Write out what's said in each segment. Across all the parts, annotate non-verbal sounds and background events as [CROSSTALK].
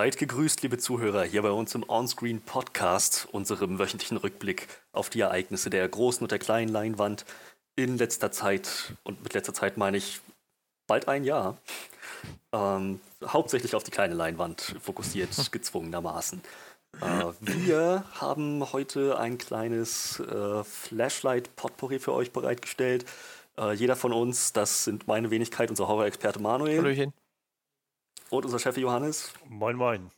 Seid gegrüßt, liebe Zuhörer, hier bei uns im Onscreen Podcast, unserem wöchentlichen Rückblick auf die Ereignisse der großen und der kleinen Leinwand in letzter Zeit. Und mit letzter Zeit meine ich bald ein Jahr. Ähm, hauptsächlich auf die kleine Leinwand fokussiert, gezwungenermaßen. Äh, wir haben heute ein kleines äh, Flashlight-Potpourri für euch bereitgestellt. Äh, jeder von uns, das sind meine Wenigkeit, unser Horror-Experte Manuel. Hallöchen. Und unser Chef Johannes. Moin, moin.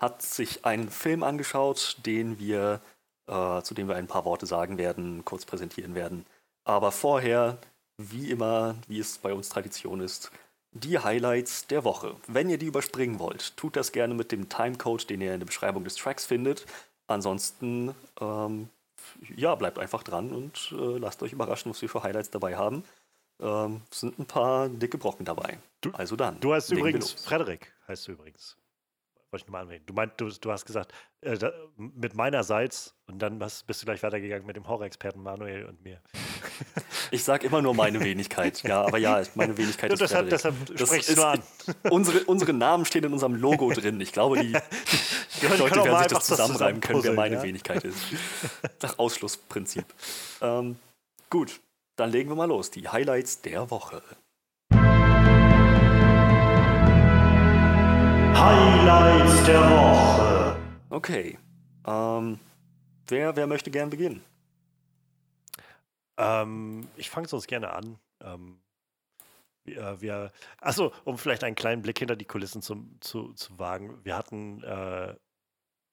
Hat sich einen Film angeschaut, den wir, äh, zu dem wir ein paar Worte sagen werden, kurz präsentieren werden. Aber vorher, wie immer, wie es bei uns Tradition ist, die Highlights der Woche. Wenn ihr die überspringen wollt, tut das gerne mit dem Timecode, den ihr in der Beschreibung des Tracks findet. Ansonsten, ähm, ja, bleibt einfach dran und äh, lasst euch überraschen, was wir für Highlights dabei haben. Ähm, sind ein paar dicke Brocken dabei. Du, also dann. Du heißt übrigens, Frederik heißt du übrigens. Wollte ich nochmal anwählen. Du meint, du, du hast gesagt, äh, da, mit meinerseits und dann hast, bist du gleich weitergegangen mit dem Horror-Experten Manuel und mir. [LAUGHS] Ich sage immer nur meine Wenigkeit, ja, aber ja, meine Wenigkeit [LAUGHS] ist deshalb, deshalb sprichst du an. [LAUGHS] Unsere, unsere Namen stehen in unserem Logo drin. Ich glaube, die, die Leute werden sich das zusammenreiben können, wer meine ja? Wenigkeit ist. Nach Ausschlussprinzip. Ähm, gut, dann legen wir mal los. Die Highlights der Woche. Highlights der Woche. Okay. Ähm, wer, wer möchte gern beginnen? Ähm, ich fange sonst gerne an. Ähm, wir, wir, achso, um vielleicht einen kleinen Blick hinter die Kulissen zum, zu, zu wagen. Wir hatten äh,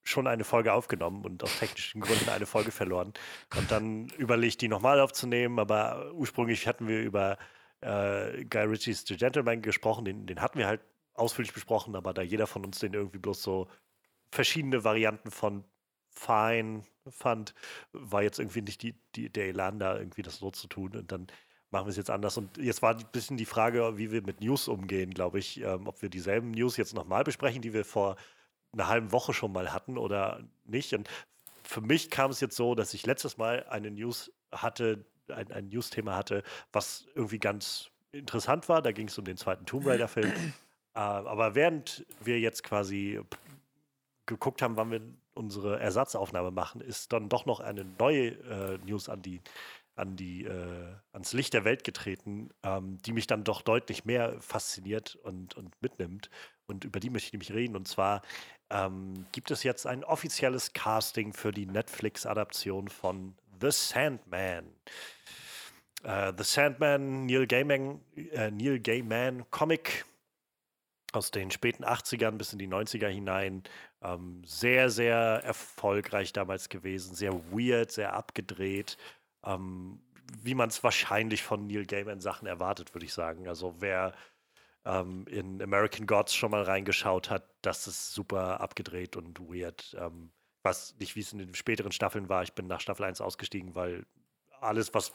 schon eine Folge aufgenommen und aus technischen Gründen eine Folge verloren. Und dann überlegt, die nochmal aufzunehmen, aber ursprünglich hatten wir über äh, Guy Ritchies The Gentleman gesprochen, den, den hatten wir halt ausführlich besprochen, aber da jeder von uns den irgendwie bloß so verschiedene Varianten von Fine fand, war jetzt irgendwie nicht die, die, der Elan da irgendwie das so zu tun. Und dann machen wir es jetzt anders. Und jetzt war ein bisschen die Frage, wie wir mit News umgehen, glaube ich. Ähm, ob wir dieselben News jetzt nochmal besprechen, die wir vor einer halben Woche schon mal hatten oder nicht. Und für mich kam es jetzt so, dass ich letztes Mal eine News hatte, ein, ein News-Thema hatte, was irgendwie ganz interessant war. Da ging es um den zweiten Tomb Raider-Film. äh, [CLEARS THROAT] aber während wir jetzt quasi geguckt haben, wann wir unsere Ersatzaufnahme machen, ist dann doch noch eine neue äh, News an die an die, äh, ans Licht der Welt getreten, ähm, die mich dann doch deutlich mehr fasziniert und, und mitnimmt. Und über die möchte ich nämlich reden. Und zwar ähm, gibt es jetzt ein offizielles Casting für die Netflix-Adaption von The Sandman. Äh, The Sandman, Neil Gaiman, äh, Neil Gaiman Comic aus den späten 80ern bis in die 90er hinein. Ähm, sehr, sehr erfolgreich damals gewesen, sehr weird, sehr abgedreht ähm, wie man es wahrscheinlich von Neil Gaiman Sachen erwartet, würde ich sagen. Also wer ähm, in American Gods schon mal reingeschaut hat, das ist super abgedreht und weird. Ähm, was nicht, wie es in den späteren Staffeln war. Ich bin nach Staffel 1 ausgestiegen, weil alles, was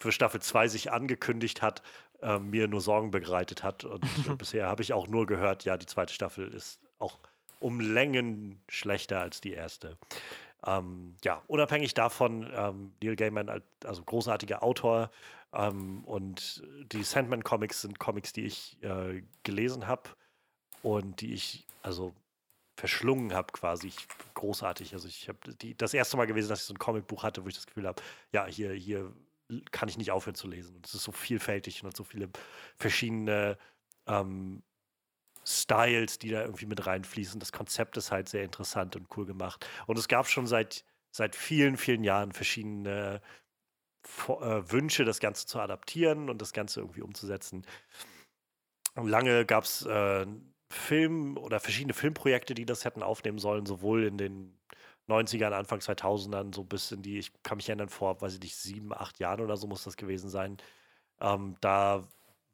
für Staffel 2 sich angekündigt hat, äh, mir nur Sorgen bereitet hat. Und äh, [LAUGHS] bisher habe ich auch nur gehört, ja, die zweite Staffel ist auch um Längen schlechter als die erste. Ähm, ja, unabhängig davon, ähm, Neil Gaiman, also großartiger Autor ähm, und die Sandman-Comics sind Comics, die ich äh, gelesen habe und die ich also verschlungen habe quasi. Ich, großartig. Also ich habe das erste Mal gewesen, dass ich so ein Comicbuch hatte, wo ich das Gefühl habe, ja, hier, hier kann ich nicht aufhören zu lesen. Und es ist so vielfältig und hat so viele verschiedene ähm, Styles, die da irgendwie mit reinfließen. Das Konzept ist halt sehr interessant und cool gemacht. Und es gab schon seit, seit vielen, vielen Jahren verschiedene Wünsche, das Ganze zu adaptieren und das Ganze irgendwie umzusetzen. Lange gab es äh, Film oder verschiedene Filmprojekte, die das hätten aufnehmen sollen, sowohl in den 90ern, Anfang 2000ern, so bis in die, ich kann mich erinnern, vor, weiß ich nicht, sieben, acht Jahren oder so muss das gewesen sein. Ähm, da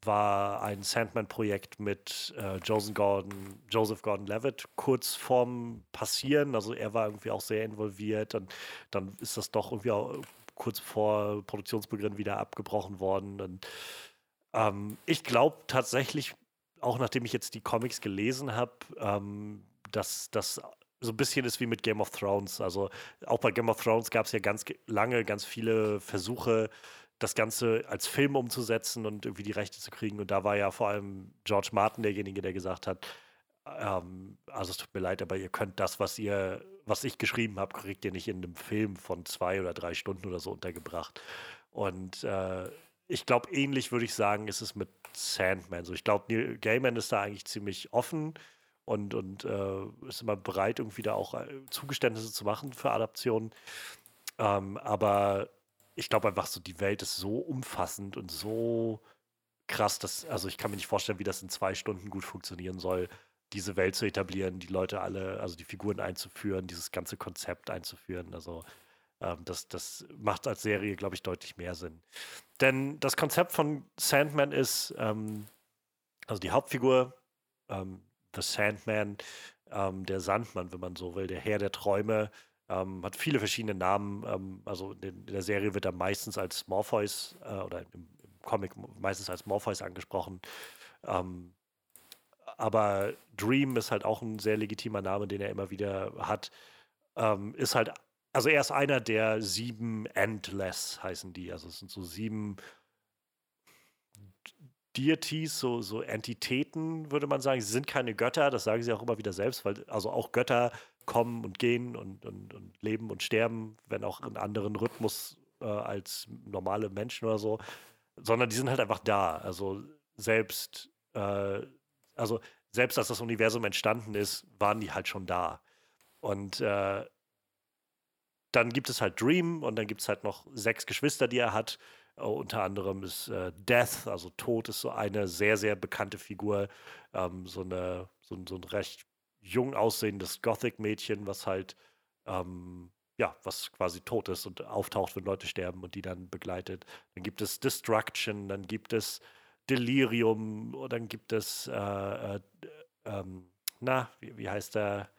war ein Sandman-Projekt mit äh, Joseph Gordon, Joseph Gordon-Levitt kurz vorm Passieren. Also er war irgendwie auch sehr involviert und dann ist das doch irgendwie auch kurz vor Produktionsbeginn wieder abgebrochen worden. Und ähm, ich glaube tatsächlich, auch nachdem ich jetzt die Comics gelesen habe, ähm, dass das so ein bisschen ist wie mit Game of Thrones. Also auch bei Game of Thrones gab es ja ganz lange ganz viele Versuche, das Ganze als Film umzusetzen und irgendwie die Rechte zu kriegen. Und da war ja vor allem George Martin derjenige, der gesagt hat, ähm, also es tut mir leid, aber ihr könnt das, was ihr, was ich geschrieben habe, kriegt ihr nicht in einem Film von zwei oder drei Stunden oder so untergebracht. Und äh, ich glaube, ähnlich würde ich sagen, ist es mit Sandman. So, ich glaube, Neil Gaiman ist da eigentlich ziemlich offen und, und äh, ist immer bereit, irgendwie da auch äh, Zugeständnisse zu machen für Adaptionen. Ähm, aber ich glaube einfach so, die Welt ist so umfassend und so krass, dass, also ich kann mir nicht vorstellen, wie das in zwei Stunden gut funktionieren soll, diese Welt zu etablieren, die Leute alle, also die Figuren einzuführen, dieses ganze Konzept einzuführen. Also ähm, das, das macht als Serie, glaube ich, deutlich mehr Sinn. Denn das Konzept von Sandman ist, ähm, also die Hauptfigur, ähm, The Sandman, ähm, der Sandmann, wenn man so will, der Herr der Träume, ähm, hat viele verschiedene Namen. Ähm, also in, der Serie wird er meistens als Morpheus äh, oder im, im, Comic meistens als Morpheus angesprochen. Ähm, aber Dream ist halt auch ein sehr legitimer Name, den er immer wieder hat. Ähm, ist halt, also er ist einer der sieben Endless heißen die. Also es sind so sieben Deities, so, so Entitäten, würde man sagen. Sie sind keine Götter, das sagen sie auch immer wieder selbst, weil also auch Götter kommen und gehen und, und, und leben und sterben, wenn auch in anderen Rhythmus äh, als normale Menschen oder so, sondern die sind halt einfach da. Also selbst, äh, also selbst als das Universum entstanden ist, waren die halt schon da. Und äh, dann gibt es halt Dream und dann gibt es halt noch sechs Geschwister, die er hat. Uh, unter anderem ist äh, Death, also Tod, ist so eine sehr, sehr bekannte Figur. Ähm, so, eine, so, so, ein recht jung aussehendes Gothic-Mädchen, was halt, ähm, ja, was quasi tot ist und auftaucht, wenn Leute sterben und die dann begleitet. Dann gibt es Destruction, dann gibt es Delirium, und dann gibt es, äh, äh, ähm, na, wie, wie heißt der?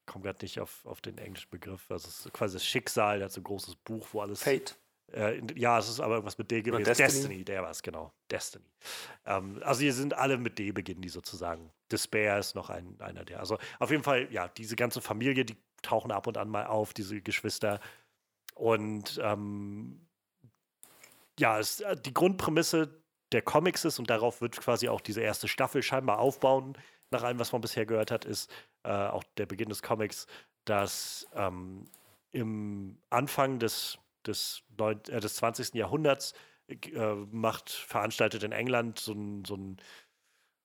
Ich komme gerade nicht auf, auf den englischen Begriff. Also es ist quasi das Schicksal, der hat so ein großes Buch, wo alles. Fate. Äh, ja, es ist aber irgendwas mit D gewesen. Destiny. Destiny, der war es, genau. Destiny. Ähm, also hier sind alle mit D beginnen, die sozusagen. Despair ist noch ein, einer der. Also auf jeden Fall, ja, diese ganze Familie, die tauchen ab und an mal auf, diese Geschwister. Und ähm, ja, es, äh, die Grundprämisse der Comics ist, und darauf wird quasi auch diese erste Staffel scheinbar aufbauen, nach allem, was man bisher gehört hat, ist äh, auch der Beginn des Comics, dass ähm, im Anfang des des, neun, äh, des 20. Jahrhunderts äh, macht, veranstaltet in England so ein, so ein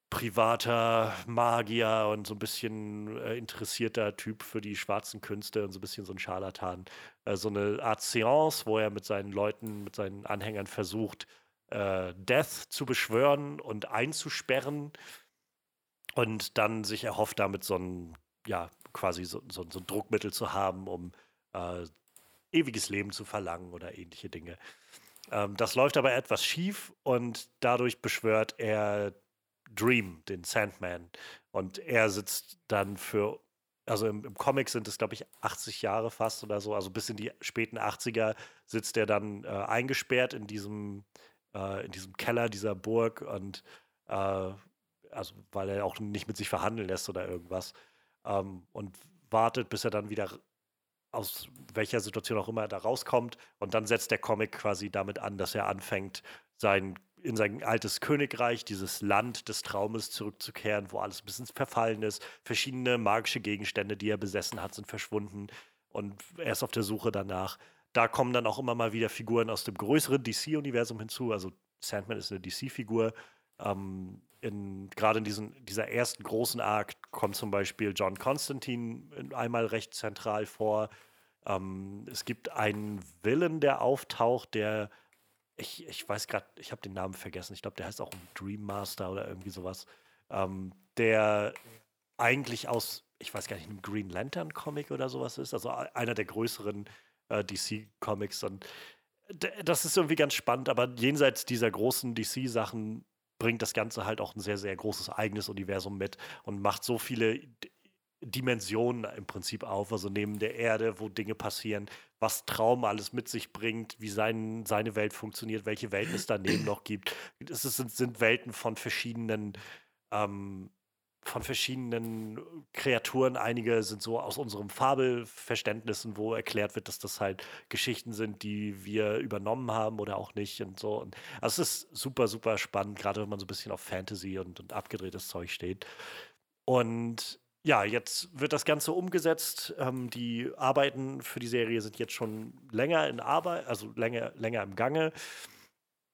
privater Magier und so ein bisschen äh, interessierter Typ für die schwarzen Künste und so ein bisschen so ein Scharlatan. Äh, so eine Art Seance, wo er mit seinen Leuten, mit seinen Anhängern versucht, äh, Death zu beschwören und einzusperren und dann sich erhofft, damit so ein, ja, quasi so, so, so ein Druckmittel zu haben, um äh, ewiges Leben zu verlangen oder ähnliche Dinge. Ähm, das läuft aber etwas schief und dadurch beschwört er Dream, den Sandman. Und er sitzt dann für, also im, im Comic sind es, glaube ich, 80 Jahre fast oder so, also bis in die späten 80er sitzt er dann äh, eingesperrt in diesem, äh, in diesem Keller dieser Burg und äh, also weil er auch nicht mit sich verhandeln lässt oder irgendwas. Ähm, und wartet, bis er dann wieder aus welcher Situation auch immer er da rauskommt. Und dann setzt der Comic quasi damit an, dass er anfängt, sein, in sein altes Königreich, dieses Land des Traumes zurückzukehren, wo alles ein bisschen verfallen ist. Verschiedene magische Gegenstände, die er besessen hat, sind verschwunden. Und er ist auf der Suche danach. Da kommen dann auch immer mal wieder Figuren aus dem größeren DC-Universum hinzu. Also Sandman ist eine DC-Figur. Ähm, gerade in diesen, dieser ersten großen Arc kommt zum Beispiel John Constantine einmal recht zentral vor. Ähm, es gibt einen Villain, der auftaucht, der, ich, ich weiß gerade, ich habe den Namen vergessen, ich glaube, der heißt auch Dream Master oder irgendwie sowas, ähm, der eigentlich aus, ich weiß gar nicht, einem Green Lantern Comic oder sowas ist, also einer der größeren äh, DC-Comics. Und das ist irgendwie ganz spannend, aber jenseits dieser großen DC-Sachen bringt das Ganze halt auch ein sehr, sehr großes eigenes Universum mit und macht so viele Dimensionen im Prinzip auf, also neben der Erde, wo Dinge passieren, was Traum alles mit sich bringt, wie sein, seine Welt funktioniert, welche Welten es daneben noch gibt. Es sind, sind Welten von verschiedenen ähm, von verschiedenen Kreaturen. Einige sind so aus unserem Fabelverständnissen, wo erklärt wird, dass das halt Geschichten sind, die wir übernommen haben oder auch nicht und so. Und also es ist super, super spannend, gerade wenn man so ein bisschen auf Fantasy und, und abgedrehtes Zeug steht. Und ja, jetzt wird das Ganze umgesetzt. Ähm, die Arbeiten für die Serie sind jetzt schon länger in Arbeit, also länger, länger im Gange.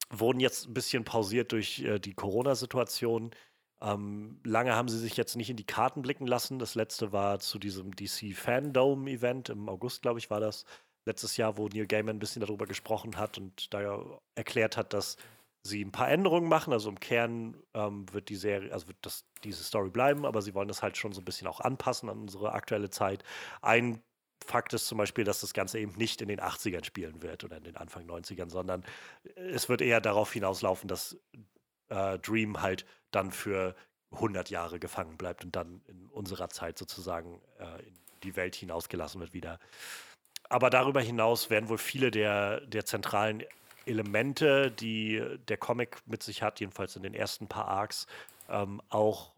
Wurden jetzt ein bisschen pausiert durch äh, die Corona-Situation. Ähm, lange haben sie sich jetzt nicht in die Karten blicken lassen. Das letzte war zu diesem DC Fandome-Event im August, glaube ich, war das letztes Jahr, wo Neil Gaiman ein bisschen darüber gesprochen hat und da erklärt hat, dass sie ein paar Änderungen machen. Also im Kern ähm, wird die Serie, also wird das, diese Story bleiben, aber sie wollen das halt schon so ein bisschen auch anpassen an unsere aktuelle Zeit. Ein Fakt ist zum Beispiel, dass das Ganze eben nicht in den 80ern spielen wird oder in den Anfang 90ern, sondern es wird eher darauf hinauslaufen, dass äh, Dream halt dann für 100 Jahre gefangen bleibt und dann in unserer Zeit sozusagen äh, in die Welt hinausgelassen wird wieder. Aber darüber hinaus werden wohl viele der, der zentralen Elemente, die der Comic mit sich hat, jedenfalls in den ersten paar Arcs, ähm, auch,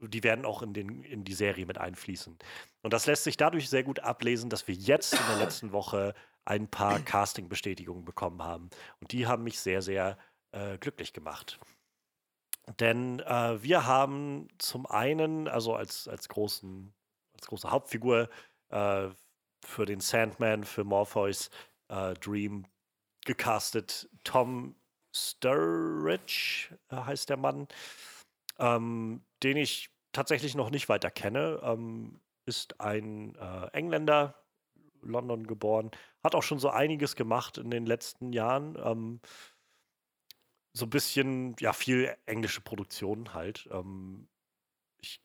die werden auch in, den, in die Serie mit einfließen. Und das lässt sich dadurch sehr gut ablesen, dass wir jetzt in der letzten Woche ein paar Casting-Bestätigungen bekommen haben. Und die haben mich sehr, sehr äh, glücklich gemacht. Denn äh, wir haben zum einen, also als, als, großen, als große Hauptfigur äh, für den Sandman, für Morpheus, äh, Dream gecastet Tom Sturridge, äh, heißt der Mann, ähm, den ich tatsächlich noch nicht weiter kenne. Ähm, ist ein äh, Engländer, London geboren, hat auch schon so einiges gemacht in den letzten Jahren. Ähm, so ein bisschen, ja, viel englische Produktionen halt. Ähm, ich,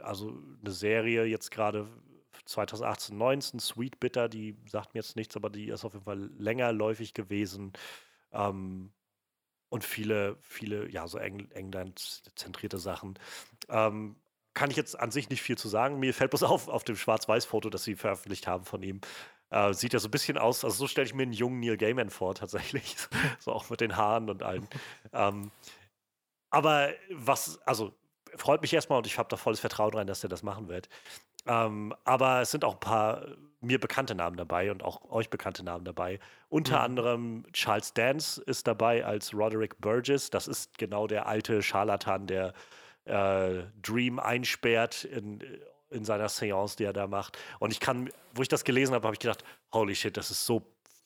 also eine Serie jetzt gerade 2018, 19, Sweet Bitter, die sagt mir jetzt nichts, aber die ist auf jeden Fall längerläufig gewesen. Ähm, und viele, viele, ja, so Eng England-zentrierte Sachen. Ähm, kann ich jetzt an sich nicht viel zu sagen. Mir fällt bloß [LAUGHS] auf, auf dem Schwarz-Weiß-Foto, das sie veröffentlicht haben von ihm. Äh, sieht ja so ein bisschen aus, also so stelle ich mir einen jungen Neil Gaiman vor, tatsächlich. [LAUGHS] so auch mit den Haaren und allem. ähm, aber was, also freut mich erstmal und ich habe da volles Vertrauen rein, dass er das machen wird. Ähm, aber es sind auch ein paar mir bekannte Namen dabei und auch euch bekannte Namen dabei. Unter mhm. anderem Charles Dance ist dabei als Roderick Burgess. Das ist genau der alte Scharlatan, der äh, Dream einsperrt in, in seiner Seance, die er da macht. Und ich kann, wo ich das gelesen habe, habe ich gedacht, holy shit, das ist so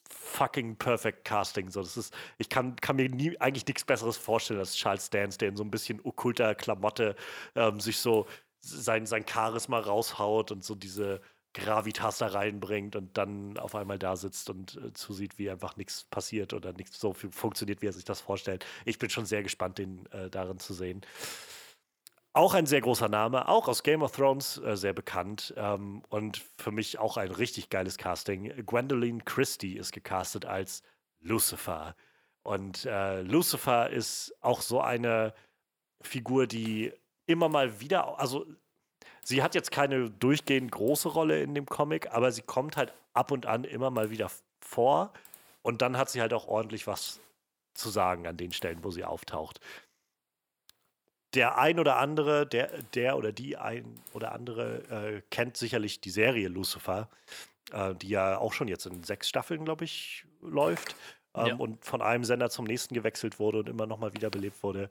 fucking perfect Casting. So, das ist, ich kann, kann mir nie eigentlich nichts Besseres vorstellen als Charles Dance, der in so ein bisschen okkulter Klamotte ähm, sich so sein, sein Charisma raushaut und so diese Gravitas da reinbringt und dann auf einmal da sitzt und äh, zusieht, wie einfach nichts passiert oder nichts so funktioniert, wie er sich das vorstellt. Ich bin schon sehr gespannt, den äh, darin zu sehen. Auch ein sehr großer Name, auch aus Game of Thrones äh, sehr bekannt ähm, und für mich auch ein richtig geiles Casting. Gwendoline Christie ist gecastet als Lucifer. Und äh, Lucifer ist auch so eine Figur, die immer mal wieder, also sie hat jetzt keine durchgehend große Rolle in dem Comic, aber sie kommt halt ab und an immer mal wieder vor und dann hat sie halt auch ordentlich was zu sagen an den Stellen, wo sie auftaucht. Der ein oder andere, der, der oder die ein oder andere äh, kennt sicherlich die Serie Lucifer, äh, die ja auch schon jetzt in sechs Staffeln, glaube ich, läuft ähm, ja. und von einem Sender zum nächsten gewechselt wurde und immer noch mal wiederbelebt wurde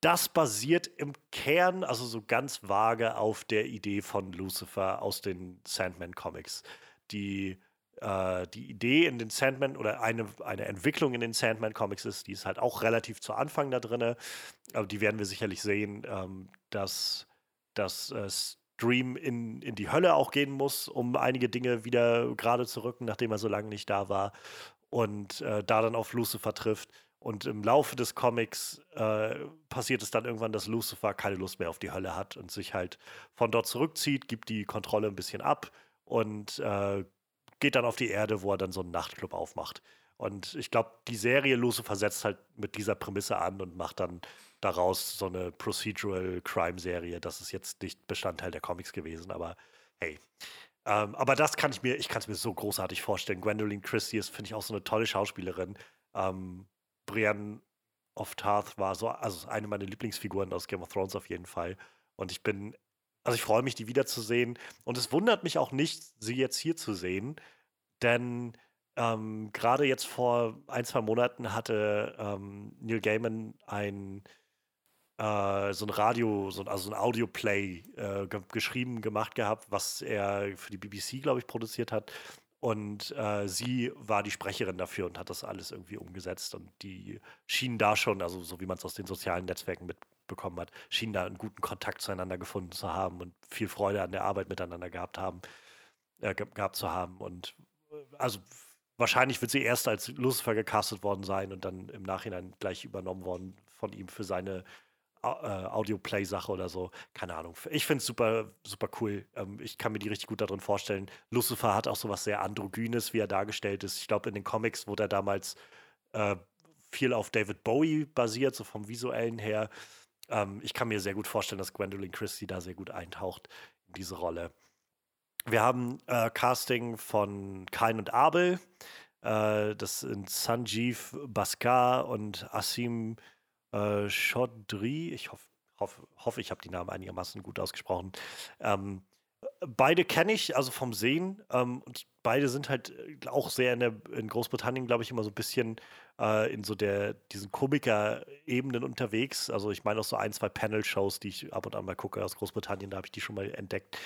das basiert im Kern, also so ganz vage, auf der Idee von Lucifer aus den Sandman-Comics. Die, äh, die Idee in den Sandman oder eine, eine Entwicklung in den Sandman-Comics ist, die ist halt auch relativ zu Anfang da drin, aber die werden wir sicherlich sehen, ähm, dass, dass äh, Dream in, in die Hölle auch gehen muss, um einige Dinge wieder gerade zu rücken, nachdem er so lange nicht da war und äh, da dann auf Lucifer trifft. Und im Laufe des Comics äh, passiert es dann irgendwann, dass Lucifer keine Lust mehr auf die Hölle hat und sich halt von dort zurückzieht, gibt die Kontrolle ein bisschen ab und äh, geht dann auf die Erde, wo er dann so einen Nachtclub aufmacht. Und ich glaube, die Serie Lucifer setzt halt mit dieser Prämisse an und macht dann daraus so eine Procedural Crime-Serie. Das ist jetzt nicht Bestandteil der Comics gewesen, aber hey. Ähm, aber das kann ich mir, ich kann es mir so großartig vorstellen. Gwendolyn Christie ist, finde ich, auch so eine tolle Schauspielerin. Ähm, Brienne of Tarth war so, also eine meiner Lieblingsfiguren aus Game of Thrones auf jeden Fall. Und ich bin, also ich freue mich, die wiederzusehen. Und es wundert mich auch nicht, sie jetzt hier zu sehen, denn ähm, gerade jetzt vor ein, zwei Monaten hatte ähm, Neil Gaiman ein äh, so ein Radio, so ein, also ein Audio-Play äh, ge geschrieben, gemacht gehabt, was er für die BBC, glaube ich, produziert hat. Und äh, sie war die Sprecherin dafür und hat das alles irgendwie umgesetzt. Und die schienen da schon, also so wie man es aus den sozialen Netzwerken mitbekommen hat, schienen da einen guten Kontakt zueinander gefunden zu haben und viel Freude an der Arbeit miteinander gehabt haben, äh, gehabt zu haben. Und äh, also wahrscheinlich wird sie erst als Lucifer gecastet worden sein und dann im Nachhinein gleich übernommen worden von ihm für seine äh, Audio-Play-Sache oder so. Keine Ahnung. Ich finde es super, super cool. Ähm, ich kann mir die richtig gut darin vorstellen. Lucifer hat auch so was sehr Androgynes, wie er dargestellt ist. Ich glaube, in den Comics wurde er damals äh, viel auf David Bowie basiert, so vom visuellen her. Ähm, ich kann mir sehr gut vorstellen, dass Gwendolyn Christie da sehr gut eintaucht in diese Rolle. Wir haben äh, Casting von Kain und Abel. Äh, das sind Sanjeev Baskar und Asim äh, Chaudhry, ich hoffe, hoff, hoffe, ich habe die Namen einigermaßen gut ausgesprochen. Ähm, beide kenne ich, also vom Sehen. Ähm, und beide sind halt äh, auch sehr in, der, in Großbritannien, glaube ich, immer so ein bisschen äh, in so der, diesen Komiker-Ebenen unterwegs. Also ich meine auch so ein, zwei Panel-Shows, die ich ab und an mal gucke aus Großbritannien, da habe ich die schon mal entdeckt.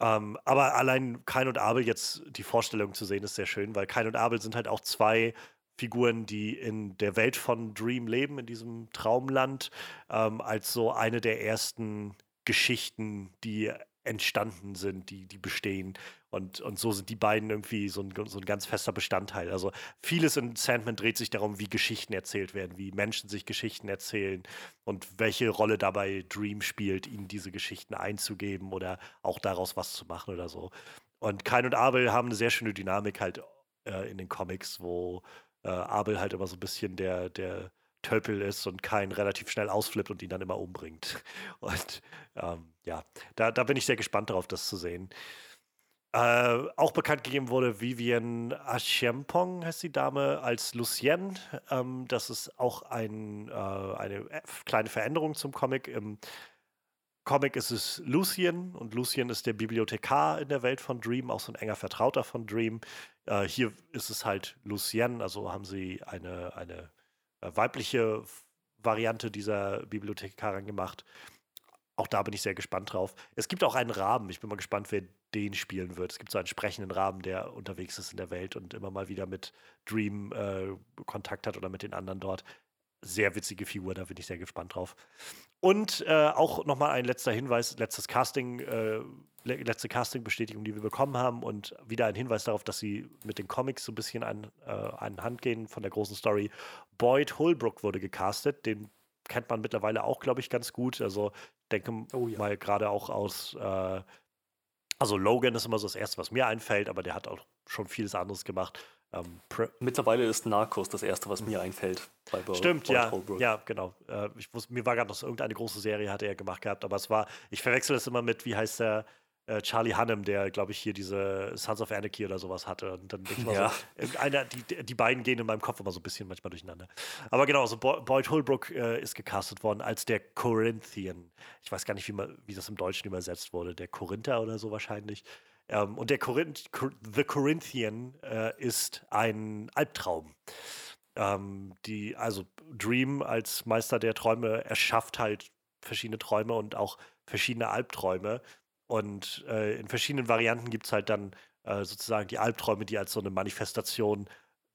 Ähm, aber allein Kain und Abel jetzt die Vorstellung zu sehen, ist sehr schön, weil Kain und Abel sind halt auch zwei Figuren, die in der Welt von Dream leben, in diesem Traumland, ähm, als so eine der ersten Geschichten, die entstanden sind, die, die bestehen. Und, und so sind die beiden irgendwie so ein, so ein ganz fester Bestandteil. Also vieles in Sandman dreht sich darum, wie Geschichten erzählt werden, wie Menschen sich Geschichten erzählen und welche Rolle dabei Dream spielt, ihnen diese Geschichten einzugeben oder auch daraus was zu machen oder so. Und Kain und Abel haben eine sehr schöne Dynamik halt äh, in den Comics, wo äh, Abel halt immer so ein bisschen der, der Tölpel ist und kein relativ schnell ausflippt und ihn dann immer umbringt. [LAUGHS] Und ähm, ja, da, da bin ich sehr gespannt darauf, das zu sehen. Äh, auch bekannt gegeben wurde Vivian Achempong, heißt die Dame, als Lucienne. Ähm, das ist auch ein, äh, eine kleine Veränderung zum Comic. Im Comic ist es Lucien und Lucien ist der Bibliothekar in der Welt von Dream, auch so ein enger Vertrauter von Dream. Äh, hier ist es halt Lucienne, also haben sie eine, eine äh, weibliche Variante dieser Bibliothekarin gemacht. Auch da bin ich sehr gespannt drauf. Es gibt auch einen Rahmen. Ich bin mal gespannt, wer den spielen wird. Es gibt so einen sprechenden Rahmen, der unterwegs ist in der Welt und immer mal wieder mit Dream äh, Kontakt hat oder mit den anderen dort sehr witzige Figur, da bin ich sehr gespannt drauf. Und äh, auch nochmal ein letzter Hinweis, letztes Casting, äh, letzte Casting-Bestätigung, die wir bekommen haben und wieder ein Hinweis darauf, dass sie mit den Comics so ein bisschen an, äh, an Hand gehen von der großen Story. Boyd Holbrook wurde gecastet, den kennt man mittlerweile auch, glaube ich, ganz gut. Also denke oh, ja. mal gerade auch aus, äh, also Logan ist immer so das Erste, was mir einfällt, aber der hat auch schon vieles anderes gemacht. Ähm, Mittlerweile ist Narcos das erste, was mir einfällt. Stimmt, ja, Holbrook. ja, genau. Äh, ich wusste, mir war gerade noch irgendeine große Serie hatte er gemacht gehabt, aber es war, ich verwechsel das immer mit, wie heißt der, äh, Charlie Hunnam, der, glaube ich, hier diese Sons of Anarchy oder sowas hatte. Und dann denke ich [LAUGHS] mal ja. so, einer, die, die beiden gehen in meinem Kopf immer so ein bisschen manchmal durcheinander. Aber genau, so Boyd Holbrook äh, ist gecastet worden als der Corinthian. Ich weiß gar nicht, wie, man, wie das im Deutschen übersetzt wurde. Der Korinther oder so wahrscheinlich. Ähm, und der Korinth The Corinthian äh, ist ein Albtraum. Ähm, die, also Dream als Meister der Träume erschafft halt verschiedene Träume und auch verschiedene Albträume. Und äh, in verschiedenen Varianten gibt es halt dann äh, sozusagen die Albträume, die als so eine Manifestation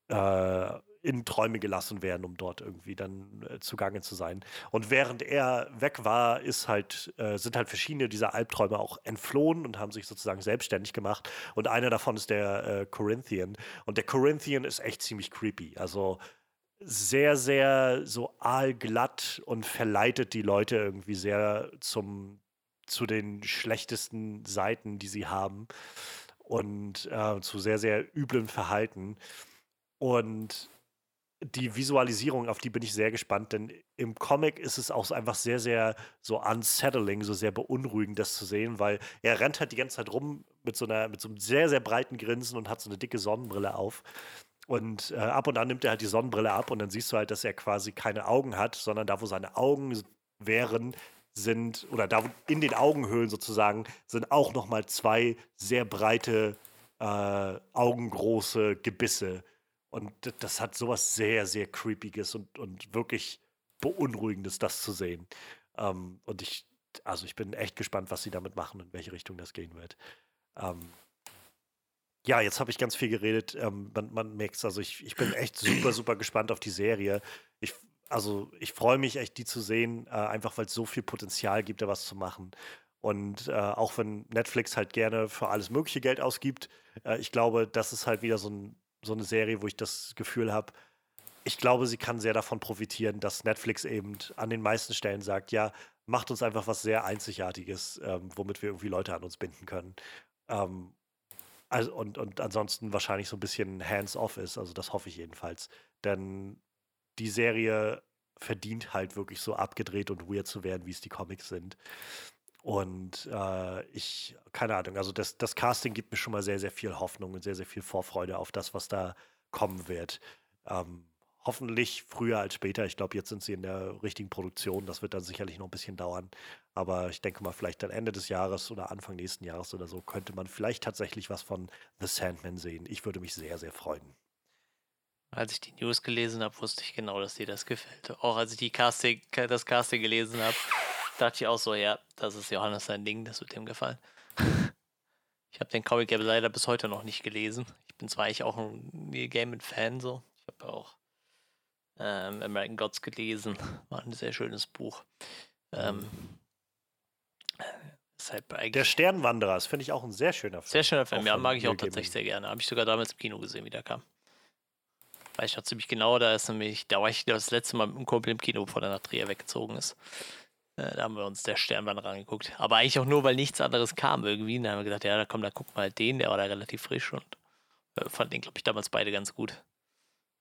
äh, in Träume gelassen werden, um dort irgendwie dann äh, zugange zu sein. Und während er weg war, ist halt, äh, sind halt verschiedene dieser Albträume auch entflohen und haben sich sozusagen selbstständig gemacht. Und einer davon ist der äh, Corinthian. Und der Corinthian ist echt ziemlich creepy. Also sehr, sehr so aalglatt und verleitet die Leute irgendwie sehr zum, zu den schlechtesten Seiten, die sie haben. Und äh, zu sehr, sehr üblen Verhalten. Und die Visualisierung, auf die bin ich sehr gespannt, denn im Comic ist es auch einfach sehr, sehr so unsettling, so sehr beunruhigend, das zu sehen, weil er rennt halt die ganze Zeit rum mit so, einer, mit so einem sehr, sehr breiten Grinsen und hat so eine dicke Sonnenbrille auf. Und äh, ab und an nimmt er halt die Sonnenbrille ab und dann siehst du halt, dass er quasi keine Augen hat, sondern da, wo seine Augen wären, sind, oder da in den Augenhöhlen sozusagen, sind auch nochmal zwei sehr breite, äh, augengroße Gebisse und das hat sowas sehr, sehr Creepiges und, und wirklich Beunruhigendes, das zu sehen. Ähm, und ich, also ich bin echt gespannt, was sie damit machen und in welche Richtung das gehen wird. Ähm, ja, jetzt habe ich ganz viel geredet. Ähm, man, man merkt es, also ich, ich bin echt super, super gespannt auf die Serie. Ich, also ich freue mich echt, die zu sehen, äh, einfach weil es so viel Potenzial gibt, da was zu machen. Und äh, auch wenn Netflix halt gerne für alles mögliche Geld ausgibt, äh, ich glaube, das ist halt wieder so, ein, so eine Serie, wo ich das Gefühl habe, ich glaube, sie kann sehr davon profitieren, dass Netflix eben an den meisten Stellen sagt, ja, macht uns einfach was sehr Einzigartiges, ähm, womit wir irgendwie Leute an uns binden können. Ähm, also, und, und ansonsten wahrscheinlich so ein bisschen hands-off ist, also das hoffe ich jedenfalls. Denn die Serie verdient halt wirklich so abgedreht und weird zu werden, wie es die Comics sind. Und äh, ich, keine Ahnung, also das, das Casting gibt mir schon mal sehr, sehr viel Hoffnung und sehr, sehr viel Vorfreude auf das, was da kommen wird. Ähm, hoffentlich früher als später. Ich glaube, jetzt sind sie in der richtigen Produktion. Das wird dann sicherlich noch ein bisschen dauern. Aber ich denke mal, vielleicht dann Ende des Jahres oder Anfang nächsten Jahres oder so könnte man vielleicht tatsächlich was von The Sandman sehen. Ich würde mich sehr, sehr freuen. Als ich die News gelesen habe, wusste ich genau, dass dir das gefällt. Auch als ich die Casting, das Casting gelesen habe, dachte ich auch so, ja, das ist Johannes sein Ding, das wird ihm gefallen. [LAUGHS] Ich habe den Comic leider bis heute noch nicht gelesen. Ich bin zwar eigentlich auch ein Gaiman-Fan, so. Ich habe auch ähm, American Gods gelesen. War ein sehr schönes Buch. Ähm, halt der Sternwanderer, das finde ich auch ein sehr schöner Film. Sehr schöner Film, ja, mag ich auch tatsächlich sehr gerne. Habe ich sogar damals im Kino gesehen, wie der kam. Weiß ich noch ziemlich genau, da ist nämlich, da war ich das letzte Mal mit dem Kumpel im Kino, bevor der nach Trier weggezogen ist. Äh, da haben wir uns der Sternwanderer angeguckt. Aber eigentlich auch nur, weil nichts anderes kam irgendwie. Da haben wir gedacht, ja, da komm, da gucken wir halt den, der war da relativ frisch und äh, fand den, glaube ich, damals beide ganz gut.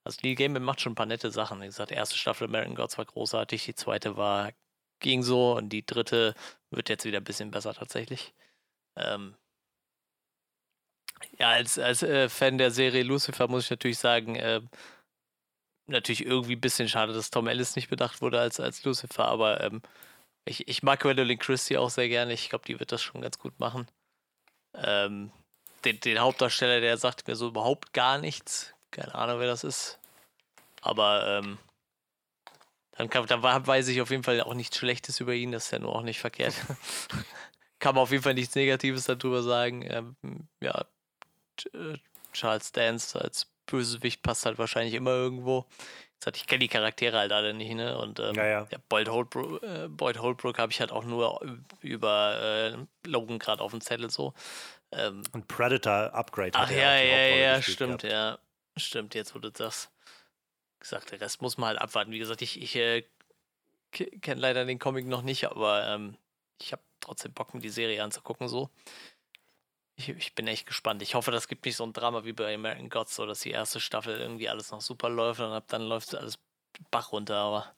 Also Neil Gaiman macht schon ein paar nette Sachen. Wie gesagt, erste Staffel American Gods war großartig, die zweite war ging so und die dritte wird jetzt wieder ein bisschen besser tatsächlich. Ähm ja, als, als äh, Fan der Serie Lucifer muss ich natürlich sagen, äh, natürlich irgendwie ein bisschen schade, dass Tom Ellis nicht bedacht wurde als, als Lucifer, aber ähm, ich, ich mag Gwendolyn Christie auch sehr gerne. Ich glaube, die wird das schon ganz gut machen. Ähm, den, den Hauptdarsteller, der sagt mir so überhaupt gar nichts. Keine Ahnung, wer das ist. Aber ähm, dann, kann, dann weiß ich auf jeden Fall auch nichts Schlechtes über ihn. Das ist ja nur auch nicht verkehrt. [LAUGHS] kann man auf jeden Fall nichts Negatives darüber sagen. Ähm, ja, äh, Charles Dance als Bösewicht passt halt wahrscheinlich immer irgendwo. Ich kenne die Charaktere halt alle nicht, ne? Und ähm, ja, ja. Ja, Boyd Holbrook, äh, Boyd Holbrook habe ich halt auch nur über äh, Logan gerade auf dem Zettel so. Ähm, Und Predator Upgrade. Ach ja, ja, ja, stimmt, gehabt. ja. Stimmt, jetzt du das gesagt, der Rest muss man halt abwarten. Wie gesagt, ich, ich äh, kenne leider den Comic noch nicht, aber ähm, ich habe trotzdem Bock, mir die Serie anzugucken so. Ich, ich, bin echt gespannt. Ich hoffe, das gibt nicht so ein Drama wie bei American Gods, so dass die erste Staffel irgendwie alles noch super läuft und ab dann läuft alles Bach runter, aber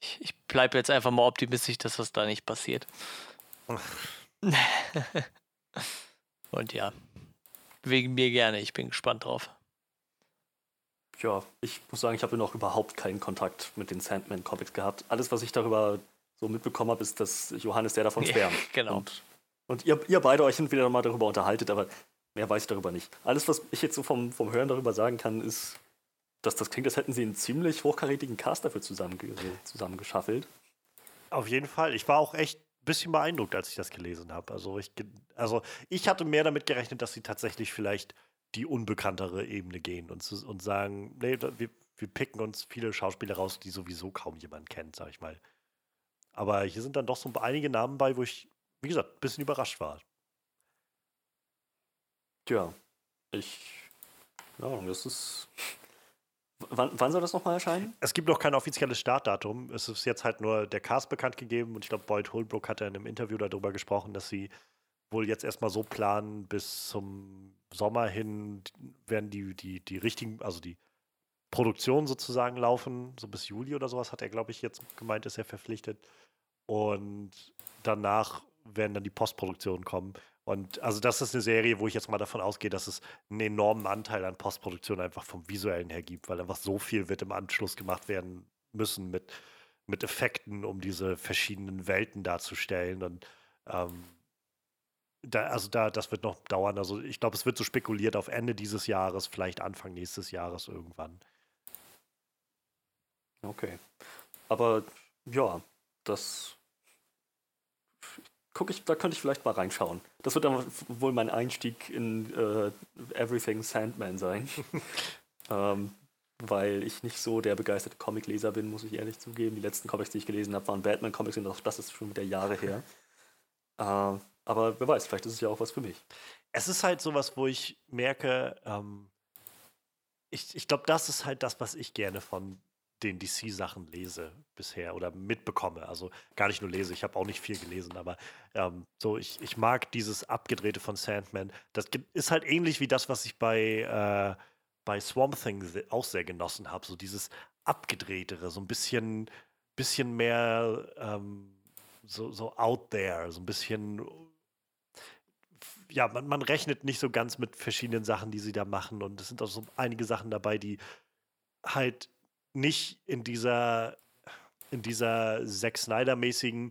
ich, ich bleibe jetzt einfach mal optimistisch, dass das da nicht passiert. [LAUGHS] und ja, wegen mir gerne. Ich bin gespannt drauf ja, ich muss sagen, ich habe noch überhaupt keinen Kontakt mit den Sandman-Comics gehabt. Alles, was ich darüber so mitbekommen habe, ist, dass Johannes der davon schwärmt. [LAUGHS] Ja, genau. Und, und, ihr, ihr beide euch entweder mal darüber unterhaltet, aber mehr weiß ich darüber nicht. Alles, was ich jetzt so vom, vom Hören darüber sagen kann, ist, dass das klingt, als hätten sie einen ziemlich hochkarätigen Cast dafür zusammenge zusammengeschaffelt. Auf jeden Fall. Ich war auch echt ein bisschen beeindruckt, als ich das gelesen habe. Also ich, also ich hatte mehr damit gerechnet, dass sie tatsächlich vielleicht die unbekanntere Ebene gehen und, und sagen, nee, wir, wir picken uns viele Schauspieler raus, die sowieso kaum jemand kennt, sag ich mal. Aber hier sind dann doch so einige Namen bei, wo ich, wie gesagt, ein bisschen überrascht war. Tja, ich. Ja, das ist. Wann, wann soll das nochmal erscheinen? Es gibt noch kein offizielles Startdatum. Es ist jetzt halt nur der Cast bekannt gegeben und ich glaube, Boyd Holbrook hat ja in einem Interview darüber gesprochen, dass sie wohl jetzt erstmal so planen, bis zum Sommer hin werden die, die, die richtigen, also die Produktion sozusagen laufen, so bis Juli oder sowas hat er, glaube ich, jetzt gemeint, ist er verpflichtet. Und danach werden dann die Postproduktionen kommen. Und also das ist eine Serie, wo ich jetzt mal davon ausgehe, dass es einen enormen Anteil an Postproduktion einfach vom Visuellen her gibt, weil einfach so viel wird im Anschluss gemacht werden müssen mit, mit Effekten, um diese verschiedenen Welten darzustellen. Und ähm, da, also da, das wird noch dauern. Also ich glaube, es wird so spekuliert auf Ende dieses Jahres, vielleicht Anfang nächstes Jahres irgendwann. Okay. Aber ja, das gucke ich, da könnte ich vielleicht mal reinschauen. Das wird dann wohl mein Einstieg in äh, Everything Sandman sein. [LAUGHS] ähm, weil ich nicht so der begeisterte Comicleser bin, muss ich ehrlich zugeben. Die letzten Comics, die ich gelesen habe, waren Batman-Comics und auch das ist schon wieder Jahre her. [LAUGHS] Äh, aber wer weiß, vielleicht ist es ja auch was für mich. Es ist halt sowas, wo ich merke, ähm, ich, ich glaube, das ist halt das, was ich gerne von den DC-Sachen lese bisher oder mitbekomme. Also gar nicht nur lese, ich habe auch nicht viel gelesen, aber ähm, so, ich, ich mag dieses Abgedrehte von Sandman. Das ist halt ähnlich wie das, was ich bei, äh, bei Swamp Thing auch sehr genossen habe. So dieses Abgedrehtere, so ein bisschen, bisschen mehr ähm, so, so out there, so ein bisschen ja, man, man, rechnet nicht so ganz mit verschiedenen Sachen, die sie da machen. Und es sind auch so einige Sachen dabei, die halt nicht in dieser, in dieser Zack Snyder-mäßigen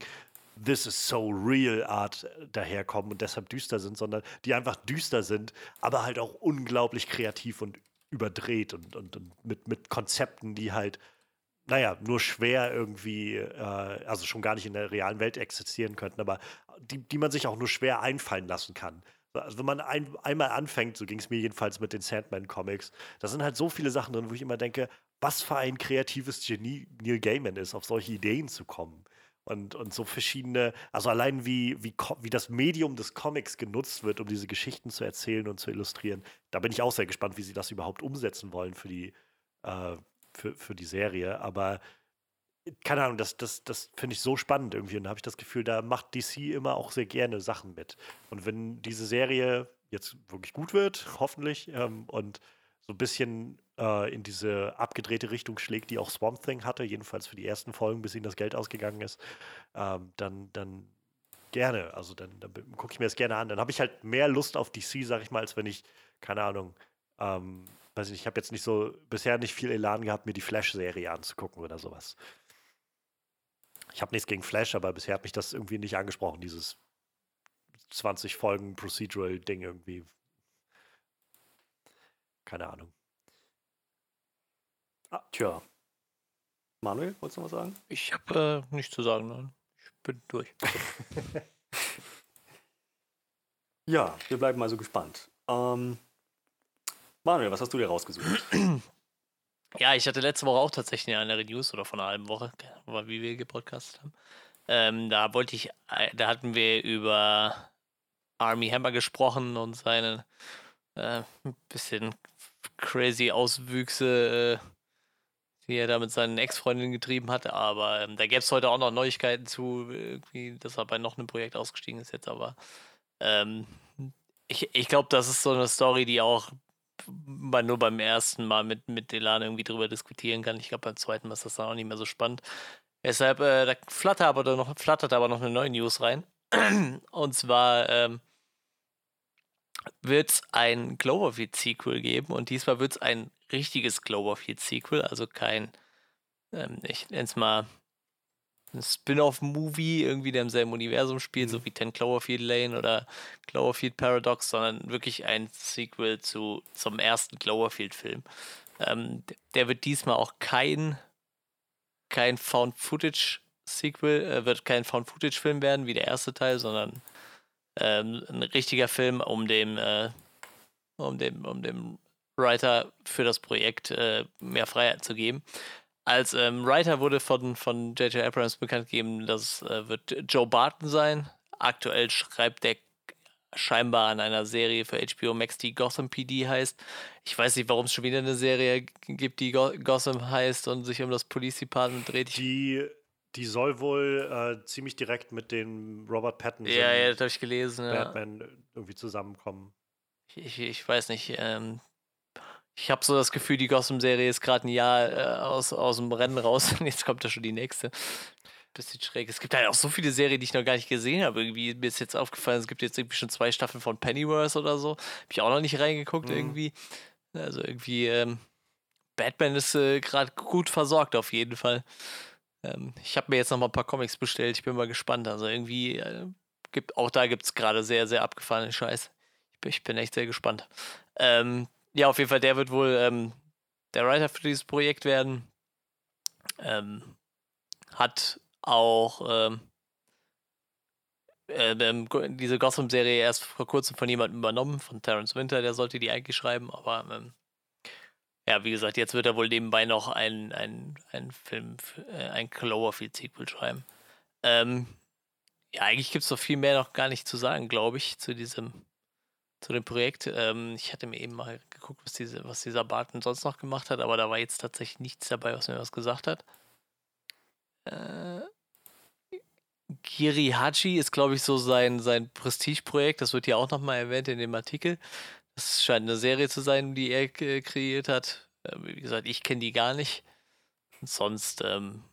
This is so real Art daherkommen und deshalb düster sind, sondern die einfach düster sind, aber halt auch unglaublich kreativ und überdreht und, und, und mit, mit Konzepten, die halt, naja, nur schwer irgendwie, äh, also schon gar nicht in der realen Welt existieren könnten, aber die, die man sich auch nur schwer einfallen lassen kann. Also wenn man ein, einmal anfängt, so ging es mir jedenfalls mit den Sandman-Comics, da sind halt so viele Sachen drin, wo ich immer denke, was für ein kreatives Genie Neil Gaiman ist, auf solche Ideen zu kommen. Und, und so verschiedene, also allein wie, wie, wie das Medium des Comics genutzt wird, um diese Geschichten zu erzählen und zu illustrieren, da bin ich auch sehr gespannt, wie sie das überhaupt umsetzen wollen für die, äh, für, für die Serie. Aber keine Ahnung, das, das, das finde ich so spannend irgendwie. Und da habe ich das Gefühl, da macht DC immer auch sehr gerne Sachen mit. Und wenn diese Serie jetzt wirklich gut wird, hoffentlich, ähm, und so ein bisschen äh, in diese abgedrehte Richtung schlägt, die auch Swamp Thing hatte, jedenfalls für die ersten Folgen, bis ihnen das Geld ausgegangen ist, ähm, dann, dann gerne. Also dann, dann gucke ich mir das gerne an. Dann habe ich halt mehr Lust auf DC, sag ich mal, als wenn ich, keine Ahnung, ähm, weiß ich nicht, ich habe jetzt nicht so bisher nicht viel Elan gehabt, mir die Flash-Serie anzugucken oder sowas. Ich habe nichts gegen Flash, aber bisher hat mich das irgendwie nicht angesprochen, dieses 20 Folgen Procedural-Ding irgendwie. Keine Ahnung. Ah, tja. Manuel, wolltest du noch was sagen? Ich habe äh, nichts zu sagen, nein. Ich bin durch. [LAUGHS] ja, wir bleiben also gespannt. Ähm, Manuel, was hast du dir rausgesucht? [CLEARS THROAT] Ja, ich hatte letzte Woche auch tatsächlich eine andere News oder von einer halben Woche, wie wir gepodcastet haben. Ähm, da wollte ich, äh, da hatten wir über Army Hammer gesprochen und seine äh, bisschen crazy Auswüchse, äh, die er da mit seinen Ex-Freundinnen getrieben hat. Aber ähm, da gäbe es heute auch noch Neuigkeiten zu, irgendwie, dass er bei noch einem Projekt ausgestiegen ist jetzt. Aber ähm, ich, ich glaube, das ist so eine Story, die auch man nur beim ersten Mal mit, mit Elan irgendwie drüber diskutieren kann. Ich glaube, beim zweiten Mal ist das dann auch nicht mehr so spannend. Deshalb, äh, da flattert aber, noch, flattert aber noch eine neue News rein. [CLEARS THROAT] Und zwar ähm, wird es ein Cloverfield-Sequel geben und diesmal wird es ein richtiges Cloverfield-Sequel, also kein, ähm, ich nenne es mal ein Spin-off-Movie, irgendwie, der im selben Universum spielt, mhm. so wie Ten Cloverfield Lane oder Cloverfield Paradox, sondern wirklich ein Sequel zu, zum ersten Cloverfield-Film. Ähm, der wird diesmal auch kein, kein Found-Footage-Sequel, äh, wird kein Found-Footage-Film werden wie der erste Teil, sondern ähm, ein richtiger Film, um dem, äh, um dem, um dem Writer für das Projekt äh, mehr Freiheit zu geben. Als ähm, Writer wurde von von J.J. Abrams bekannt gegeben, das äh, wird Joe Barton sein. Aktuell schreibt der scheinbar an einer Serie für HBO Max, die Gotham PD heißt. Ich weiß nicht, warum es schon wieder eine Serie gibt, die Go Gotham heißt und sich um das Police Department dreht. Die, die soll wohl äh, ziemlich direkt mit dem Robert Pattinson ja, ja, das habe ich gelesen, Batman ja. irgendwie zusammenkommen. Ich, ich, weiß nicht. Ähm, ich habe so das Gefühl, die Gotham-Serie ist gerade ein Jahr äh, aus, aus dem Rennen raus [LAUGHS] und jetzt kommt da schon die nächste. Bisschen schräg. Es gibt halt auch so viele Serien, die ich noch gar nicht gesehen habe. Irgendwie mir ist jetzt aufgefallen, es gibt jetzt irgendwie schon zwei Staffeln von Pennyworth oder so. Habe ich auch noch nicht reingeguckt mhm. irgendwie. Also irgendwie, ähm, Batman ist äh, gerade gut versorgt auf jeden Fall. Ähm, ich habe mir jetzt noch mal ein paar Comics bestellt. Ich bin mal gespannt. Also irgendwie, äh, gibt, auch da gibt es gerade sehr, sehr abgefahrene Scheiß. Ich bin, ich bin echt sehr gespannt. Ähm, ja, auf jeden Fall, der wird wohl ähm, der Writer für dieses Projekt werden. Ähm, hat auch ähm, äh, ähm, diese Gotham-Serie erst vor kurzem von jemandem übernommen, von Terence Winter, der sollte die eigentlich schreiben, aber ähm, ja, wie gesagt, jetzt wird er wohl nebenbei noch einen ein Film, äh, ein Cloverfield-Sequel schreiben. Ähm, ja, eigentlich gibt es noch viel mehr noch gar nicht zu sagen, glaube ich, zu diesem, zu dem Projekt. Ähm, ich hatte mir eben mal geguckt, was, diese, was dieser Barton sonst noch gemacht hat, aber da war jetzt tatsächlich nichts dabei, was mir was gesagt hat. Äh, Giri Hachi ist, glaube ich, so sein, sein Prestigeprojekt. Das wird hier auch nochmal erwähnt in dem Artikel. Das scheint eine Serie zu sein, die er kreiert hat. Äh, wie gesagt, ich kenne die gar nicht. Und sonst, ähm,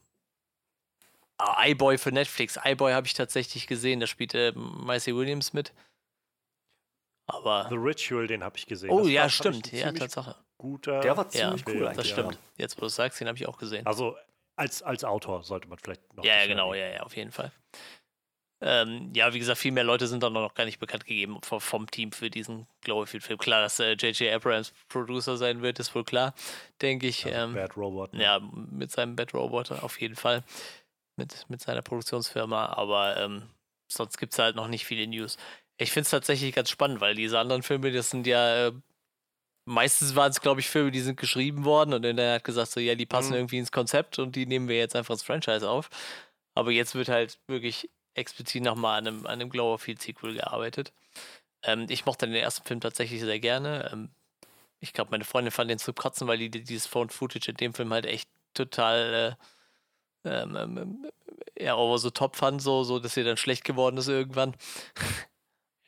ah, iBoy für Netflix. iBoy habe ich tatsächlich gesehen. Da spielt äh, Maisie Williams mit. Aber. The Ritual, den habe ich gesehen. Oh das ja, war, stimmt. Ja, Tatsache. Guter. Der war ziemlich ja, cool. Das stimmt. Jetzt, wo du es sagst, den habe ich auch gesehen. Also als, als Autor sollte man vielleicht noch. Ja, ja genau, ja, ja, auf jeden Fall. Ähm, ja, wie gesagt, viel mehr Leute sind dann noch gar nicht bekannt gegeben vom, vom Team für diesen Cloverfield-Film. Klar, dass J.J. Äh, Abrams Producer sein wird, ist wohl klar, denke ich. Ja, ähm, Bad Robot. Ne? Ja, mit seinem Bad Robot auf jeden Fall. Mit, mit seiner Produktionsfirma, aber ähm, sonst gibt es halt noch nicht viele News. Ich finde es tatsächlich ganz spannend, weil diese anderen Filme, das sind ja. Äh, meistens waren es, glaube ich, Filme, die sind geschrieben worden und dann hat gesagt, so, ja, die passen mhm. irgendwie ins Konzept und die nehmen wir jetzt einfach ins Franchise auf. Aber jetzt wird halt wirklich explizit nochmal an einem, an einem Cloverfield-Sequel gearbeitet. Ähm, ich mochte den ersten Film tatsächlich sehr gerne. Ähm, ich glaube, meine Freundin fand den zu kratzen, weil die dieses Phone-Footage in dem Film halt echt total äh, ähm, ähm ja, over so top fand, so, so, dass sie dann schlecht geworden ist irgendwann. [LAUGHS]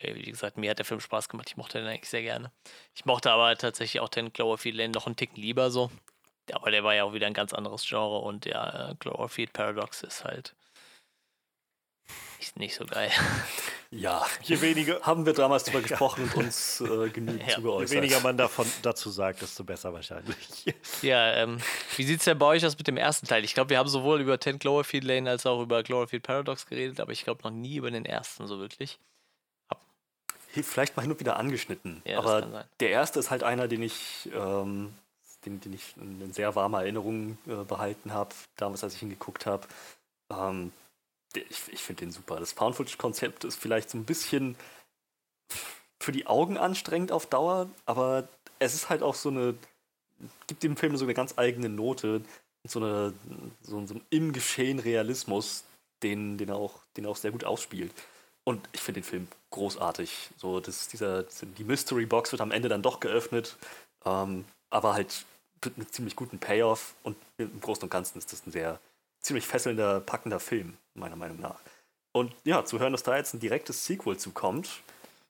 Wie gesagt, mir hat der Film Spaß gemacht. Ich mochte den eigentlich sehr gerne. Ich mochte aber tatsächlich auch den Cloverfield Lane noch einen Ticken lieber so. Aber der war ja auch wieder ein ganz anderes Genre und der äh, Cloverfield Paradox ist halt ist nicht so geil. [LAUGHS] Ja, je weniger haben wir damals darüber [LAUGHS] gesprochen und uns äh, genügend ja. zugeäußert. Je weniger man davon dazu sagt, desto besser wahrscheinlich. [LAUGHS] Ja, ähm, wie sieht es denn bei euch aus mit dem ersten Teil? Ich glaube, wir haben sowohl über 10 Cloverfield Lane als auch über Cloverfield Paradox geredet, aber ich glaube noch nie über den ersten so wirklich. Vielleicht mal hin und wieder angeschnitten. Ja, aber der erste ist halt einer, den ich, ähm, den, den ich in sehr warmer Erinnerung äh, behalten habe, damals, als ich ihn geguckt habe. Ähm, ich, ich finde den super. Das Found-Footage-Konzept ist vielleicht so ein bisschen für die Augen anstrengend auf Dauer, aber es ist halt auch so eine, gibt dem Film so eine ganz eigene Note, so, eine, so, so einen im Geschehen Realismus, den, den, er auch, den er auch sehr gut ausspielt. Und ich finde den Film großartig. So, das, dieser, die Mystery Box wird am Ende dann doch geöffnet, ähm, aber halt mit einem ziemlich guten Payoff und im Großen und Ganzen ist das ein sehr ziemlich fesselnder, packender Film, meiner Meinung nach. Und ja, zu hören, dass da jetzt ein direktes Sequel zukommt,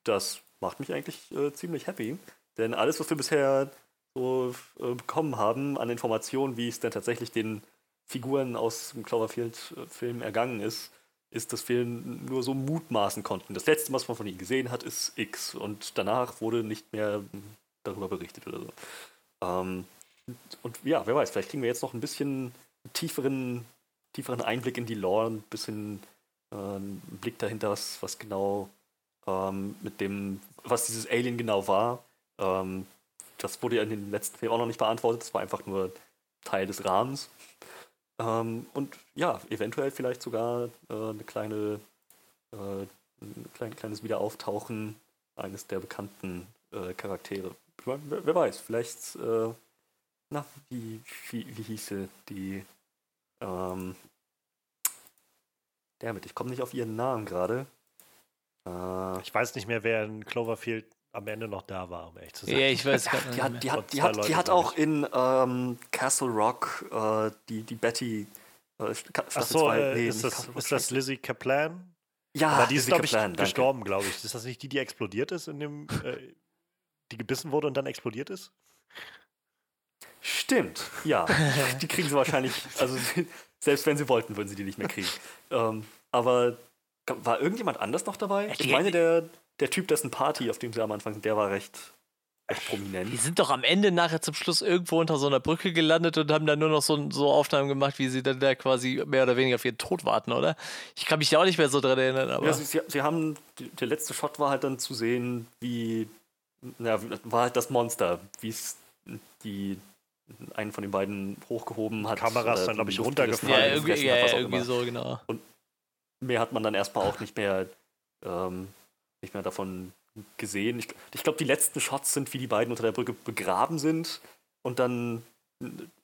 das macht mich eigentlich äh, ziemlich happy. Denn alles, was wir bisher so äh, bekommen haben an Informationen, wie es denn tatsächlich den Figuren aus dem Cloverfield-Film ergangen ist, ist, dass wir nur so mutmaßen konnten. Das letzte, was man von ihnen gesehen hat, ist X. Und danach wurde nicht mehr darüber berichtet oder so. Ähm, und ja, wer weiß, vielleicht kriegen wir jetzt noch ein bisschen tieferen tieferen Einblick in die Lore, ein bisschen äh, einen Blick dahinter, was, was genau ähm, mit dem, was dieses Alien genau war. Ähm, das wurde ja in den letzten Filmen auch noch nicht beantwortet, das war einfach nur Teil des Rahmens. Ähm, und ja, eventuell vielleicht sogar äh, eine kleine, äh, ein klein, kleines Wiederauftauchen eines der bekannten äh, Charaktere. Wer, wer, weiß, vielleicht, äh, na, wie, wie, wie hieße die ähm, damit, ich komme nicht auf ihren Namen gerade. Äh, ich weiß nicht mehr, wer in Cloverfield am Ende noch da war, um ehrlich zu sein. Ja, ich weiß gar nicht. Die hat, die hat, die hat, die hat auch in ähm, Castle Rock äh, die, die Betty. Äh, Achso, äh, nee, ist, das, ist das Lizzie Kaplan? Ja, Aber die ist, glaube ich, Kaplan, gestorben, glaube ich. Ist das nicht die, die explodiert ist in dem. Äh, die gebissen wurde und dann explodiert ist? Stimmt, ja. die kriegen sie wahrscheinlich. Also selbst wenn sie wollten, würden sie die nicht mehr kriegen. ähm, aber war irgendjemand anders noch dabei? Ich meine, der, der Typ, dessen Party, auf dem sie am Anfang sind, der war recht, recht prominent. Die sind doch am Ende nachher zum Schluss irgendwo unter so einer Brücke gelandet und haben dann nur noch so, so Aufnahmen gemacht, wie sie dann da quasi mehr oder weniger auf ihren Tod warten, oder? Ich kann mich ja auch nicht mehr so dran erinnern. Aber ja, sie, sie, sie haben, der letzte Shot war halt dann zu sehen, wie, ja, war halt das Monster, wie es die einen von den beiden hochgehoben hat. Kameras dann, glaube ich, runtergefallen. Ja, irgendwie, ja, ja, irgendwie so, genau. Und mehr hat man dann erstmal auch nicht mehr, ähm, nicht mehr davon gesehen. Ich, ich glaube, die letzten Shots sind, wie die beiden unter der Brücke begraben sind und dann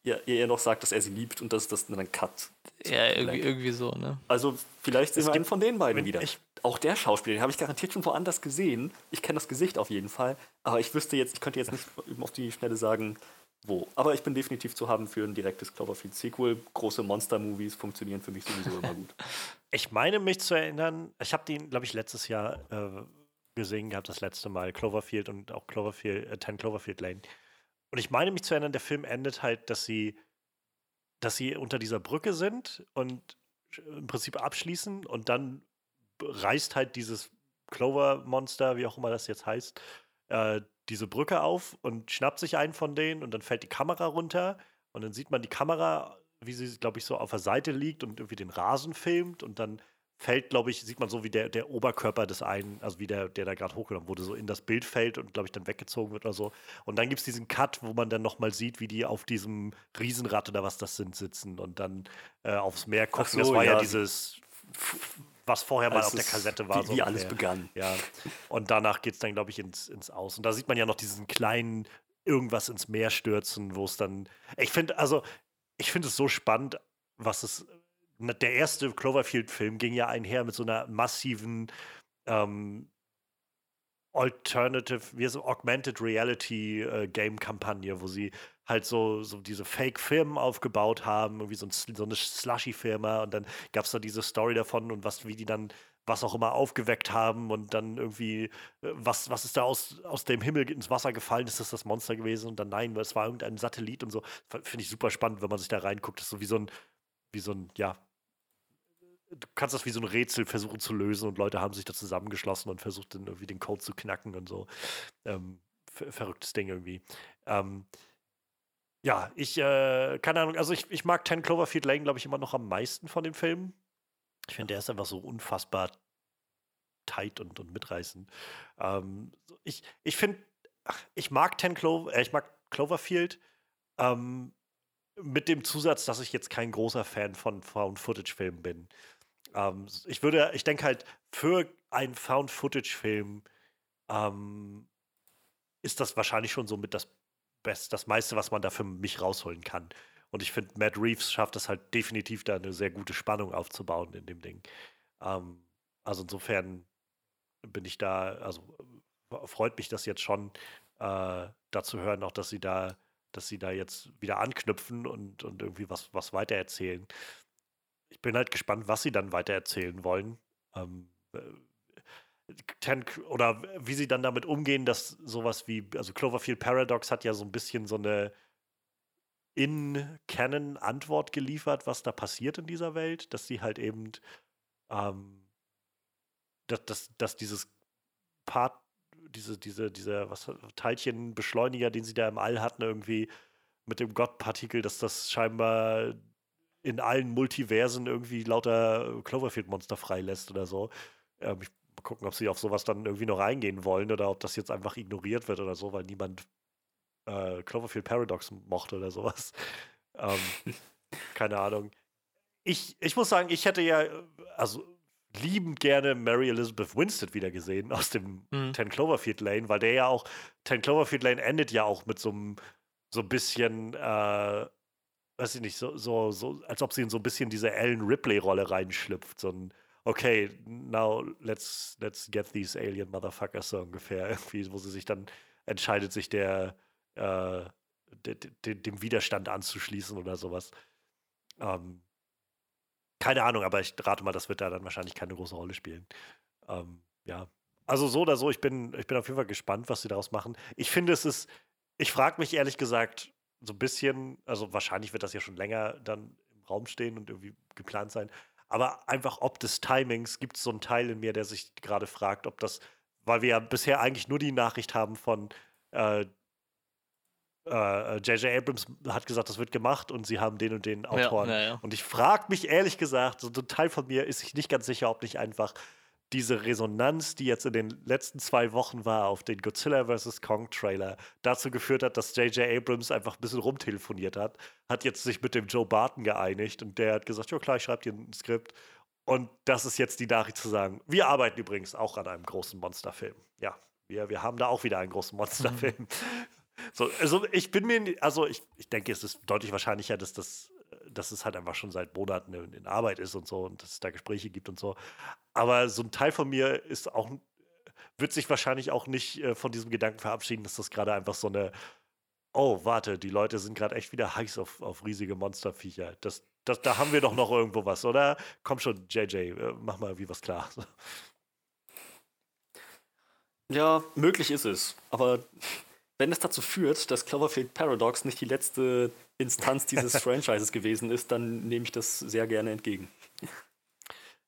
ja, er noch sagt, dass er sie liebt und dass das dann Cut. Ja, irgendwie, irgendwie, so, ne? Also vielleicht sehen wir einen von den beiden wieder. Ich, auch der Schauspieler, den habe ich garantiert schon woanders gesehen. Ich kenne das Gesicht auf jeden Fall, aber ich wüsste jetzt, ich könnte jetzt nicht auf die Schnelle sagen, wo. Aber ich bin definitiv zu haben für ein direktes Cloverfield-Sequel. Große Monster-Movies funktionieren für mich sowieso immer gut. [LAUGHS] Ich meine mich zu erinnern, ich habe den, glaube ich, letztes Jahr äh, gesehen gehabt, das letzte Mal, Cloverfield und auch Cloverfield, äh, 10 Cloverfield Lane. Und ich meine mich zu erinnern, der Film endet halt, dass sie, dass sie unter dieser Brücke sind und im Prinzip abschließen und dann reißt halt dieses Clover-Monster, wie auch immer das jetzt heißt, äh, diese Brücke auf und schnappt sich einen von denen und dann fällt die Kamera runter und dann sieht man die Kamera, wie sie, glaube ich, so auf der Seite liegt und irgendwie den Rasen filmt und dann fällt, glaube ich, sieht man so, wie der, der Oberkörper des einen, also wie der, der da gerade hochgenommen wurde, so in das Bild fällt und, glaube ich, dann weggezogen wird oder so. Und dann gibt es diesen Cut, wo man dann nochmal sieht, wie die auf diesem Riesenrad oder was das sind, sitzen und dann äh, aufs Meer gucken. So, das war ja, ja dieses was vorher mal auf der Kassette war. Wie, so wie alles begann. Ja. Und danach geht es dann, glaube ich, ins, ins Aus. Und da sieht man ja noch diesen kleinen irgendwas ins Meer stürzen, wo es dann. Ich finde, also, ich finde es so spannend, was es. Der erste Cloverfield-Film ging ja einher mit so einer massiven ähm, Alternative, wie es, Augmented Reality äh, Game-Kampagne, wo sie halt so, so diese Fake-Firmen aufgebaut haben, irgendwie so, ein, so eine Slushy-Firma und dann gab es da diese Story davon und was, wie die dann was auch immer aufgeweckt haben und dann irgendwie, äh, was, was ist da aus, aus dem Himmel ins Wasser gefallen? Ist das das Monster gewesen? Und dann nein, es war irgendein Satellit und so. Finde ich super spannend, wenn man sich da reinguckt. Das ist so wie so ein, wie so ein, ja, du kannst das wie so ein Rätsel versuchen zu lösen und Leute haben sich da zusammengeschlossen und versucht dann irgendwie den Code zu knacken und so. Ähm, ver verrücktes Ding irgendwie. Ähm, ja, ich, äh, keine Ahnung, also ich, ich mag 10 Cloverfield Lane, glaube ich, immer noch am meisten von dem Film. Ich finde, der ist einfach so unfassbar tight und, und mitreißend. Ähm, ich ich finde, ich mag 10 Clover, äh, ich mag Cloverfield, ähm, mit dem Zusatz, dass ich jetzt kein großer Fan von Found-Footage-Filmen bin. Ähm, ich würde, ich denke halt, für einen Found-Footage-Film ähm, ist das wahrscheinlich schon so mit das Best, das meiste, was man da für mich rausholen kann. Und ich finde, Matt Reeves schafft es halt definitiv, da eine sehr gute Spannung aufzubauen in dem Ding. Ähm, also insofern bin ich da, also freut mich das jetzt schon, äh, da zu hören, auch dass sie da, dass sie da jetzt wieder anknüpfen und, und irgendwie was, was weitererzählen ich bin halt gespannt, was sie dann weitererzählen wollen. Ähm, äh, oder wie sie dann damit umgehen, dass sowas wie, also Cloverfield Paradox hat ja so ein bisschen so eine in-Canon-Antwort geliefert, was da passiert in dieser Welt, dass sie halt eben, ähm, dass, dass, dass dieses Part, diese, diese, diese, was, Teilchenbeschleuniger, den sie da im All hatten, irgendwie mit dem Gottpartikel, dass das scheinbar in allen Multiversen irgendwie lauter Cloverfield-Monster freilässt oder so. Ähm, ich mal gucken, ob sie auf sowas dann irgendwie noch reingehen wollen oder ob das jetzt einfach ignoriert wird oder so, weil niemand äh, Cloverfield Paradox mochte oder sowas. [LAUGHS] Ähm, keine Ahnung. Ich, ich muss sagen, ich hätte ja, also liebend gerne Mary Elizabeth Winstead wieder gesehen aus dem mhm. 10 Cloverfield Lane, weil der ja auch, 10 Cloverfield Lane endet ja auch mit so einem so ein bisschen äh, weiß ich nicht, so, so, so, als ob sie in so ein bisschen diese Ellen Ripley-Rolle reinschlüpft. So ein, okay, now let's, let's get these alien motherfuckers so ungefähr. [LAUGHS] Irgendwie, wo sie sich dann entscheidet, sich der, äh, de, de, dem Widerstand anzuschließen oder sowas. Ähm, keine Ahnung, aber ich rate mal, das wird da dann wahrscheinlich keine große Rolle spielen. Ähm, ja. Also so oder so, ich bin, ich bin auf jeden Fall gespannt, was sie daraus machen. Ich finde, es ist, ich frage mich ehrlich gesagt, so ein bisschen, also wahrscheinlich wird das ja schon länger dann im Raum stehen und irgendwie geplant sein. Aber einfach ob des Timings gibt es so einen Teil in mir, der sich gerade fragt, ob das, weil wir ja bisher eigentlich nur die Nachricht haben von J.J. Äh, äh, Abrams hat gesagt, das wird gemacht und sie haben den und den Autoren. Ja, ja, ja. Und ich frage mich ehrlich gesagt, so ein Teil von mir ist sich nicht ganz sicher, ob nicht einfach diese Resonanz, die jetzt in den letzten zwei Wochen war auf den Godzilla vs. Kong Trailer, dazu geführt hat, dass J.J. Abrams einfach ein bisschen rumtelefoniert hat, hat jetzt sich mit dem Joe Barton geeinigt und der hat gesagt, ja klar, ich schreibe dir ein Skript. Und das ist jetzt die Nachricht zu sagen, wir arbeiten übrigens auch an einem großen Monsterfilm. Ja, wir, wir haben da auch wieder einen großen Monsterfilm. Mhm. So, also ich bin mir, also ich, ich denke, es ist deutlich wahrscheinlicher, dass das dass es halt einfach schon seit Monaten in, in, Arbeit ist und so und dass es da Gespräche gibt und so. Aber so ein Teil von mir ist auch, wird sich wahrscheinlich auch nicht äh, von diesem Gedanken verabschieden, dass das gerade einfach so eine, oh, warte, die Leute sind gerade echt wieder heiß auf, auf riesige Monsterviecher. Das, das, da haben wir doch noch irgendwo was, oder? Komm schon, JJ, äh, mach mal wie was klar. Ja, möglich ist es. Aber wenn es dazu führt, dass Cloverfield Paradox nicht die letzte Instanz dieses [LAUGHS] Franchises gewesen ist, dann nehme ich das sehr gerne entgegen.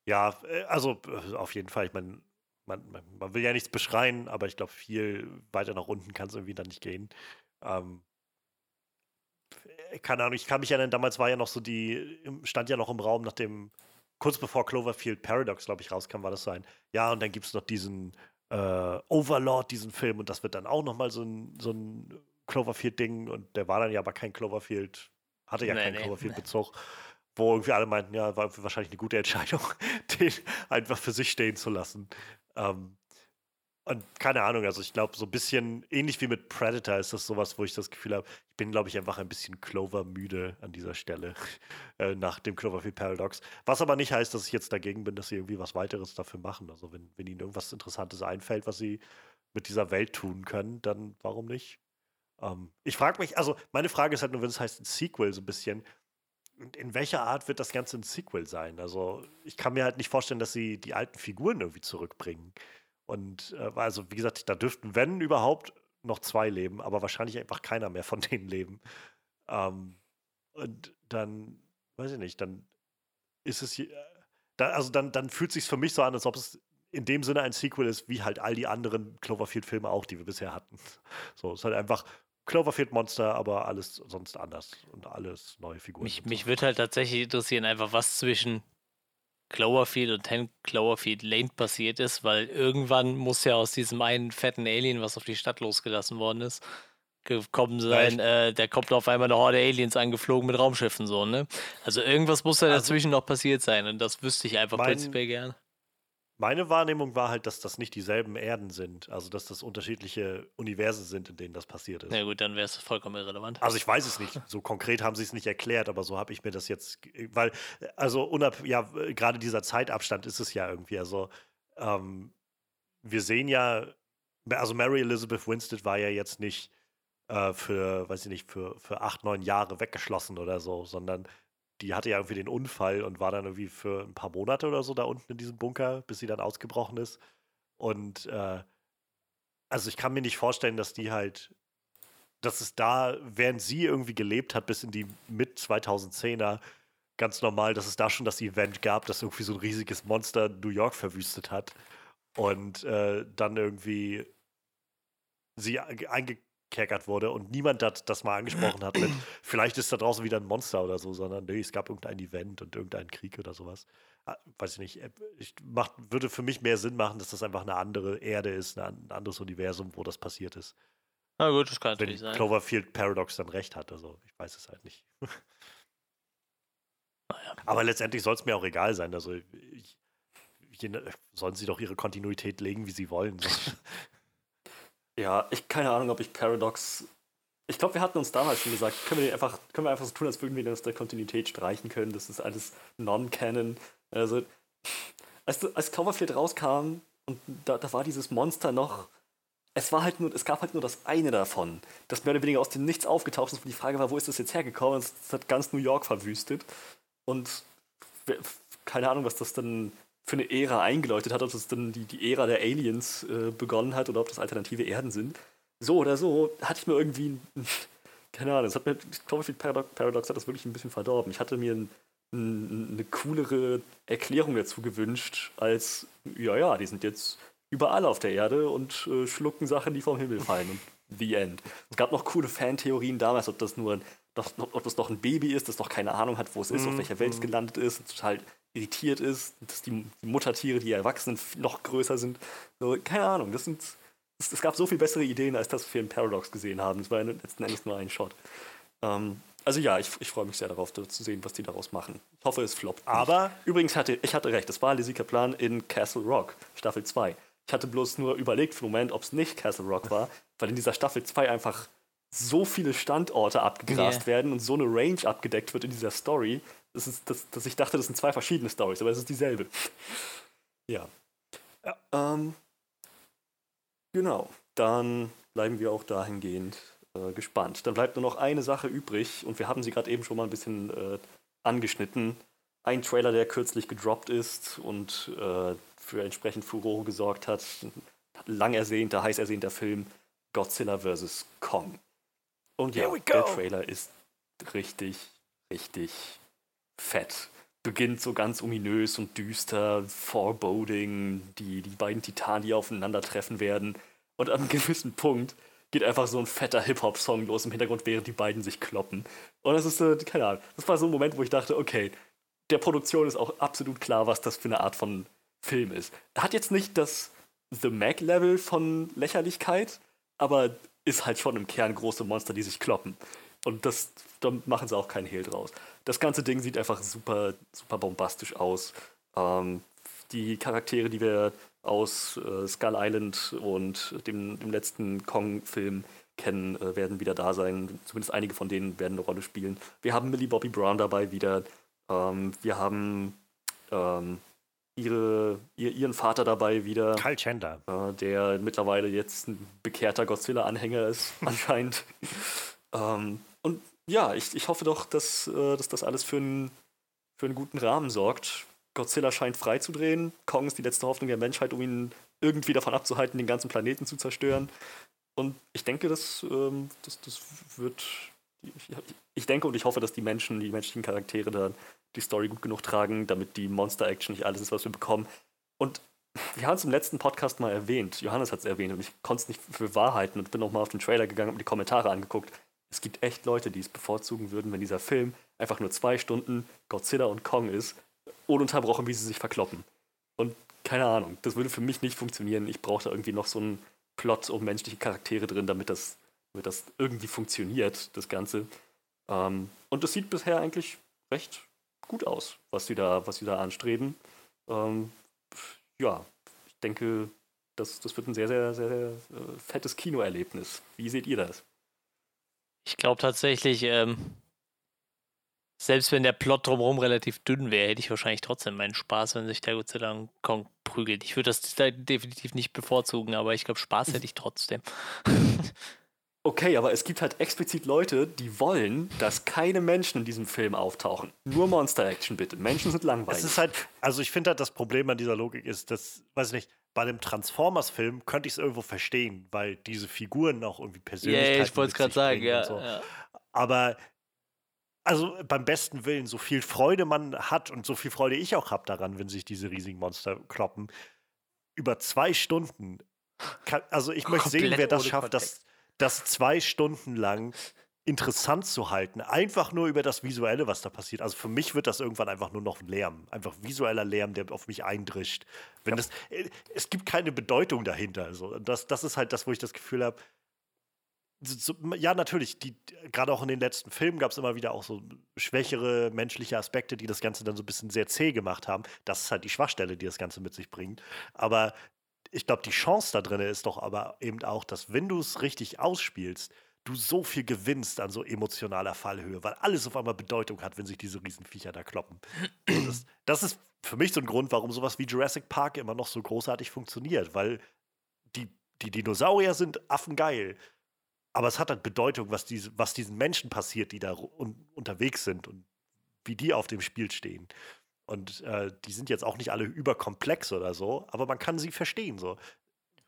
Ja, äh, also äh, auf jeden Fall. Ich meine, man, man, will ja nichts beschreien, aber ich glaube, viel weiter nach unten kann es irgendwie dann nicht gehen. Ähm, äh, keine Ahnung, ich kann mich erinnern, damals war ja noch so die, stand ja noch im Raum, nachdem, kurz bevor Cloverfield Paradox, glaube ich, rauskam, war das so ein, ja, und dann gibt es noch diesen äh, Overlord, diesen Film, und das wird dann auch nochmal so ein, so ein Cloverfield-Ding und der war dann ja aber kein Cloverfield, hatte ja nee, keinen nee, Cloverfield-Bezug, wo irgendwie alle meinten, ja, war wahrscheinlich eine gute Entscheidung, [LAUGHS] den einfach für sich stehen zu lassen. Ähm, und keine Ahnung, also ich glaube, so ein bisschen ähnlich wie mit Predator ist das sowas, wo ich das Gefühl habe, ich bin, glaube ich, einfach ein bisschen Clover-müde an dieser Stelle [LAUGHS] äh, nach dem Cloverfield Paradox. Was aber nicht heißt, dass ich jetzt dagegen bin, dass sie irgendwie was weiteres dafür machen. Also wenn, wenn ihnen irgendwas Interessantes einfällt, was sie mit dieser Welt tun können, dann warum nicht? Ähm, ich frage mich, also meine Frage ist halt nur, wenn es heißt ein Sequel, so ein bisschen, in welcher Art wird das Ganze ein Sequel sein? Also ich kann mir halt nicht vorstellen, dass sie die alten Figuren irgendwie zurückbringen. Und äh, also wie gesagt, da dürften, wenn überhaupt, noch zwei leben, aber wahrscheinlich einfach keiner mehr von [LAUGHS] denen leben. Ähm, und dann, weiß ich nicht, dann ist es, äh, da, also dann, dann fühlt es sich für mich so an, als ob es in dem Sinne ein Sequel ist, wie halt all die anderen Cloverfield-Filme auch, die wir bisher hatten. [LAUGHS] So, es ist halt einfach Cloverfield Monster, aber alles sonst anders und alles neue Figuren. Mich, mich würde halt tatsächlich interessieren, einfach was zwischen Cloverfield und 10 Cloverfield Lane passiert ist, weil irgendwann muss ja aus diesem einen fetten Alien, was auf die Stadt losgelassen worden ist, gekommen sein. Äh, der kommt auf einmal eine Horde Aliens angeflogen mit Raumschiffen, so, ne? Also irgendwas muss da also, dazwischen noch passiert sein und das wüsste ich einfach mein, prinzipiell gern. Meine Wahrnehmung war halt, dass das nicht dieselben Erden sind, also dass das unterschiedliche Universen sind, in denen das passiert ist. Na gut, dann wäre es vollkommen irrelevant. Also ich weiß es nicht, so konkret haben sie es nicht erklärt, aber so habe ich mir das jetzt, weil, also unab, ja, gerade dieser Zeitabstand ist es ja irgendwie, also ähm, wir sehen ja, also Mary Elizabeth Winstead war ja jetzt nicht äh, für, weiß ich nicht, für, für acht, neun Jahre weggeschlossen oder so, sondern die hatte ja irgendwie den Unfall und war dann irgendwie für ein paar Monate oder so da unten in diesem Bunker, bis sie dann ausgebrochen ist. Und äh, also ich kann mir nicht vorstellen, dass die halt, dass es da, während sie irgendwie gelebt hat, bis in die Mit-2010er, ganz normal, dass es da schon das Event gab, dass irgendwie so ein riesiges Monster New York verwüstet hat. Und äh, dann irgendwie sie einge gekerkert wurde und niemand dat, das mal angesprochen hat mit, [CLEARS THROAT] vielleicht ist da draußen wieder ein Monster oder so, sondern nee, es gab irgendein Event und irgendeinen Krieg oder sowas. Ah, weiß ich nicht. Äh, ich macht, würde für mich mehr Sinn machen, dass das einfach eine andere Erde ist, ein anderes Universum, wo das passiert ist. Na gut, das kann Wenn natürlich sein. Cloverfield Paradox dann recht hat, also ich weiß es halt nicht. [LAUGHS] Naja. Aber letztendlich soll es mir auch egal sein. Also ich, ich, sollen sie doch ihre Kontinuität legen, wie sie wollen. [LAUGHS] Ja, ich keine Ahnung, ob ich Paradox. Ich glaube, wir hatten uns damals schon gesagt, können wir, einfach, können wir einfach so tun, als würden wir das der Kontinuität streichen können. Das ist alles Non-Canon. Also, als, als Cloverfield rauskam und da, da war dieses Monster noch. Es war halt nur, es gab halt nur das eine davon, das mehr oder weniger aus dem Nichts aufgetaucht ist, wo die Frage war, wo ist das jetzt hergekommen? Es hat ganz New York verwüstet. Und keine Ahnung, was das dann für eine Ära eingeläutet hat, ob das dann die, die Ära der Aliens äh, begonnen hat oder ob das alternative Erden sind. So oder so hatte ich mir irgendwie, [LAUGHS] keine Ahnung, das hat mir, Cloverfield Paradox, Paradox hat das wirklich ein bisschen verdorben. Ich hatte mir ein, ein, eine coolere Erklärung dazu gewünscht, als, ja, ja, die sind jetzt überall auf der Erde und äh, schlucken Sachen, die vom Himmel fallen. Und [LAUGHS] The End. Es gab noch coole Fantheorien damals, ob das nur doch, ob das noch ein Baby ist, das noch keine Ahnung hat, wo es ist, mm, auf welcher Welt es mhm. gelandet ist, und total irritiert ist, dass die, Muttertiere, die Erwachsenen, noch größer sind. So, keine Ahnung, das sind. Es, es, gab so viel bessere Ideen, als das wir in Paradox gesehen haben. Es war letzten Endes nur ein Shot. Ähm, also ja, ich, ich freue mich sehr darauf, zu sehen, was die daraus machen. Ich hoffe, es floppt. Aber übrigens hatte ich hatte recht, es war Lizzie Plan in Castle Rock, Staffel 2. Ich hatte bloß nur überlegt für einen Moment, ob es nicht Castle Rock war, weil in dieser Staffel 2 einfach so viele Standorte abgegrast yeah. werden und so eine Range abgedeckt wird in dieser Story, das ist, dass, dass ich dachte, das sind zwei verschiedene Stories, aber es ist dieselbe. ja. ja. Ähm, genau. Dann bleiben wir auch dahingehend äh, gespannt. Dann bleibt nur noch eine Sache übrig und wir haben sie gerade eben schon mal ein bisschen äh, angeschnitten. Ein Trailer, der kürzlich gedroppt ist und äh, für entsprechend Furore gesorgt hat. Lang ersehnter, heiß ersehnter Film Godzilla vs. Kong. Und ja, der Trailer ist richtig, richtig fett. Beginnt so ganz ominös und düster, foreboding, die, die beiden die aufeinandertreffen werden. Und an einem [LAUGHS] gewissen Punkt geht einfach so ein fetter Hip-Hop-Song los im Hintergrund, während die beiden sich kloppen. Und das ist, äh, keine Ahnung, das war so ein Moment, wo ich dachte, okay, der Produktion ist auch absolut klar, was das für eine Art von Film ist. Hat jetzt nicht das The Mac-Level von Lächerlichkeit, aber ist halt schon im Kern große Monster, die sich kloppen. Und das, da machen sie auch keinen Hehl draus. Das ganze Ding sieht einfach super, super bombastisch aus. Ähm, die Charaktere, die wir aus äh, Skull Island und dem, dem letzten Kong-Film kennen, äh, werden wieder da sein. Zumindest einige von denen werden eine Rolle spielen. Wir haben Millie Bobby Brown dabei wieder. Ähm, wir haben ähm, ihre, ihr, ihren Vater dabei wieder. Kyle Chandler. Äh, der mittlerweile jetzt ein bekehrter Godzilla-Anhänger ist, [LAUGHS] anscheinend. Ähm, und ja, ich, ich hoffe doch, dass, äh, dass das alles für, ein, für einen guten Rahmen sorgt. Godzilla scheint frei zu drehen. Kong ist die letzte Hoffnung der Menschheit, um ihn irgendwie davon abzuhalten, den ganzen Planeten zu zerstören. Und ich denke, das, ähm, das, das wird. Ich, denke und ich hoffe, dass die Menschen, die menschlichen Charaktere da die Story gut genug tragen, damit die Monster-Action nicht alles ist, was wir bekommen. Und wir haben es im letzten Podcast mal erwähnt. Johannes hat es erwähnt und ich konnte es nicht für wahrheiten und bin nochmal auf den Trailer gegangen und die Kommentare angeguckt. Es gibt echt Leute, die es bevorzugen würden, wenn dieser Film einfach nur zwei Stunden Godzilla und Kong ist ununterbrochen, wie sie sich verkloppen. Und keine Ahnung, das würde für mich nicht funktionieren. Ich brauche da irgendwie noch so einen Plot um menschliche Charaktere drin, damit das, damit das irgendwie funktioniert, das Ganze. Ähm, und das sieht bisher eigentlich recht gut aus, was sie da, was sie da anstreben. Ähm, ja, ich denke, das, das wird ein sehr, sehr, sehr, sehr äh, fettes Kinoerlebnis. Wie seht ihr das? Ich glaube tatsächlich, ähm, selbst wenn der Plot drumherum relativ dünn wäre, hätte ich wahrscheinlich trotzdem meinen Spaß, wenn sich der Godzilla und Kong prügelt. Ich würde das definitiv nicht bevorzugen, aber ich glaube, Spaß hätte ich trotzdem. [LAUGHS] Okay, aber es gibt halt explizit Leute, die wollen, dass keine Menschen in diesem Film auftauchen. Nur Monster-Action bitte. Menschen sind langweilig. Es ist halt, also ich finde halt, das Problem an dieser Logik ist, dass, weiß ich nicht, bei einem Transformers-Film könnte ich es irgendwo verstehen, weil diese Figuren auch irgendwie persönlich. Ja, yeah, ich wollte es gerade sagen, ja, so. ja. Aber also beim besten Willen, so viel Freude man hat und so viel Freude ich auch habe daran, wenn sich diese riesigen Monster kloppen, über zwei Stunden. Kann, also ich möchte sehen, wer das schafft, das, das zwei Stunden lang interessant zu halten. Einfach nur über das Visuelle, was da passiert. Also für mich wird das irgendwann einfach nur noch Lärm. Einfach visueller Lärm, der auf mich eindrischt. Wenn ja. das, äh, es gibt keine Bedeutung dahinter. Also das, das ist halt das, wo ich das Gefühl habe, so, ja, natürlich, gerade auch in den letzten Filmen gab es immer wieder auch so schwächere menschliche Aspekte, die das Ganze dann so ein bisschen sehr zäh gemacht haben. Das ist halt die Schwachstelle, die das Ganze mit sich bringt. Aber ich glaube, die Chance da drin ist doch aber eben auch, dass wenn du es richtig ausspielst, du so viel gewinnst an so emotionaler Fallhöhe, weil alles auf einmal Bedeutung hat, wenn sich diese Riesenviecher da kloppen. Das, das, ist für mich so ein Grund, warum sowas wie Jurassic Park immer noch so großartig funktioniert, weil die, die Dinosaurier sind affengeil aber es hat halt Bedeutung, was, diese, was diesen Menschen passiert, die da un unterwegs sind und wie die auf dem Spiel stehen. Und äh, die sind jetzt auch nicht alle überkomplex oder so, aber man kann sie verstehen. So.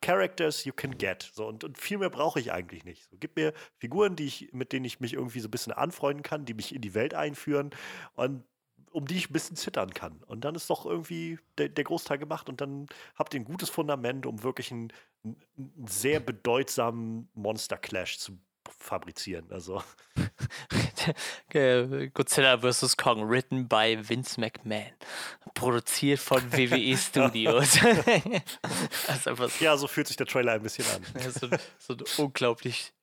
Characters you can get. So, und, und viel mehr brauche ich eigentlich nicht. So, gib mir Figuren, die ich, mit denen ich mich irgendwie so ein bisschen anfreunden kann, die mich in die Welt einführen. Und um die ich ein bisschen zittern kann. Und dann ist doch irgendwie der, der Großteil gemacht und dann habt ihr ein gutes Fundament, um wirklich einen, einen sehr bedeutsamen Monster-Clash zu fabrizieren. Also. [LAUGHS] [LAUGHS] Godzilla vs. Kong, written by Vince McMahon. Produziert von [LAUGHS] WWE Studios. [LAUGHS] also ja, so fühlt sich der Trailer ein bisschen an. so, so eine unglaublich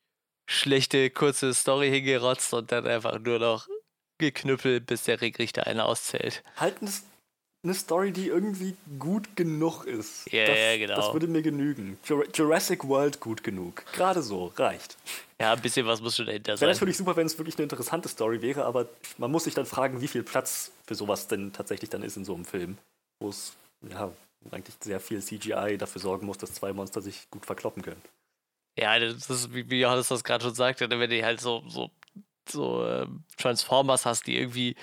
schlechte, kurze Story hingerotzt und dann einfach nur noch geknüppelt, bis der Ringrichter eine auszählt. Halt eine Story, die irgendwie gut genug ist. Ja, das, ja, genau. Das würde mir genügen. Jurassic World gut genug. Gerade so, reicht. Ja, ein bisschen was muss schon dahinter sein. Wäre natürlich super, wenn es wirklich eine interessante Story wäre, aber man muss sich dann fragen, wie viel Platz für sowas denn tatsächlich dann ist in so einem Film, wo es ja eigentlich sehr viel CGI dafür sorgen muss, dass zwei Monster sich gut verkloppen können. Ja, das ist, wie Johannes das gerade schon sagte, wenn die halt so, so, so äh, Transformers hast, die irgendwie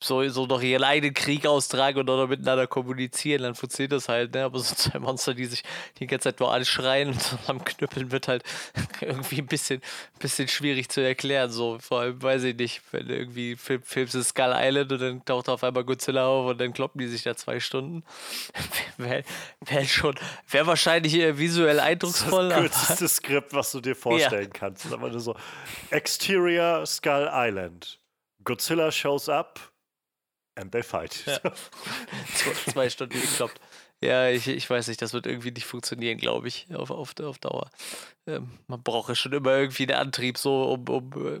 so, so noch ihren eigenen Krieg austragen und oder miteinander kommunizieren, dann funktioniert das halt, ne? Aber so zwei Monster, die sich die ganze Zeit nur anschreien und [LAUGHS] zusammenknüppeln, wird halt [LAUGHS] irgendwie ein bisschen, bisschen schwierig zu erklären. So, vor allem weiß ich nicht, wenn irgendwie film, filmst du Skull Island und dann taucht auf einmal Godzilla auf und dann kloppen die sich da zwei Stunden. [LAUGHS] Wäre wär schon, wäre wahrscheinlich visuell eindrucksvoll. Das, ist das kürzeste Skript, was du dir vorstellen ja. kannst. Aber nur so Exterior Skull Island. Godzilla shows up, And they fight. Ja. [LAUGHS] Zwei Stunden gekloppt. Ja, ich, ich weiß nicht, das wird irgendwie nicht funktionieren, glaube ich, auf, auf, auf Dauer. Ähm, man braucht ja schon immer irgendwie einen Antrieb, so um, um äh,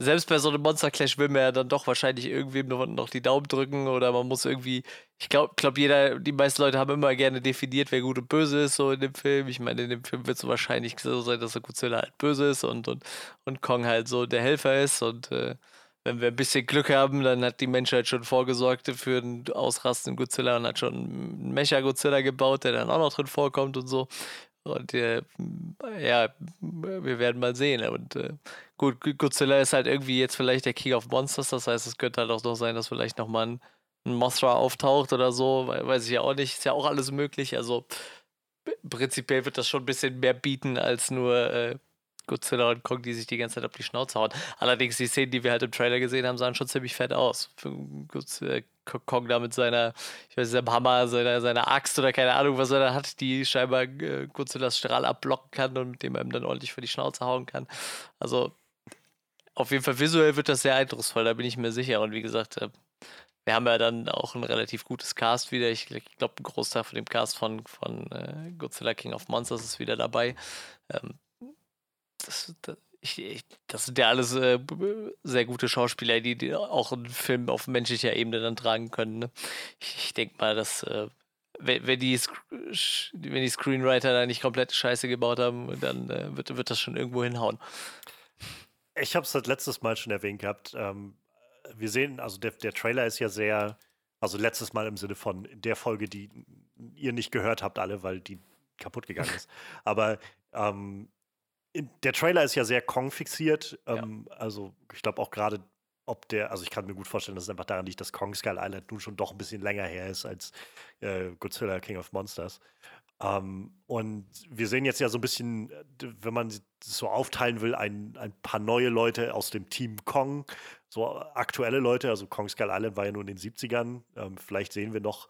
selbst bei so einem Monster Clash will man ja dann doch wahrscheinlich irgendwem noch, noch die Daumen drücken oder man muss irgendwie, ich glaube, glaub jeder, die meisten Leute haben immer gerne definiert, wer gut und böse ist, so in dem Film. Ich meine, in dem Film wird es so wahrscheinlich so sein, dass der Godzilla halt böse ist und, und, und Kong halt so der Helfer ist und äh, wenn wir ein bisschen Glück haben, dann hat die Menschheit schon vorgesorgt für einen ausrastenden Godzilla und hat schon einen Mecha-Godzilla gebaut, der dann auch noch drin vorkommt und so. Und äh, ja, wir werden mal sehen. Und äh, gut, Godzilla ist halt irgendwie jetzt vielleicht der King of Monsters, das heißt, es könnte halt auch noch sein, dass vielleicht nochmal ein, ein Mothra auftaucht oder so, weiß ich ja auch nicht. Ist ja auch alles möglich. Also prinzipiell wird das schon ein bisschen mehr bieten als nur äh, Godzilla und Kong, die sich die ganze Zeit auf die Schnauze hauen. Allerdings die Szenen, die wir halt im Trailer gesehen haben, sahen schon ziemlich fett aus. Godzilla, Kong da mit seiner, ich weiß nicht, Hammer, seiner, seiner Axt oder keine Ahnung, was er da hat, die scheinbar äh, Godzillas Strahl abblocken kann und mit dem er ihm dann ordentlich für die Schnauze hauen kann. Also auf jeden Fall visuell wird das sehr eindrucksvoll, da bin ich mir sicher. Und wie gesagt, äh, wir haben ja dann auch ein relativ gutes Cast wieder. Ich, glaube, ein Großteil von dem Cast von, von äh, Godzilla King of Monsters ist wieder dabei. Ähm, das, das, ich, ich, das sind ja alles äh, sehr gute Schauspieler, die, die, auch einen Film auf menschlicher Ebene dann tragen können. Ne? Ich, ich denke mal, dass äh, wenn, wenn, die, wenn die Screenwriter da nicht komplette Scheiße gebaut haben, dann äh, wird, wird das schon irgendwo hinhauen. Ich habe es das letztes Mal schon erwähnt gehabt. Ähm, wir sehen, also der, der Trailer ist ja sehr, also letztes Mal im Sinne von der Folge, die ihr nicht gehört habt, alle, weil die kaputt gegangen ist. [LAUGHS] Aber ähm, der Trailer ist ja sehr Kong fixiert. Ähm, ja. Also ich glaube auch gerade, ob der, also ich kann mir gut vorstellen, dass es einfach daran liegt, dass Kong Skull Island nun schon doch ein bisschen länger her ist als äh, Godzilla King of Monsters. Ähm, und wir sehen jetzt ja so ein bisschen, wenn man so aufteilen will, ein, ein paar neue Leute aus dem Team Kong, so aktuelle Leute, also Kong Skull Island war ja nur in den 70ern. Ähm, vielleicht sehen wir noch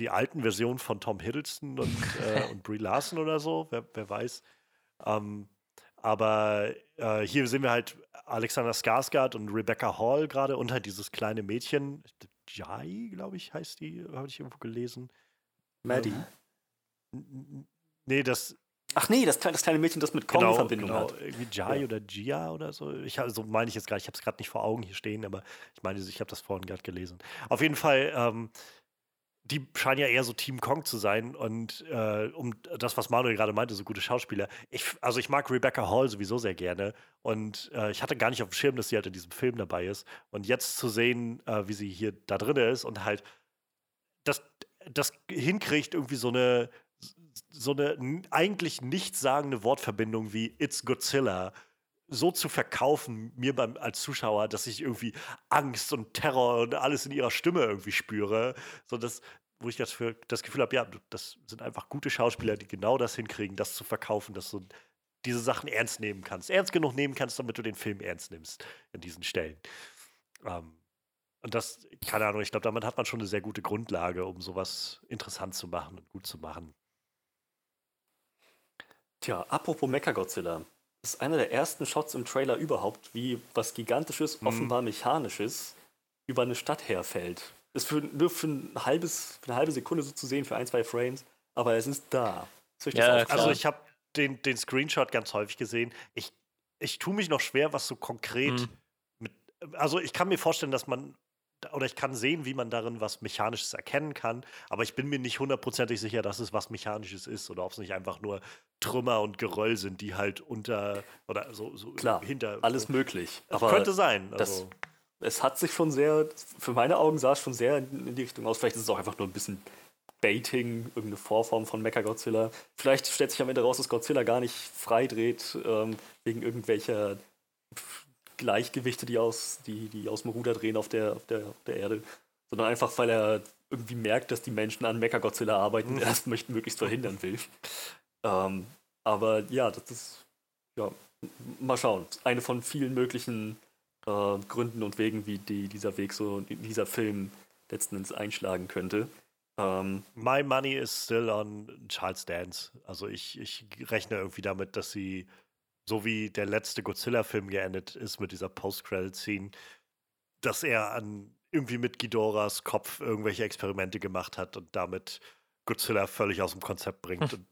die alten Versionen von Tom Hiddleston und, äh, und Brie Larson oder so, wer, wer weiß. Ähm, aber äh, hier sehen wir halt Alexander Skarsgård und Rebecca Hall gerade und halt dieses kleine Mädchen, Jai, glaube ich, heißt die, habe ich irgendwo gelesen. Maddie. Ähm, nee, das. Ach nee, das, das kleine Mädchen, das mit Kong genau, Verbindung genau. hat. Irgendwie Jai ja. oder Gia oder so. Ich, so meine ich jetzt nicht. Ich habe es gerade nicht vor Augen hier stehen, aber ich meine, ich habe das vorhin gerade gelesen. Auf jeden Fall ähm, die scheinen ja eher so Team Kong zu sein. Und äh, um das, was Manuel gerade meinte, so gute Schauspieler. Ich, also ich mag Rebecca Hall sowieso sehr gerne. Und äh, ich hatte gar nicht auf dem Schirm, dass sie halt in diesem Film dabei ist. Und jetzt zu sehen, äh, wie sie hier da drin ist und halt das, das hinkriegt, irgendwie so eine, so eine eigentlich nichtssagende Wortverbindung wie It's Godzilla so zu verkaufen, mir beim, als Zuschauer, dass ich irgendwie Angst und Terror und alles in ihrer Stimme irgendwie spüre. So dass, wo ich das, für, das Gefühl habe, ja, das sind einfach gute Schauspieler, die genau das hinkriegen, das zu verkaufen, dass du diese Sachen ernst nehmen kannst. Ernst genug nehmen kannst, damit du den Film ernst nimmst in diesen Stellen. Ähm, und das, keine Ahnung, ich glaube, damit hat man schon eine sehr gute Grundlage, um sowas interessant zu machen und gut zu machen. Tja, apropos Mechagodzilla. Das ist einer der ersten Shots im Trailer überhaupt, wie was Gigantisches, mhm. offenbar Mechanisches über eine Stadt herfällt. Ist für, nur für, ein halbes, für eine halbe Sekunde so zu sehen, für ein, zwei Frames, aber es ist da. Ja, also ich habe den, den Screenshot ganz häufig gesehen. Ich, ich tue mich noch schwer, was so konkret mhm. mit. Also ich kann mir vorstellen, dass man oder ich kann sehen, wie man darin was Mechanisches erkennen kann, aber ich bin mir nicht hundertprozentig sicher, dass es was Mechanisches ist oder ob es nicht einfach nur Trümmer und Geröll sind, die halt unter oder so, so Klar, hinter. Alles möglich. Aber könnte sein. Also. Das, es hat sich schon sehr, für meine Augen sah es schon sehr in die Richtung aus. Vielleicht ist es auch einfach nur ein bisschen Baiting, irgendeine Vorform von Mecha-Godzilla. Vielleicht stellt sich am Ende raus, dass Godzilla gar nicht freidreht, ähm, wegen irgendwelcher Gleichgewichte, die aus, die, die aus dem Ruder drehen auf der, auf, der, auf der Erde. Sondern einfach, weil er irgendwie merkt, dass die Menschen an Mecha-Godzilla arbeiten und erst möchten möglichst verhindern will. Ähm, aber ja, das ist, ja, mal schauen. Eine von vielen möglichen äh, Gründen und Wegen, wie die, dieser Weg so, dieser Film letzten Endes einschlagen könnte. Ähm, My money is still on Charles Dance. Also ich, ich rechne irgendwie damit, dass sie, so wie der letzte Godzilla-Film geendet ist mit dieser Post-Credit-Scene, dass er an irgendwie mit Gidoras Kopf irgendwelche Experimente gemacht hat und damit Godzilla völlig aus dem Konzept bringt. und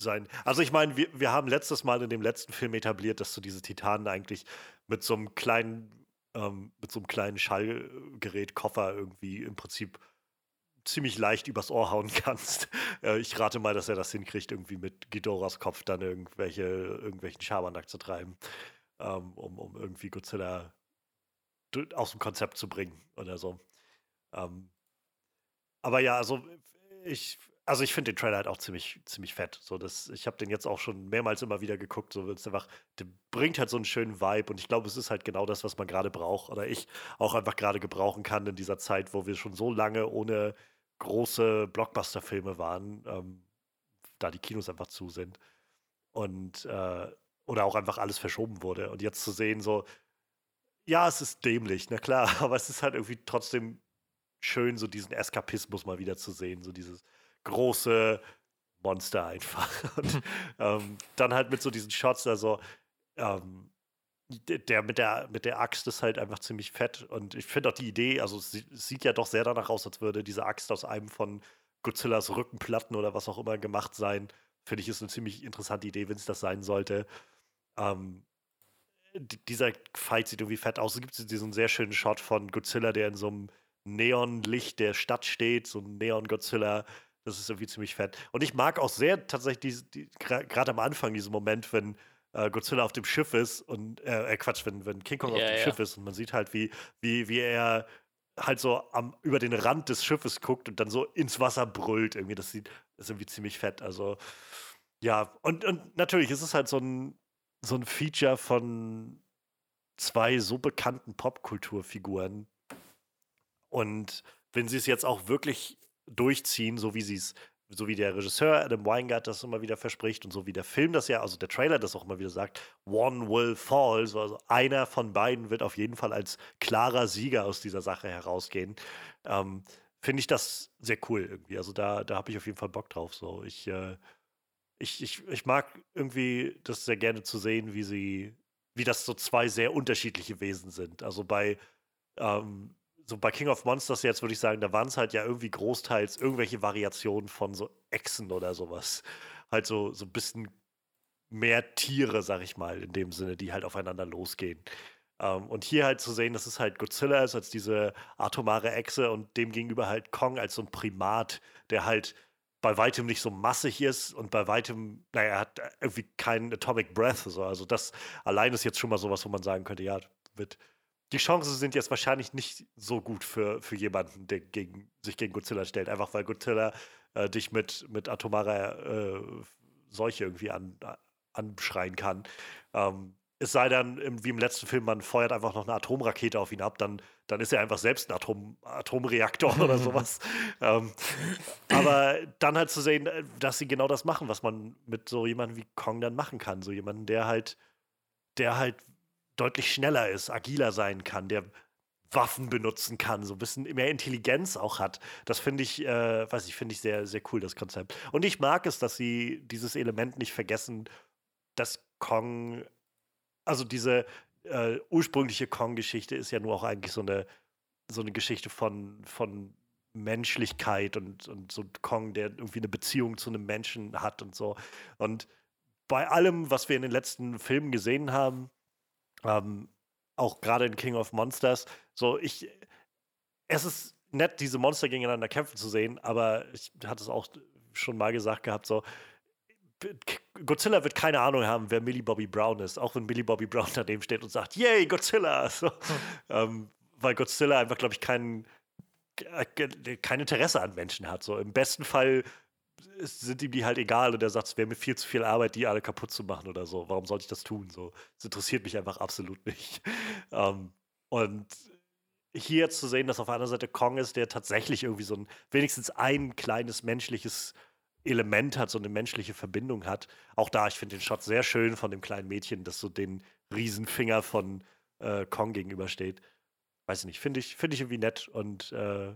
sein. Also ich meine, wir, wir haben letztes Mal in dem letzten Film etabliert, dass du diese Titanen eigentlich mit so einem kleinen, ähm, mit so einem kleinen Schallgerät, Koffer irgendwie im Prinzip ziemlich leicht übers Ohr hauen kannst. [LAUGHS] Äh, ich rate mal, dass er das hinkriegt, irgendwie mit Gidoras Kopf dann irgendwelche, irgendwelchen Schabernack zu treiben, ähm, um, um irgendwie Godzilla aus dem Konzept zu bringen oder so. Ähm, aber ja, also ich, also ich finde den Trailer halt auch ziemlich, ziemlich fett. So, das, ich habe den jetzt auch schon mehrmals immer wieder geguckt. So, es einfach, der bringt halt so einen schönen Vibe und ich glaube, es ist halt genau das, was man gerade braucht oder ich auch einfach gerade gebrauchen kann in dieser Zeit, wo wir schon so lange ohne große Blockbuster-Filme waren, ähm, da die Kinos einfach zu sind. Und äh, oder auch einfach alles verschoben wurde. Und jetzt zu sehen, so, ja, es ist dämlich, na klar, [LAUGHS] aber es ist halt irgendwie trotzdem schön, so diesen Eskapismus mal wieder zu sehen, so dieses große Monster einfach. [LAUGHS] Und [LAUGHS] ähm, dann halt mit so diesen Shots, also ähm, der mit der, mit der Axt ist halt einfach ziemlich fett. Und ich finde auch die Idee, also es sieht ja doch sehr danach aus, als würde diese Axt aus einem von Godzillas Rückenplatten oder was auch immer gemacht sein. Finde ich ist eine ziemlich interessante Idee, wenn es das sein sollte. Ähm, dieser Fight sieht irgendwie fett aus. Es gibt diesen sehr schönen Shot von Godzilla, der in so einem Neonlicht der Stadt steht, so ein Neon-Godzilla. Das ist irgendwie ziemlich fett. Und ich mag auch sehr tatsächlich die, die, gerade am Anfang diesen Moment, wenn äh, Godzilla auf dem Schiff ist und äh, äh Quatsch, wenn, wenn King Kong ja, auf dem ja. Schiff ist und man sieht halt, wie, wie, wie er halt so am, über den Rand des Schiffes guckt und dann so ins Wasser brüllt. Irgendwie, das sieht das ist irgendwie ziemlich fett. Also, ja, und, und natürlich ist es halt so ein, so ein Feature von zwei so bekannten Popkulturfiguren. Und wenn sie es jetzt auch wirklich durchziehen, so wie sie es so wie der Regisseur Adam Weingart das immer wieder verspricht und so wie der Film das ja, also der Trailer das auch immer wieder sagt, one will fall, so also einer von beiden wird auf jeden Fall als klarer Sieger aus dieser Sache herausgehen. Ähm, Finde ich das sehr cool irgendwie. Also da, da habe ich auf jeden Fall Bock drauf. So, ich, äh, ich, ich, ich mag irgendwie das sehr gerne zu sehen, wie sie, wie das so zwei sehr unterschiedliche Wesen sind. Also bei ähm, so bei King of Monsters jetzt würde ich sagen, da waren es halt ja irgendwie großteils irgendwelche Variationen von so Echsen oder sowas. Halt so, so ein bisschen mehr Tiere, sag ich mal, in dem Sinne, die halt aufeinander losgehen. Um, ähm, und hier halt zu sehen, dass es halt Godzilla ist als diese atomare Echse und dem gegenüber halt Kong als so ein Primat, der halt bei weitem nicht so massig ist und bei weitem, naja, er hat irgendwie keinen Atomic Breath. So. Also das allein ist jetzt schon mal sowas, wo man sagen könnte, ja, wird die Chancen sind jetzt wahrscheinlich nicht so gut für, für jemanden, der gegen, sich gegen Godzilla stellt. Einfach weil Godzilla äh, dich mit, mit atomarer äh, Seuche irgendwie an, anschreien kann. Ähm, es sei dann, wie im letzten Film, man feuert einfach noch eine Atomrakete auf ihn ab, dann, dann ist er einfach selbst ein Atom, Atomreaktor oder [LAUGHS] sowas. ähm, aber dann halt zu sehen, äh, dass sie genau das machen, was man mit so jemandem wie Kong dann machen kann. So jemanden, der halt, der halt deutlich schneller ist, agiler sein kann, der Waffen benutzen kann, so ein bisschen mehr Intelligenz auch hat. Das finde ich, äh, weiß ich, finde ich sehr, sehr cool, das Konzept. Und ich mag es, dass sie dieses Element nicht vergessen, dass Kong, also diese äh, ursprüngliche Kong-Geschichte ist ja nur auch eigentlich so eine, so eine Geschichte von, von Menschlichkeit und, und so Kong, der irgendwie eine Beziehung zu einem Menschen hat und so. Und bei allem, was wir in den letzten Filmen gesehen haben, ähm, auch gerade in King of Monsters, so ich, es ist nett, diese Monster gegeneinander kämpfen zu sehen, aber ich hatte es auch schon mal gesagt gehabt, so Godzilla wird keine Ahnung haben, wer Millie Bobby Brown ist, auch wenn Millie Bobby [LAUGHS] Brown daneben steht und sagt, yay, Godzilla! [LAUGHS] So, hm. ähm, weil Godzilla einfach, glaube ich, kein, kein Interesse an Menschen hat. So im besten Fall sind ihm die halt egal und er sagt, es wäre mir viel zu viel Arbeit, die alle kaputt zu machen oder so. Warum sollte ich das tun? So, es interessiert mich einfach absolut nicht. [LAUGHS] Ähm, und hier zu sehen, dass auf anderen Seite Kong ist, der tatsächlich irgendwie so ein, wenigstens ein kleines menschliches Element hat, so eine menschliche Verbindung hat. Auch da, ich finde den Shot sehr schön von dem kleinen Mädchen, das so den Riesenfinger von äh, Kong gegenübersteht. Weiß ich nicht, finde ich, find ich irgendwie nett und äh,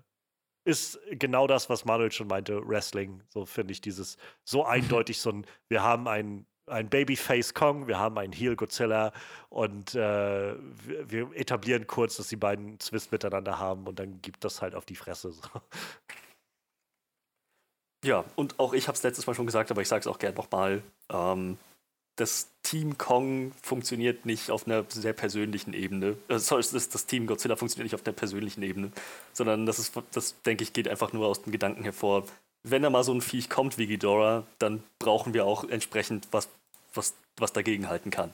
ist genau das, was Manuel schon meinte, Wrestling. So finde ich dieses so [LAUGHS] eindeutig so ein, wir haben ein, ein Babyface Kong, wir haben einen Heel Godzilla und äh, wir, wir, etablieren kurz, dass die beiden Zwist miteinander haben und dann gibt das halt auf die Fresse. So. Ja, und auch ich habe es letztes Mal schon gesagt, aber ich sage es auch gerne nochmal. Ähm, das Team Kong funktioniert nicht auf einer sehr persönlichen Ebene. Äh, das, das Team Godzilla funktioniert nicht auf einer persönlichen Ebene, sondern das ist, das denke ich, geht einfach nur aus dem Gedanken hervor. Wenn da mal so ein Viech kommt wie Ghidorah, dann brauchen wir auch entsprechend was, was, was dagegen halten kann.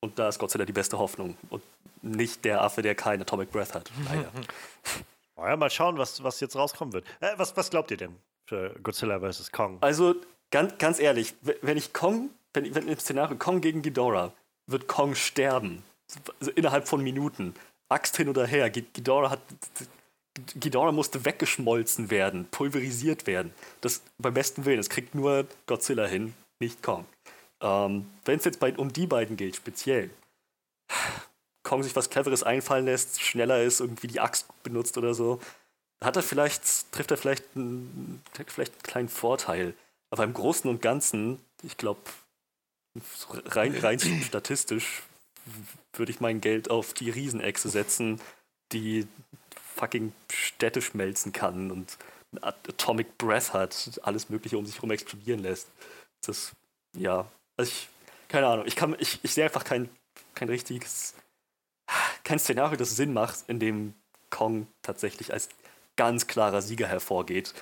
Und da ist Godzilla die beste Hoffnung und nicht der Affe, der kein Atomic Breath hat. Leider. [LAUGHS] ja, mal schauen, was, was jetzt rauskommen wird. Äh, was, was glaubt ihr denn für Godzilla vs. Kong? Also, ganz, ganz ehrlich, wenn ich Kong wenn, wenn im Szenario Kong gegen Ghidorah, wird Kong sterben. Also innerhalb von Minuten. Axt hin oder her. Ghidorah hat. Ghidorah musste weggeschmolzen werden, pulverisiert werden. Das beim besten Willen. Das kriegt nur Godzilla hin, nicht Kong. Ähm, wenn es jetzt bei, um die beiden geht, speziell, Kong sich was Cleveres einfallen lässt, schneller ist, irgendwie die Axt benutzt oder so, hat er vielleicht, trifft er vielleicht einen, vielleicht einen kleinen Vorteil. Aber im Großen und Ganzen, ich glaube, rein, rein statistisch würde ich mein Geld auf die Riesenechse setzen, die fucking Städte schmelzen kann und Atomic Breath hat, alles Mögliche um sich herum explodieren lässt. Das, ja, also ich, keine Ahnung, ich kann, ich, ich sehe einfach kein, kein richtiges, kein Szenario, das Sinn macht, in dem Kong tatsächlich als ganz klarer Sieger hervorgeht,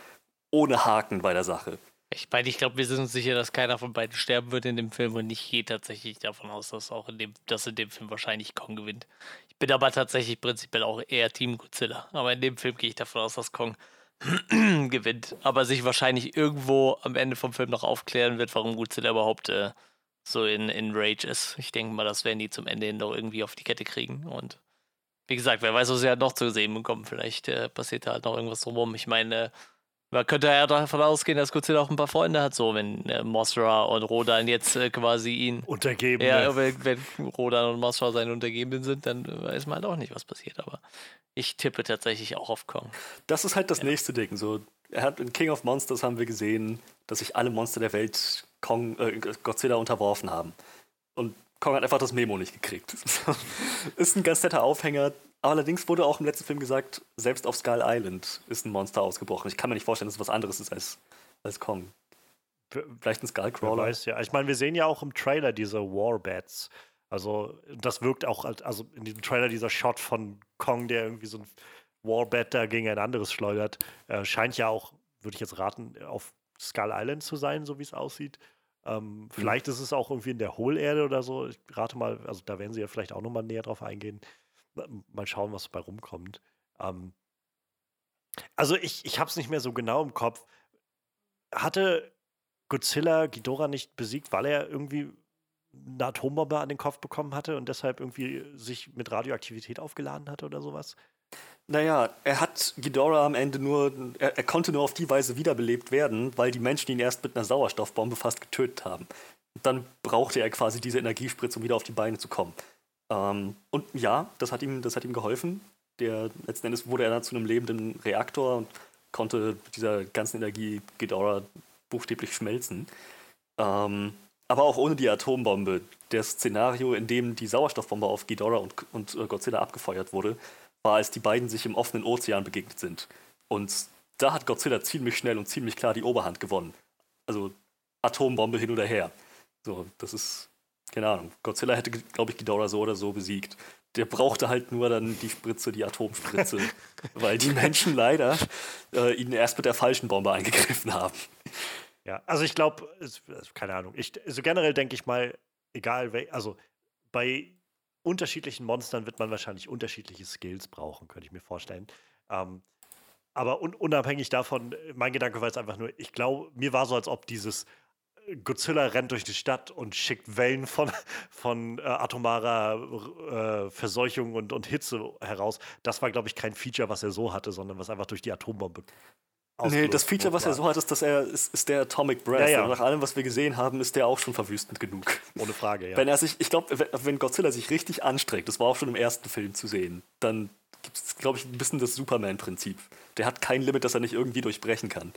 ohne Haken bei der Sache. Ich meine, ich glaube, wir sind uns sicher, dass keiner von beiden sterben wird in dem Film und ich gehe tatsächlich davon aus, dass auch in dem, dass in dem Film wahrscheinlich Kong gewinnt. Ich bin aber tatsächlich prinzipiell auch eher Team Godzilla. Aber in dem Film gehe ich davon aus, dass Kong [CLEARS THROAT] gewinnt. Aber sich wahrscheinlich irgendwo am Ende vom Film noch aufklären wird, warum Godzilla überhaupt äh, so in, in Rage ist. Ich denke mal, das werden die zum Ende hin noch irgendwie auf die Kette kriegen. Und wie gesagt, wer weiß, was sie halt noch zu sehen bekommen. Vielleicht äh, passiert da halt noch irgendwas drumherum. Ich meine, äh, man könnte ja davon ausgehen, dass Godzilla auch ein paar Freunde hat, so wenn äh, Mothra und Rodan jetzt äh, quasi ihn untergeben. Ja, wenn, wenn Rodan und Mothra seine Untergebenen sind, dann weiß man halt auch nicht, was passiert. Aber ich tippe tatsächlich auch auf Kong. Das ist halt das ja. nächste Ding. So, hat in King of Monsters haben wir gesehen, dass sich alle Monster der Welt Kong, äh, Godzilla unterworfen haben. Und Kong hat einfach das Memo nicht gekriegt. [LAUGHS] ist ein ganz netter Aufhänger, Allerdings wurde auch im letzten Film gesagt, selbst auf Skull Island ist ein Monster ausgebrochen. Ich kann mir nicht vorstellen, dass es was anderes ist als, als Kong. Vielleicht ein Skullcrawler. Wer weiß ja. Ich meine, wir sehen ja auch im Trailer diese Warbats. Also, das wirkt auch, also in diesem Trailer dieser Shot von Kong, der irgendwie so ein Warbat da gegen ein anderes schleudert, äh, scheint ja auch, würde ich jetzt raten, auf Skull Island zu sein, so wie es aussieht. Ähm, mhm. Vielleicht ist es auch irgendwie in der Hohlerde oder so. Ich rate mal, also da werden sie ja vielleicht auch nochmal näher drauf eingehen mal schauen, was dabei rumkommt. Ähm, also ich, ich habe es nicht mehr so genau im Kopf. Hatte Godzilla Ghidorah nicht besiegt, weil er irgendwie eine Atombombe an den Kopf bekommen hatte und deshalb irgendwie sich mit Radioaktivität aufgeladen hatte oder sowas? Naja, er hat Ghidorah am Ende nur, er, er, konnte nur auf die Weise wiederbelebt werden, weil die Menschen ihn erst mit einer Sauerstoffbombe fast getötet haben. Und dann brauchte er quasi diese Energiespritze, um wieder auf die Beine zu kommen. Ähm, und ja, das hat, ihm, das hat ihm geholfen. der letzten Endes wurde er dann zu einem lebenden Reaktor und konnte mit dieser ganzen Energie Ghidorah buchstäblich schmelzen. Ähm, aber auch ohne die Atombombe. Das Szenario, in dem die Sauerstoffbombe auf Ghidorah und, und äh, Godzilla abgefeuert wurde, war, als die beiden sich im offenen Ozean begegnet sind. Und da hat Godzilla ziemlich schnell und ziemlich klar die Oberhand gewonnen. Also Atombombe hin oder her. So, das ist, keine Ahnung. Godzilla hätte, glaube ich, Ghidorah so oder so besiegt. Der brauchte halt nur dann die Spritze, die Atomspritze, [LAUGHS] weil die Menschen leider äh, ihn erst mit der falschen Bombe eingegriffen haben. Ja, also ich glaube, keine Ahnung. Ich, also generell denke ich mal, egal, also bei unterschiedlichen Monstern wird man wahrscheinlich unterschiedliche Skills brauchen, könnte ich mir vorstellen. Ähm, aber un unabhängig davon, mein Gedanke war jetzt einfach nur, ich glaube, mir war so, als ob dieses Godzilla rennt durch die Stadt und schickt Wellen von, [LAUGHS] von äh, atomarer äh, Verseuchung und, und Hitze heraus. Das war, glaube ich, kein Feature, was er so hatte, sondern was einfach durch die Atombombe. Nee, das Feature, was er so hat, ist, dass er ist, ist der Atomic Breath. Ja, ja. Nach allem, was wir gesehen haben, ist der auch schon verwüstend genug. Ohne Frage, ja. Wenn er sich, ich glaube, wenn Godzilla sich richtig anstrengt, das war auch schon im ersten Film zu sehen, dann gibt es, glaube ich, ein bisschen das Superman-Prinzip. Der hat kein Limit, das er nicht irgendwie durchbrechen kann.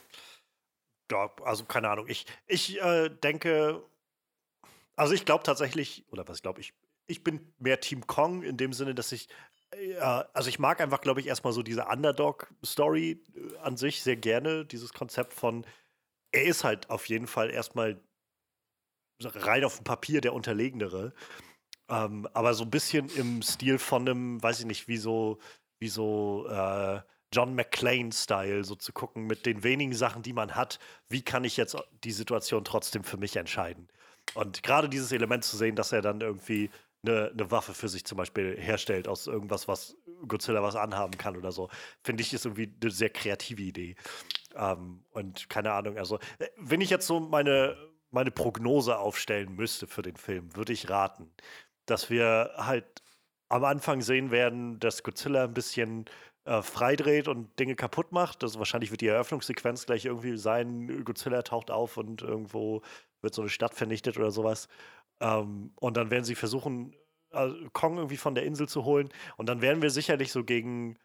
Ja, also keine Ahnung. Ich, ich äh, denke, also ich glaube tatsächlich, oder was glaube ich, ich bin mehr Team Kong in dem Sinne, dass ich, äh, also ich mag einfach, glaube ich, erstmal so diese Underdog-Story äh, an sich sehr gerne, dieses Konzept von, er ist halt auf jeden Fall erstmal rein auf dem Papier der Unterlegenere. Ähm, aber so ein bisschen im Stil von einem, weiß ich nicht, wie so, wie so äh, John McClane-Style, so zu gucken, mit den wenigen Sachen, die man hat, wie kann ich jetzt die Situation trotzdem für mich entscheiden? Und gerade dieses Element zu sehen, dass er dann irgendwie eine, eine, Waffe für sich zum Beispiel herstellt aus irgendwas, was Godzilla was anhaben kann oder so, finde ich, ist irgendwie eine sehr kreative Idee. Ähm, und keine Ahnung, also, äh, wenn ich jetzt so meine, meine Prognose aufstellen müsste für den Film, würde ich raten, dass wir halt am Anfang sehen werden, dass Godzilla ein bisschen äh, freidreht und Dinge kaputt macht. Also wahrscheinlich wird die Eröffnungssequenz gleich irgendwie sein, Godzilla taucht auf und irgendwo wird so eine Stadt vernichtet oder sowas. Ähm, und dann werden sie versuchen, äh, Kong irgendwie von der Insel zu holen. Und dann werden wir sicherlich so gegen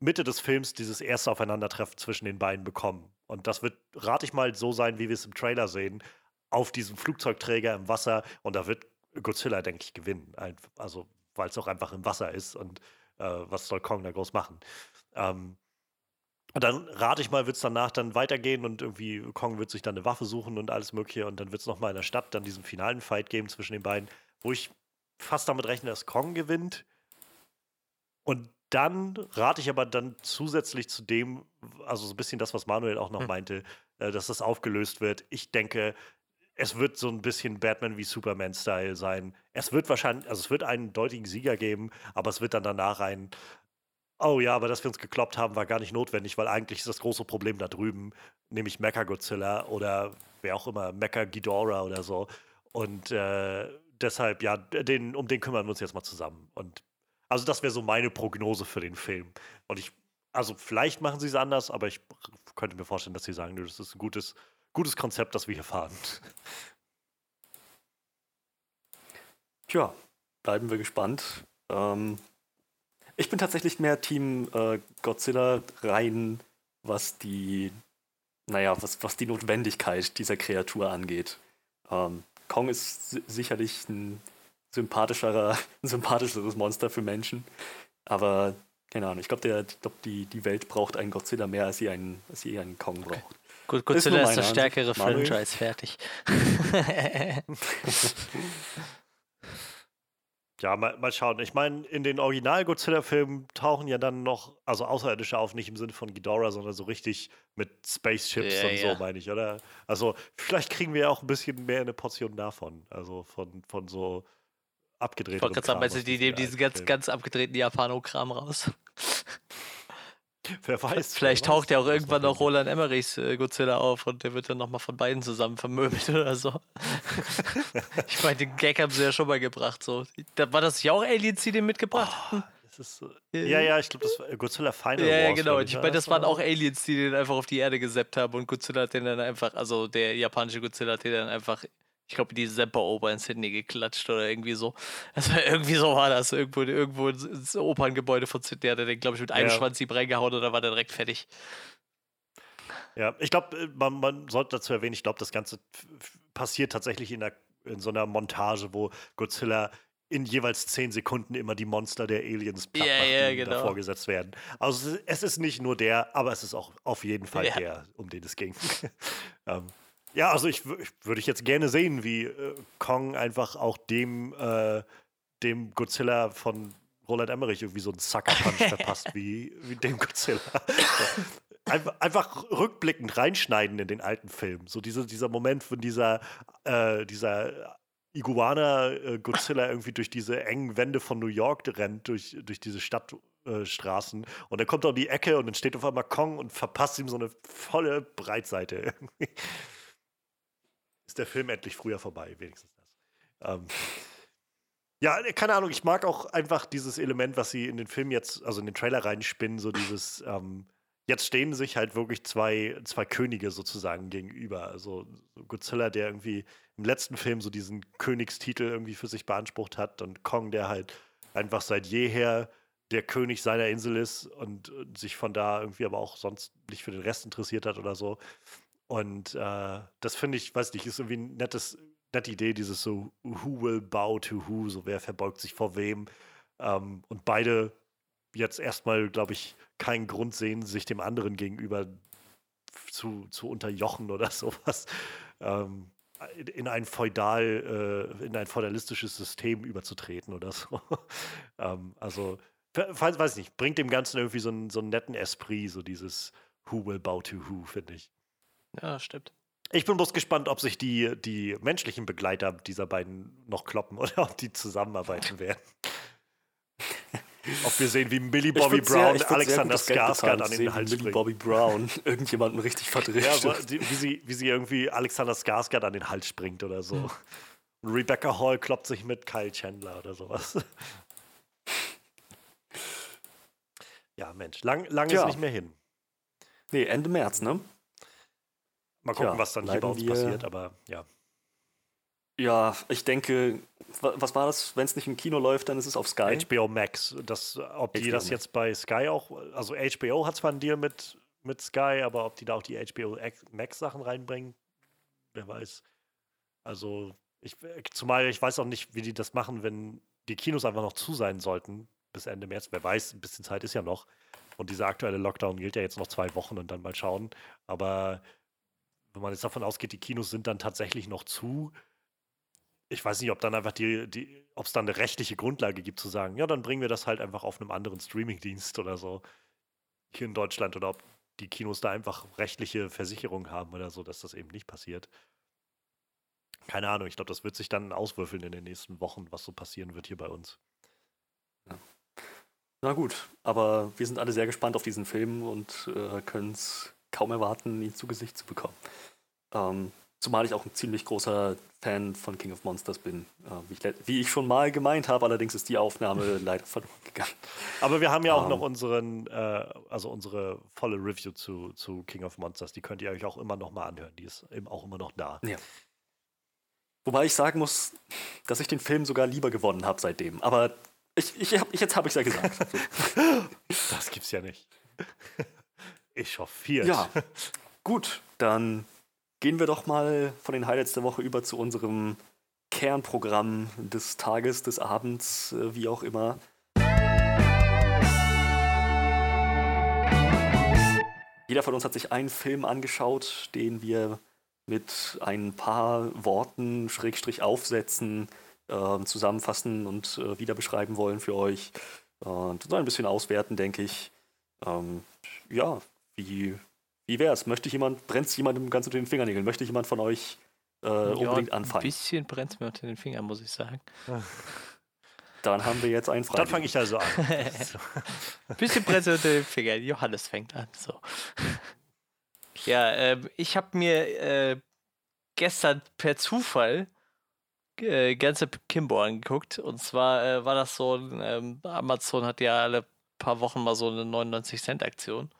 Mitte des Films dieses erste Aufeinandertreffen zwischen den beiden bekommen. Und das wird, rate ich mal, so sein, wie wir es im Trailer sehen, auf diesem Flugzeugträger im Wasser. Und da wird Godzilla, denke ich, gewinnen. Also, weil es auch einfach im Wasser ist und äh, was soll Kong da groß machen? Ähm, und dann rate ich mal, wird es danach dann weitergehen und irgendwie Kong wird sich dann eine Waffe suchen und alles Mögliche und dann wird es nochmal in der Stadt dann diesen finalen Fight geben zwischen den beiden, wo ich fast damit rechne, dass Kong gewinnt. Und dann rate ich aber dann zusätzlich zu dem, also so ein bisschen das, was Manuel auch noch hm. meinte, äh, dass das aufgelöst wird. Ich denke, es wird so ein bisschen Batman wie Superman-Style sein. Es wird wahrscheinlich, also es wird einen deutigen Sieger geben, aber es wird dann danach ein, oh ja, aber dass wir uns gekloppt haben, war gar nicht notwendig, weil eigentlich ist das große Problem da drüben, nämlich Mecha Godzilla oder wer auch immer, Mecha Ghidorah oder so. Und äh, deshalb, ja, den, um den kümmern wir uns jetzt mal zusammen. Und also das wäre so meine Prognose für den Film. Und ich, also vielleicht machen sie es anders, aber ich könnte mir vorstellen, dass sie sagen, das ist ein gutes gutes Konzept, das wir hier fahren. Tja, bleiben wir gespannt. Ähm, ich bin tatsächlich mehr Team äh, Godzilla rein, was die, naja, was, was die Notwendigkeit dieser Kreatur angeht. Ähm, Kong ist si sicherlich ein sympathischerer, [LAUGHS] ein sympathischeres Monster für Menschen, aber keine Ahnung, ich glaube, glaub, die, die Welt braucht einen Godzilla mehr, als sie einen, als sie einen Kong braucht. Okay. Gut, Godzilla ist, ist das stärkere Manuel. Franchise, fertig. [LAUGHS] ja, mal, mal schauen. Ich meine, in den Original-Godzilla-Filmen tauchen ja dann noch, also Außerirdische auf, nicht im Sinne von Ghidorah, sondern so richtig mit Spaceships ja, und ja. so, meine ich, oder? Also, vielleicht kriegen wir ja auch ein bisschen mehr eine Portion davon. Also von, von so abgedrehten. Ich wollte gerade sagen, die nehmen diesen ganz, ganz abgedrehten Japano-Kram raus? Wer weiß. [LAUGHS] Vielleicht wer taucht ja auch irgendwann noch Roland Emmerichs äh, Godzilla auf und der wird dann nochmal von beiden zusammen vermöbelt [LAUGHS] oder so. [LAUGHS] ich meine, den Gag haben sie ja schon mal gebracht. So. war das ja auch Aliens, die den mitgebracht oh, so, ja, ja, ich glaube, das war Godzilla Final Ja, ja genau. Ich, ich meine, das waren auch Aliens, die den einfach auf die Erde gesäppt haben und Godzilla hat den dann einfach, also der japanische Godzilla hat den dann einfach ich glaube, die Semperoper in Sydney geklatscht oder irgendwie so. Also irgendwie so war das. Irgendwo, irgendwo ins Operngebäude von Sydney hat er den, glaube ich, mit einem ja. Schwanz ihm reingehauen oder war der direkt fertig. Ja, ich glaube, äh, man, man, sollte dazu erwähnen, ich glaube, das Ganze passiert tatsächlich in, der, in so einer Montage, wo Godzilla in jeweils zehn Sekunden immer die Monster der Aliens platt yeah, macht, yeah, die genau. davor gesetzt werden. Also es ist nicht nur der, aber es ist auch auf jeden Fall ja. der, um den es ging. [LAUGHS] ähm, ja, also ich, ich würde ich jetzt gerne sehen, wie äh, Kong einfach auch dem, äh, dem Godzilla von Roland Emmerich irgendwie so einen Sucker-Punch [LAUGHS] verpasst, wie, wie dem Godzilla. einfach, einfach, rückblickend reinschneiden in den alten Film. So diese, dieser Moment von dieser, äh, dieser Iguana-Godzilla äh, irgendwie durch diese engen Wände von New York rennt, durch, durch diese Stadtstraßen. Äh, und dann kommt er um die Ecke und dann steht auf einmal Kong und verpasst ihm so eine volle Breitseite. [LAUGHS] Ist der Film endlich früher vorbei, wenigstens das. Ähm, ja, keine Ahnung, ich mag auch einfach dieses Element, was sie in den Film jetzt, also in den Trailer reinspinnen, so dieses, ähm, jetzt stehen sich halt wirklich zwei, zwei Könige sozusagen gegenüber. Also Godzilla, der irgendwie im letzten Film so diesen Königstitel irgendwie für sich beansprucht hat und Kong, der halt einfach seit jeher der König seiner Insel ist und, und sich von da irgendwie aber auch sonst nicht für den Rest interessiert hat oder so. Und äh, das finde ich, weiß nicht, ist irgendwie ein nettes, nette Idee, dieses so, who will bow to who, so wer verbeugt sich vor wem. Ähm, und beide jetzt erstmal, glaube ich, keinen Grund sehen, sich dem anderen gegenüber zu, zu unterjochen oder [LAUGHS] sowas. Ähm, in ein feudal, äh, in ein feudalistisches System überzutreten oder so. [LAUGHS] ähm, also, weiß nicht, bringt dem Ganzen irgendwie so einen, so einen netten Esprit, so dieses Who will bow to who, finde ich. Ja, stimmt. Ich bin bloß gespannt, ob sich die, die menschlichen Begleiter dieser beiden noch kloppen [LAUGHS] oder ob die zusammenarbeiten werden. ob wir sehen, wie Millie Bobby Brown sehr, Alexander Skarsgård an den Hals Millie Bobby Brown irgendjemanden richtig verdreht. Ja, die, wie, sie, wie sie irgendwie Alexander Skarsgård an den Hals springt oder so. Hm. Rebecca Hall kloppt sich mit Kyle Chandler oder sowas. ja, Mensch, lang, lang ist nicht mehr hin. Nee, Ende März, ne? Mal gucken, Tja, was dann hier bei uns passiert, aber ja. Ja, ich denke, was war das? Wenn es nicht im Kino läuft, dann ist es auf Sky. HBO Max. Das, ob HBO die das Max. jetzt bei Sky auch, also HBO hat zwar einen Deal mit, mit Sky, aber ob die da auch die HBO Max Sachen reinbringen, wer weiß. Also, ich, zumal ich weiß auch nicht, wie die das machen, wenn die Kinos einfach noch zu sein sollten bis Ende März. Wer weiß, ein bisschen Zeit ist ja noch. Und dieser aktuelle Lockdown gilt ja jetzt noch zwei Wochen und dann mal schauen. Aber wenn man jetzt davon ausgeht, die Kinos sind dann tatsächlich noch zu, ich weiß nicht, ob dann einfach die, die ob es dann eine rechtliche Grundlage gibt zu sagen, ja, dann bringen wir das halt einfach auf einem anderen Streamingdienst oder so hier in Deutschland oder ob die Kinos da einfach rechtliche Versicherungen haben oder so, dass das eben nicht passiert. Keine Ahnung, ich glaube, das wird sich dann auswürfeln in den nächsten Wochen, was so passieren wird hier bei uns. Ja. Na gut, aber wir sind alle sehr gespannt auf diesen Film und äh, können es kaum erwarten, ihn zu Gesicht zu bekommen. Ähm, zumal ich auch ein ziemlich großer Fan von King of Monsters bin. Äh, wie, ich, wie, ich, schon mal gemeint habe, allerdings ist die Aufnahme [LAUGHS] leider verloren gegangen. Aber wir haben ja auch ähm, noch unseren, äh, also unsere volle Review zu, zu King of Monsters. Die könnt ihr euch auch immer noch mal anhören. Die ist eben auch immer noch da. Ja. Wobei ich sagen muss, dass ich den Film sogar lieber gewonnen habe seitdem. Aber ich, ich, hab, ich jetzt habe ich es ja gesagt. [LAUGHS] das gibt's ja nicht. Echauffiert. Ja, gut, dann gehen wir doch mal von den Highlights der Woche über zu unserem Kernprogramm des Tages, des Abends, äh, wie auch immer. Jeder von uns hat sich einen Film angeschaut, den wir mit ein paar Worten, Schrägstrich aufsetzen, äh, zusammenfassen und äh, wieder beschreiben wollen für euch. Und so ein bisschen auswerten, denke ich. Ähm, ja, wie, wie es? Möchte jemand, brennt jemandem ganz unter den Fingernägeln? Möchte jemand von euch äh, unbedingt ja, anfangen? Ein bisschen brennt es mir unter den Fingern, muss ich sagen. Dann haben wir jetzt einen Frage. Dann fange ich also an. Ein [LAUGHS] bisschen brennt es unter den Fingern. Johannes fängt an. So. Ja, äh, ich habe mir äh, gestern per Zufall äh, ganze Kimbo angeguckt. Und zwar äh, war das so, ähm, Amazon hat ja alle paar Wochen mal so eine 99 Cent Aktion.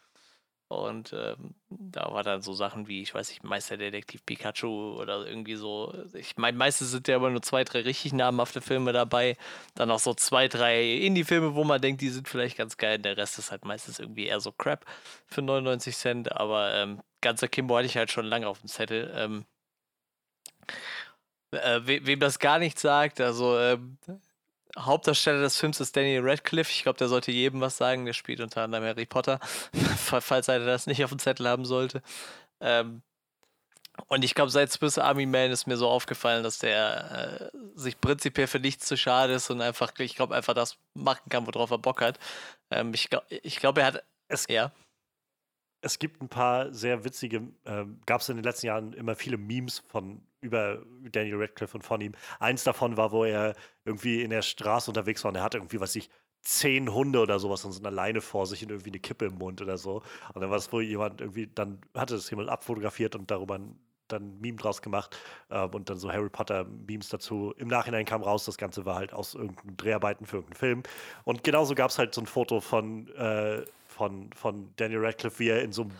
Und ähm, da war dann so Sachen wie, ich weiß nicht, Meisterdetektiv Pikachu oder irgendwie so. Ich meine, meistens sind ja immer nur zwei, drei richtig namhafte Filme dabei. Dann auch so zwei, drei Indie-Filme, wo man denkt, die sind vielleicht ganz geil. Der Rest ist halt meistens irgendwie eher so Crap für 99 Cent. Aber ähm, ganzer Kimbo hatte ich halt schon lange auf dem Zettel. Ähm, äh, we wem das gar nicht sagt, also ähm, Hauptdarsteller des Films ist Daniel Radcliffe. Ich glaube, der sollte jedem was sagen. Der spielt unter anderem Harry Potter, [LAUGHS] falls er das nicht auf dem Zettel haben sollte. Ähm, und ich glaube, seit Swiss Army Man ist mir so aufgefallen, dass der äh, sich prinzipiell für nichts zu schade ist und einfach, ich glaube, einfach das machen kann, worauf er Bock hat. Ähm, ich glaube, ich glaub, er hat. Es, ja. Es gibt ein paar sehr witzige, äh, gab es in den letzten Jahren immer viele Memes von über Daniel Radcliffe und von ihm. Eins davon war, wo er irgendwie in der Straße unterwegs war und er hatte irgendwie, was ich, zehn Hunde oder sowas und so eine Leine vor sich und irgendwie eine Kippe im Mund oder so. Und dann war es wohl jemand irgendwie, dann hatte das jemand abfotografiert und darüber ein, dann ein Meme draus gemacht äh, und dann so Harry Potter Memes dazu. Im Nachhinein kam raus, das Ganze war halt aus irgendeinen Dreharbeiten für irgendeinen Film. Und genauso gab es halt so ein Foto von, äh, von, von Daniel Radcliffe, wie er in so einem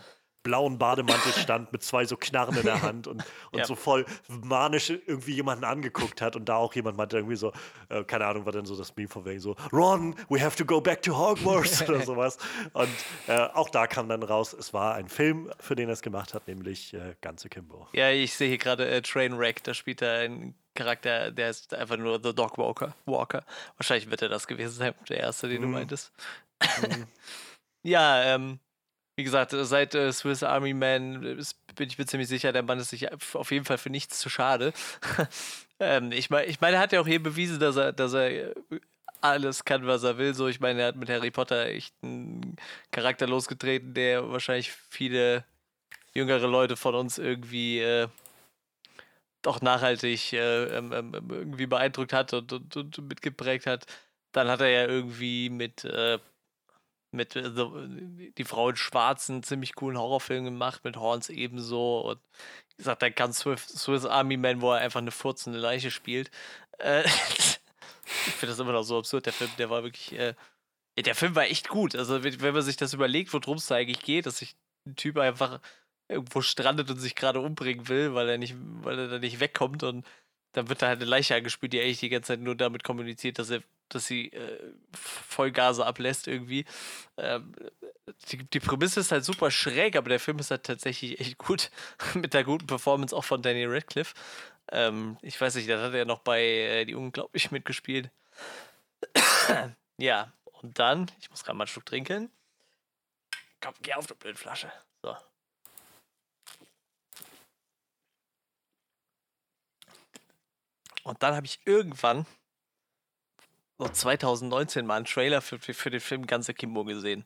blauen Bademantel [LAUGHS] stand mit zwei so Knarren in der Hand und, und ja. so voll manisch irgendwie jemanden angeguckt hat und da auch jemand meinte irgendwie so, äh, keine Ahnung, war dann so das Meme von wegen so, Ron, we have to go back to Hogwarts oder [LAUGHS] sowas. Und äh, auch da kam dann raus, es war ein Film, für den er es gemacht hat, nämlich äh, Ganze Kimbo. Ja, ich sehe hier gerade äh, Trainwreck, da spielt er einen Charakter, der ist einfach nur The Dog Walker. Walker. Wahrscheinlich wird er das gewesen sein, der erste, den mm. du mhm. meintest. Mm. [LAUGHS] ja, ähm, wie gesagt, äh, seit äh, Swiss Army Man ist, bin ich mir ziemlich sicher, der Mann ist sich auf jeden Fall für nichts zu schade. [LAUGHS] ähm, ich meine, ich mein, er hat ja auch hier bewiesen, dass er, dass er äh, alles kann, was er will. So, ich meine, er hat mit Harry Potter echt einen Charakter losgetreten, der wahrscheinlich viele jüngere Leute von uns irgendwie äh, nachhaltig äh, ähm, ähm, irgendwie beeindruckt hat und, und, und, mitgeprägt hat. Dann hat er ja irgendwie mit äh, mit äh, die Frau in Schwarz einen ziemlich coolen Horrorfilm gemacht, mit Horns ebenso. Und wie gesagt, dann kann Swiss, Swiss Army Man, wo er einfach eine furzende Leiche spielt. Äh, [LAUGHS] ich finde das immer noch so absurd, der Film, der war wirklich. Äh, der Film war echt gut. Also, wenn man sich das überlegt, worum es da eigentlich geht, dass sich ein Typ einfach irgendwo strandet und sich gerade umbringen will, weil er nicht, weil er da nicht wegkommt und dann wird da halt eine Leiche angespielt, die eigentlich die ganze Zeit nur damit kommuniziert, dass er dass sie äh, Vollgase ablässt irgendwie. Ähm, die, die Prämisse ist halt super schräg, aber der Film ist halt tatsächlich echt gut. [LAUGHS] Mit der guten Performance auch von Daniel Radcliffe. Ähm, ich weiß nicht, da hat er noch bei äh, Die Unglaublich mitgespielt. [COUGHS] ja, und dann, ich muss gerade mal einen Schluck trinken. Komm, geh auf die blöde Flasche. So. Und dann habe ich irgendwann so 2019 mal einen Trailer für, für, für den Film Ganze Kimbo gesehen.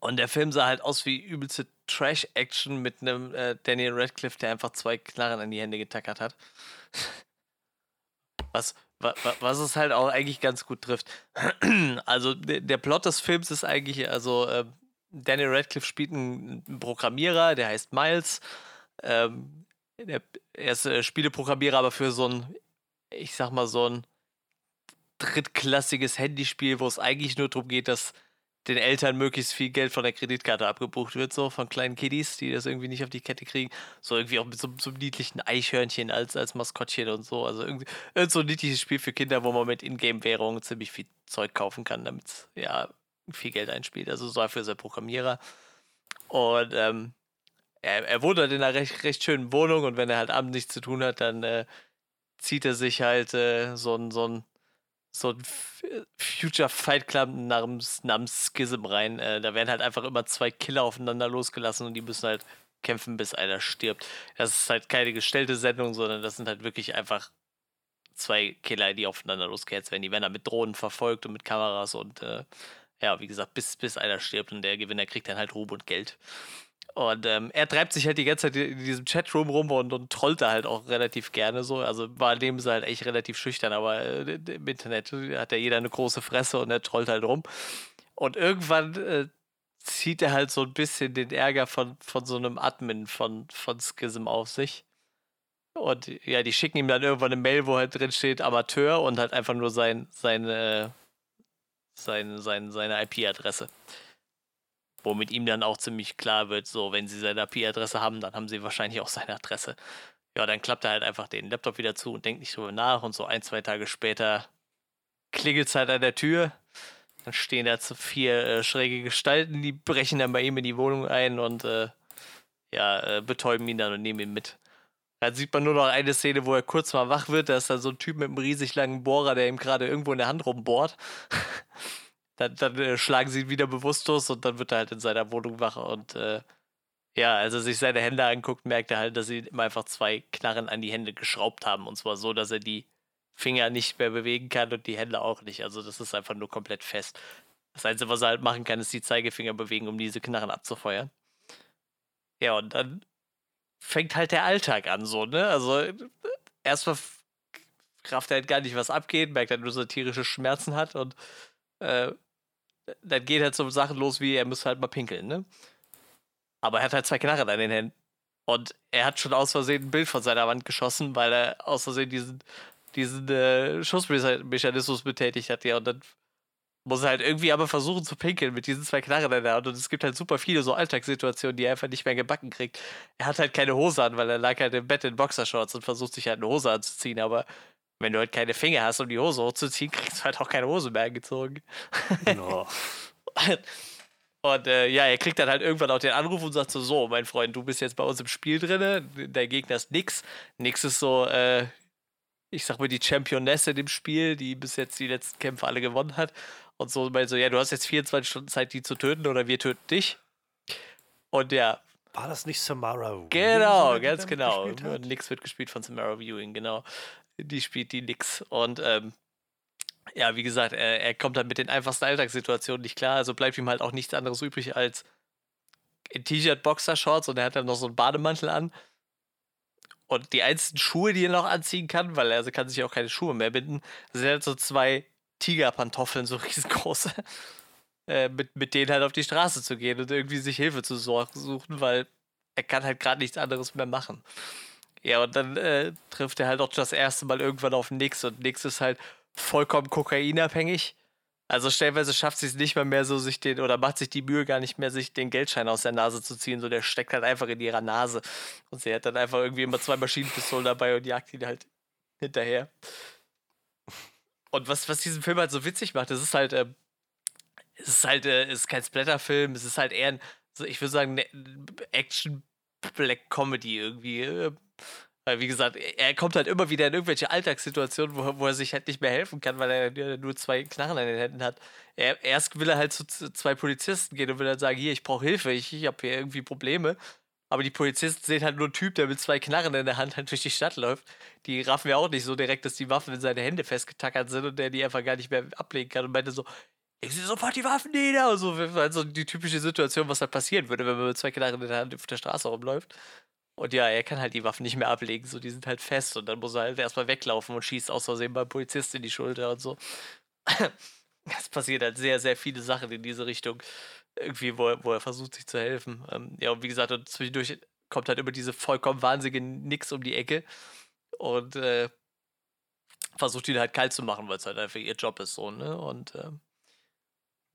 Und der Film sah halt aus wie übelste Trash-Action mit einem äh, Daniel Radcliffe, der einfach zwei Knarren an die Hände getackert hat. [LAUGHS] Was, was, was es halt auch eigentlich ganz gut trifft. [CLEARS THROAT] Also der Plot des Films ist eigentlich, also äh, Daniel Radcliffe spielt einen Programmierer, der heißt Miles. Ähm, der, er ist äh, Spieleprogrammierer, aber für so ein, ich sag mal, so ein drittklassiges Handyspiel, wo es eigentlich nur darum geht, dass den Eltern möglichst viel Geld von der Kreditkarte abgebucht wird, so von kleinen Kiddies, die das irgendwie nicht auf die Kette kriegen. So irgendwie auch mit so, so einem niedlichen Eichhörnchen als, als Maskottchen und so. Also irgendwie irgend so ein niedliches Spiel für Kinder, wo man mit Ingame-Währungen ziemlich viel Zeug kaufen kann, damit es ja viel Geld einspielt. Also so für sein Programmierer. Und ähm, er, er wohnt halt in einer recht, recht schönen Wohnung und wenn er halt abends nichts zu tun hat, dann äh, zieht er sich halt äh, so ein, so ein so ein Future Fight Club namens, namens Schism rein. Äh, da werden halt einfach immer zwei Killer aufeinander losgelassen und die müssen halt kämpfen, bis einer stirbt. Das ist halt keine gestellte Sendung, sondern das sind halt wirklich einfach zwei Killer, die aufeinander losgehetzt werden. Die werden dann mit Drohnen verfolgt und mit Kameras und äh, ja, wie gesagt, bis, bis einer stirbt und der Gewinner kriegt dann halt Ruhm und Geld. Und ähm, er treibt sich halt die ganze Zeit in diesem Chatroom rum und, und trollt da halt auch relativ gerne so. Also war dem halt echt relativ schüchtern, aber äh, im Internet hat ja jeder eine große Fresse und er trollt halt rum. Und irgendwann äh, zieht er halt so ein bisschen den Ärger von, von so einem Admin von, von Schism auf sich. Und ja, die schicken ihm dann irgendwann eine Mail, wo halt drin steht Amateur und halt einfach nur sein, seine, sein, sein, seine IP-Adresse. Womit ihm dann auch ziemlich klar wird, so, wenn sie seine IP-Adresse haben, dann haben sie wahrscheinlich auch seine Adresse. Ja, dann klappt er halt einfach den Laptop wieder zu und denkt nicht drüber nach und so ein, zwei Tage später klingelt es halt an der Tür. Dann stehen da vier äh, schräge Gestalten, die brechen dann bei ihm in die Wohnung ein und äh, ja, äh, betäuben ihn dann und nehmen ihn mit. Dann sieht man nur noch eine Szene, wo er kurz mal wach wird. Da ist dann so ein Typ mit einem riesig langen Bohrer, der ihm gerade irgendwo in der Hand rumbohrt. [LAUGHS] dann, dann äh, schlagen sie ihn wieder bewusstlos und dann wird er halt in seiner Wohnung wach. Und äh, ja, als er sich seine Hände anguckt, merkt er halt, dass sie ihm einfach zwei Knarren an die Hände geschraubt haben. Und zwar so, dass er die Finger nicht mehr bewegen kann und die Hände auch nicht. Also das ist einfach nur komplett fest. Das Einzige, was er halt machen kann, ist die Zeigefinger bewegen, um diese Knarren abzufeuern. Ja, und dann fängt halt der Alltag an, so, ne? Also, erstmal kraft er halt gar nicht, was abgeht, merkt er nur, dass er tierische Schmerzen hat und äh, dann geht halt so Sachen los, wie er muss halt mal pinkeln, ne? Aber er hat halt zwei Knarren an den Händen. Und er hat schon aus Versehen ein Bild von seiner Wand geschossen, weil er aus Versehen diesen, diesen äh, Schussmechanismus betätigt hat, ja. Und dann muss er halt irgendwie aber versuchen zu pinkeln mit diesen zwei Knarren in der Hand. Und es gibt halt super viele so Alltagssituationen, die er einfach nicht mehr gebacken kriegt. Er hat halt keine Hose an, weil er lag halt im Bett in Boxershorts und versucht sich halt eine Hose anzuziehen. Aber wenn du halt keine Finger hast, um die Hose hochzuziehen, kriegst du halt auch keine Hose mehr angezogen. Genau. [LAUGHS] und äh, ja, er kriegt dann halt irgendwann auch den Anruf und sagt so, so, mein Freund, du bist jetzt bei uns im Spiel drin, dein Gegner ist nix. Nix ist so, äh, ich sag mal, die Championesse in dem Spiel, die bis jetzt die letzten Kämpfe alle gewonnen hat. Und so meinte so, ja, du hast jetzt 24 Stunden Zeit, die zu töten oder wir töten dich. Und ja. War das nicht Samara Genau, ganz genau. Nix wird gespielt von Samara Viewing, genau. Die spielt die Nix. Und ähm, ja, wie gesagt, er, er kommt dann mit den einfachsten Alltagssituationen nicht klar. Also bleibt ihm halt auch nichts anderes übrig als in T-Shirt, Boxershorts und er hat dann noch so einen Bademantel an. Und die einzigen Schuhe, die er noch anziehen kann, weil er also kann sich auch keine Schuhe mehr binden, sind halt so zwei Tigerpantoffeln, so [LAUGHS] riesengroße, äh, mit, mit denen halt auf die Straße zu gehen und irgendwie sich Hilfe zu suchen, weil er kann halt gerade nichts anderes mehr machen. Ja, und dann äh, trifft er halt auch das erste Mal irgendwann auf Nix und Nix ist halt vollkommen kokainabhängig. Also stellenweise schafft sie es nicht mal mehr so, sich den, oder macht sich die Mühe gar nicht mehr, sich den Geldschein aus der Nase zu ziehen. So, der steckt halt einfach in ihrer Nase. Und sie hat dann einfach irgendwie immer zwei Maschinenpistolen dabei und jagt ihn halt hinterher. Und was, was diesen Film halt so witzig macht, das ist halt, äh, es ist halt, äh, es ist kein Splatterfilm, es ist halt eher ein, ich würde sagen, ne, Action Black Comedy irgendwie. Weil, wie gesagt, er kommt halt immer wieder in irgendwelche Alltagssituationen, wo, wo er sich halt nicht mehr helfen kann, weil er nur zwei Knarren an den Händen hat. Er, erst will er halt zu zwei Polizisten gehen und will dann sagen, hier, ich brauche Hilfe, ich, ich habe hier irgendwie Probleme. Aber die Polizisten sehen halt nur einen Typ, der mit zwei Knarren in der Hand halt durch die Stadt läuft. Die raffen ja auch nicht so direkt, dass die Waffen in seine Hände festgetackert sind und der die einfach gar nicht mehr ablegen kann und meinte so, ich sehe sofort die Waffen nieder. Und so, also die typische Situation, was halt passieren würde, wenn man mit zwei Knarren in der Hand auf der Straße rumläuft. Und ja, er kann halt die Waffen nicht mehr ablegen, so die sind halt fest und dann muss er halt erstmal weglaufen und schießt aus Versehen beim Polizist in die Schulter und so. [CLEARS THROAT] Es passiert halt sehr, sehr viele Sachen in diese Richtung irgendwie, wo er, wo er versucht, sich zu helfen. Ähm, ja, und wie gesagt, und zwischendurch kommt halt immer diese vollkommen wahnsinnige Nix um die Ecke und äh, versucht ihn halt kalt zu machen, weil es halt einfach ihr Job ist, so, ne? Und ähm,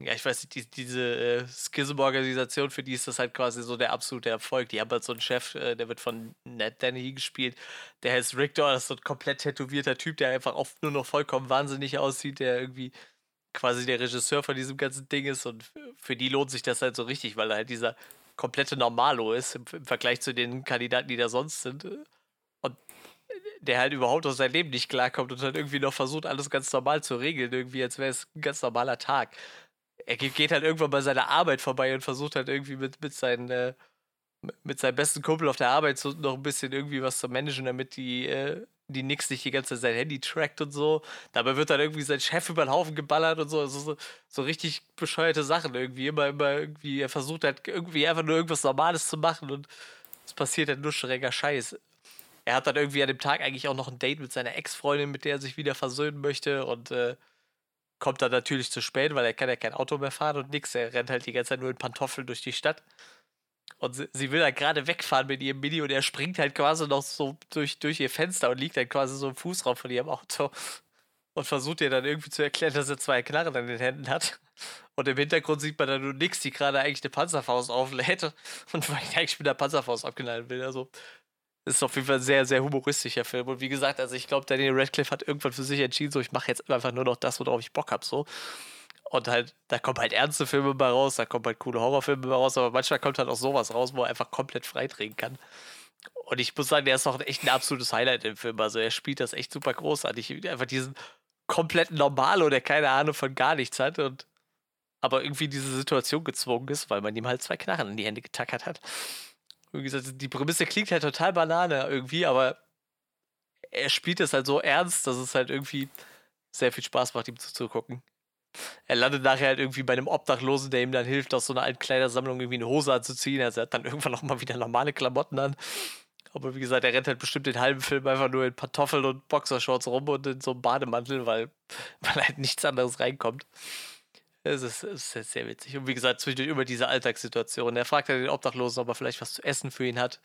ja, ich weiß nicht, die, diese äh, Schism-Organisation, für die ist das halt quasi so der absolute Erfolg. Die haben halt so einen Chef, äh, der wird von Ned Dennehy gespielt, der heißt Richter, das ist so ein komplett tätowierter Typ, der einfach oft nur noch vollkommen wahnsinnig aussieht, der irgendwie quasi der Regisseur von diesem ganzen Ding ist und für die lohnt sich das halt so richtig, weil er halt dieser komplette Normalo ist im, im Vergleich zu den Kandidaten, die da sonst sind. Und der halt überhaupt aus seinem Leben nicht klarkommt und dann irgendwie noch versucht, alles ganz normal zu regeln, irgendwie, als wäre es ein ganz normaler Tag. Er geht halt irgendwann bei seiner Arbeit vorbei und versucht halt irgendwie mit, mit seinen äh, mit seinem besten Kumpel auf der Arbeit so noch ein bisschen irgendwie was zu managen, damit die äh, die Nix nicht die ganze Zeit sein Handy trackt und so. Dabei wird dann irgendwie sein Chef über den Haufen geballert und so. Also so, so richtig bescheuerte Sachen irgendwie. Immer, immer irgendwie, er versucht halt irgendwie einfach nur irgendwas Normales zu machen und es passiert halt nur schräger Scheiß. Er hat dann irgendwie an dem Tag eigentlich auch noch ein Date mit seiner Ex-Freundin, mit der er sich wieder versöhnen möchte und äh, kommt dann natürlich zu spät, weil er kann ja kein Auto mehr fahren und nix. Er rennt halt die ganze Zeit nur in Pantoffeln durch die Stadt. Und sie, sie will halt gerade wegfahren mit ihrem Mini und er springt halt quasi noch so durch, durch ihr Fenster und liegt dann quasi so im Fußraum von ihrem Auto und versucht ihr dann irgendwie zu erklären, dass er zwei Knarren an den Händen hat. Und im Hintergrund sieht man dann nur nix, die gerade eigentlich eine Panzerfaust auflädt und [LAUGHS] eigentlich mit der Panzerfaust abknallen will. Also, ist auf jeden Fall ein sehr, sehr humoristischer Film. Und wie gesagt, also ich glaube, Daniel Radcliffe hat irgendwann für sich entschieden, so ich mache jetzt einfach nur noch das, worauf ich Bock habe. So. Und halt, da kommen halt ernste Filme bei raus, da kommen halt coole Horrorfilme bei raus, aber manchmal kommt halt auch sowas raus, wo er einfach komplett freidrehen kann. Und ich muss sagen, der ist auch echt ein absolutes Highlight im Film. Also er spielt das echt super großartig. Einfach diesen komplett Normalo, der keine Ahnung von gar nichts hat und aber irgendwie diese Situation gezwungen ist, weil man ihm halt zwei Knarren in die Hände getackert hat. Wie gesagt, die Prämisse klingt halt total Banane irgendwie, aber er spielt es halt so ernst, dass es halt irgendwie sehr viel Spaß macht, ihm zuzugucken. Er landet nachher halt irgendwie bei einem Obdachlosen, der ihm dann hilft, aus so einer alten Kleidersammlung irgendwie eine Hose anzuziehen. Also er hat dann irgendwann noch mal wieder normale Klamotten an. Aber wie gesagt, er rennt halt bestimmt den halben Film einfach nur in Pantoffeln und Boxershorts rum und in so einem Bademantel, weil, [LAUGHS] weil halt nichts anderes reinkommt. Es ist, es ist sehr witzig. Und wie gesagt, zwischendurch über diese Alltagssituation. Er fragt ja den Obdachlosen, ob er vielleicht was zu essen für ihn hat.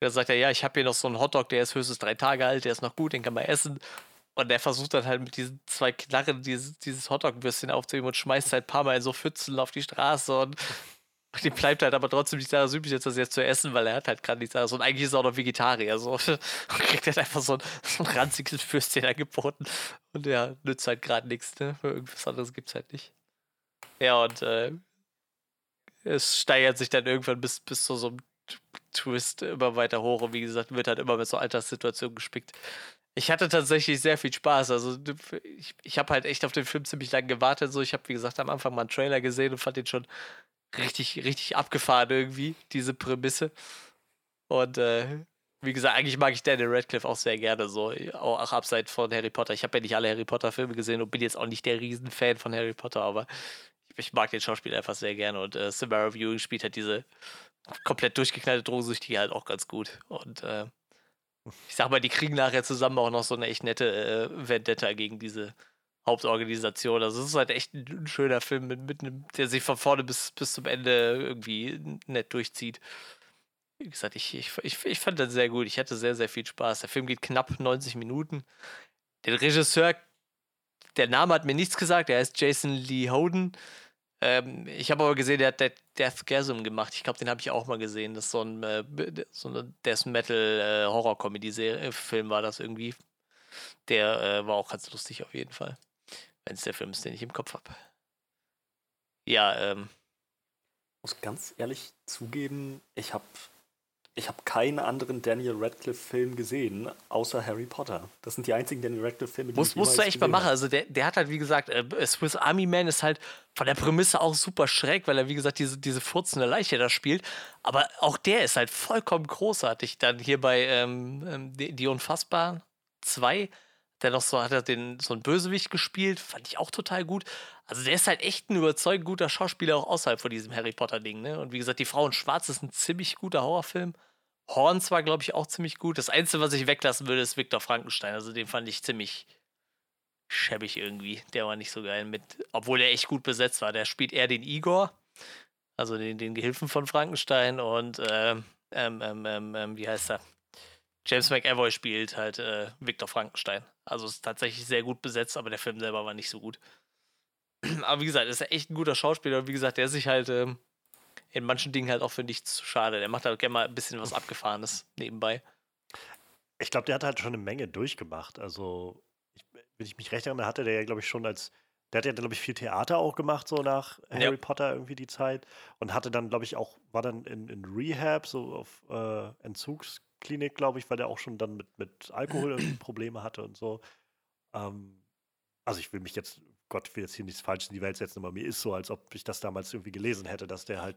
Da sagt er, ja, ich habe hier noch so einen Hotdog, der ist höchstens drei Tage alt, der ist noch gut, den kann man essen. Und er versucht dann halt mit diesen zwei Knarren dieses, dieses Hotdog-Würstchen aufzuheben und schmeißt halt ein paar Mal in so Pfützen auf die Straße und [LAUGHS] dem bleibt halt aber trotzdem nicht daran übrig, jetzt das jetzt zu essen, weil er hat halt gerade nichts anderes. Und eigentlich ist er auch noch Vegetarier. So. [LAUGHS] Und kriegt halt einfach so ein, so ein ranziges Würstchen angeboten. Und ja, nützt halt gerade nichts, ne? Irgendwas anderes gibt's halt nicht. Ja, und äh, es steigert sich dann irgendwann bis, bis zu so einem Twist immer weiter hoch. Und wie gesagt, wird halt immer mit so Alterssituationen gespickt. Ich hatte tatsächlich sehr viel Spaß. Also ich, ich habe halt echt auf den Film ziemlich lange gewartet. So, ich habe, wie gesagt, am Anfang mal einen Trailer gesehen und fand den schon richtig, richtig abgefahren irgendwie, diese Prämisse. Und äh, wie gesagt, eigentlich mag ich Daniel Radcliffe auch sehr gerne, so, auch, abseits von Harry Potter. Ich habe ja nicht alle Harry Potter-Filme gesehen und bin jetzt auch nicht der Riesenfan von Harry Potter, aber ich, mag den Schauspieler einfach sehr gerne und äh, Samara Viewing spielt halt diese komplett durchgeknallte Drogensüchtige halt auch ganz gut. Und äh, ich sag mal, die kriegen nachher zusammen auch noch so eine echt nette äh, Vendetta gegen diese Hauptorganisation. Also es ist halt echt ein, schöner Film, mit, mit einem, der sich von vorne bis, bis zum Ende irgendwie nett durchzieht. Wie gesagt, ich, ich, ich, ich fand das sehr gut. Ich hatte sehr, sehr viel Spaß. Der Film geht knapp 90 Minuten. Der Regisseur, der Name hat mir nichts gesagt, der heißt Jason Lee Holden. Ähm, ich habe aber gesehen, der hat Death Gasm gemacht. Ich glaube, den habe ich auch mal gesehen. Das ist so ein, äh, so ein Death Metal äh, Horror-Comedy-Film war das irgendwie. Der äh, war auch ganz lustig auf jeden Fall. Wenn es der Film ist, den ich im Kopf habe. Ja, ähm. Ich muss ganz ehrlich zugeben, ich habe ich habe keinen anderen Daniel Radcliffe-Film gesehen, außer Harry Potter. Das sind die einzigen Daniel Radcliffe-Filme, die Muss, ich Musst du echt mal machen. Also der, der hat halt, wie gesagt, äh, Swiss Army Man ist halt von der Prämisse auch super schräg, weil er, wie gesagt, diese, diese furzende Leiche da spielt. Aber auch der ist halt vollkommen großartig. Dann hier bei ähm, ähm Die, die Unfassbaren 2 noch so, hat er den, so einen Bösewicht gespielt, fand ich auch total gut. Also der ist halt echt ein überzeugend guter Schauspieler auch außerhalb von diesem Harry Potter-Ding, ne? Und wie gesagt, Die Frau in Schwarz ist ein ziemlich guter Horrorfilm. Horns war, glaube ich, auch ziemlich gut. Das Einzige, was ich weglassen würde, ist Viktor Frankenstein. Also den fand ich ziemlich schäbig irgendwie. Der war nicht so geil mit, obwohl der echt gut besetzt war. Der spielt eher den Igor, also den, den Gehilfen von Frankenstein und ähm, ähm, ähm, ähm, ähm wie heißt er? James McAvoy spielt halt äh, Victor Frankenstein. Also ist tatsächlich sehr gut besetzt, aber der Film selber war nicht so gut. [CLEARS THROAT] aber wie gesagt, ist er echt ein guter Schauspieler und wie gesagt, der sich halt ähm, in manchen Dingen halt auch für nichts zu schade. Der macht halt gerne mal ein bisschen was Abgefahrenes nebenbei. Ich glaube, der hat halt schon eine Menge durchgemacht. Also, ich, wenn ich mich recht erinnere, hatte der ja, glaube ich, schon als der hat ja, glaube ich, viel Theater auch gemacht, so nach Harry ja. Potter irgendwie die Zeit. Und hatte dann, glaube ich, auch, war dann in, in Rehab, so auf äh, Entzugs, Klinik, glaube ich, weil der auch schon dann mit, mit Alkohol [CLEARS THROAT] Probleme hatte und so. Ähm, also ich will mich jetzt, Gott, ich will jetzt hier nichts Falsches in die Welt setzen, aber mir ist so, als ob ich das damals irgendwie gelesen hätte, dass der halt,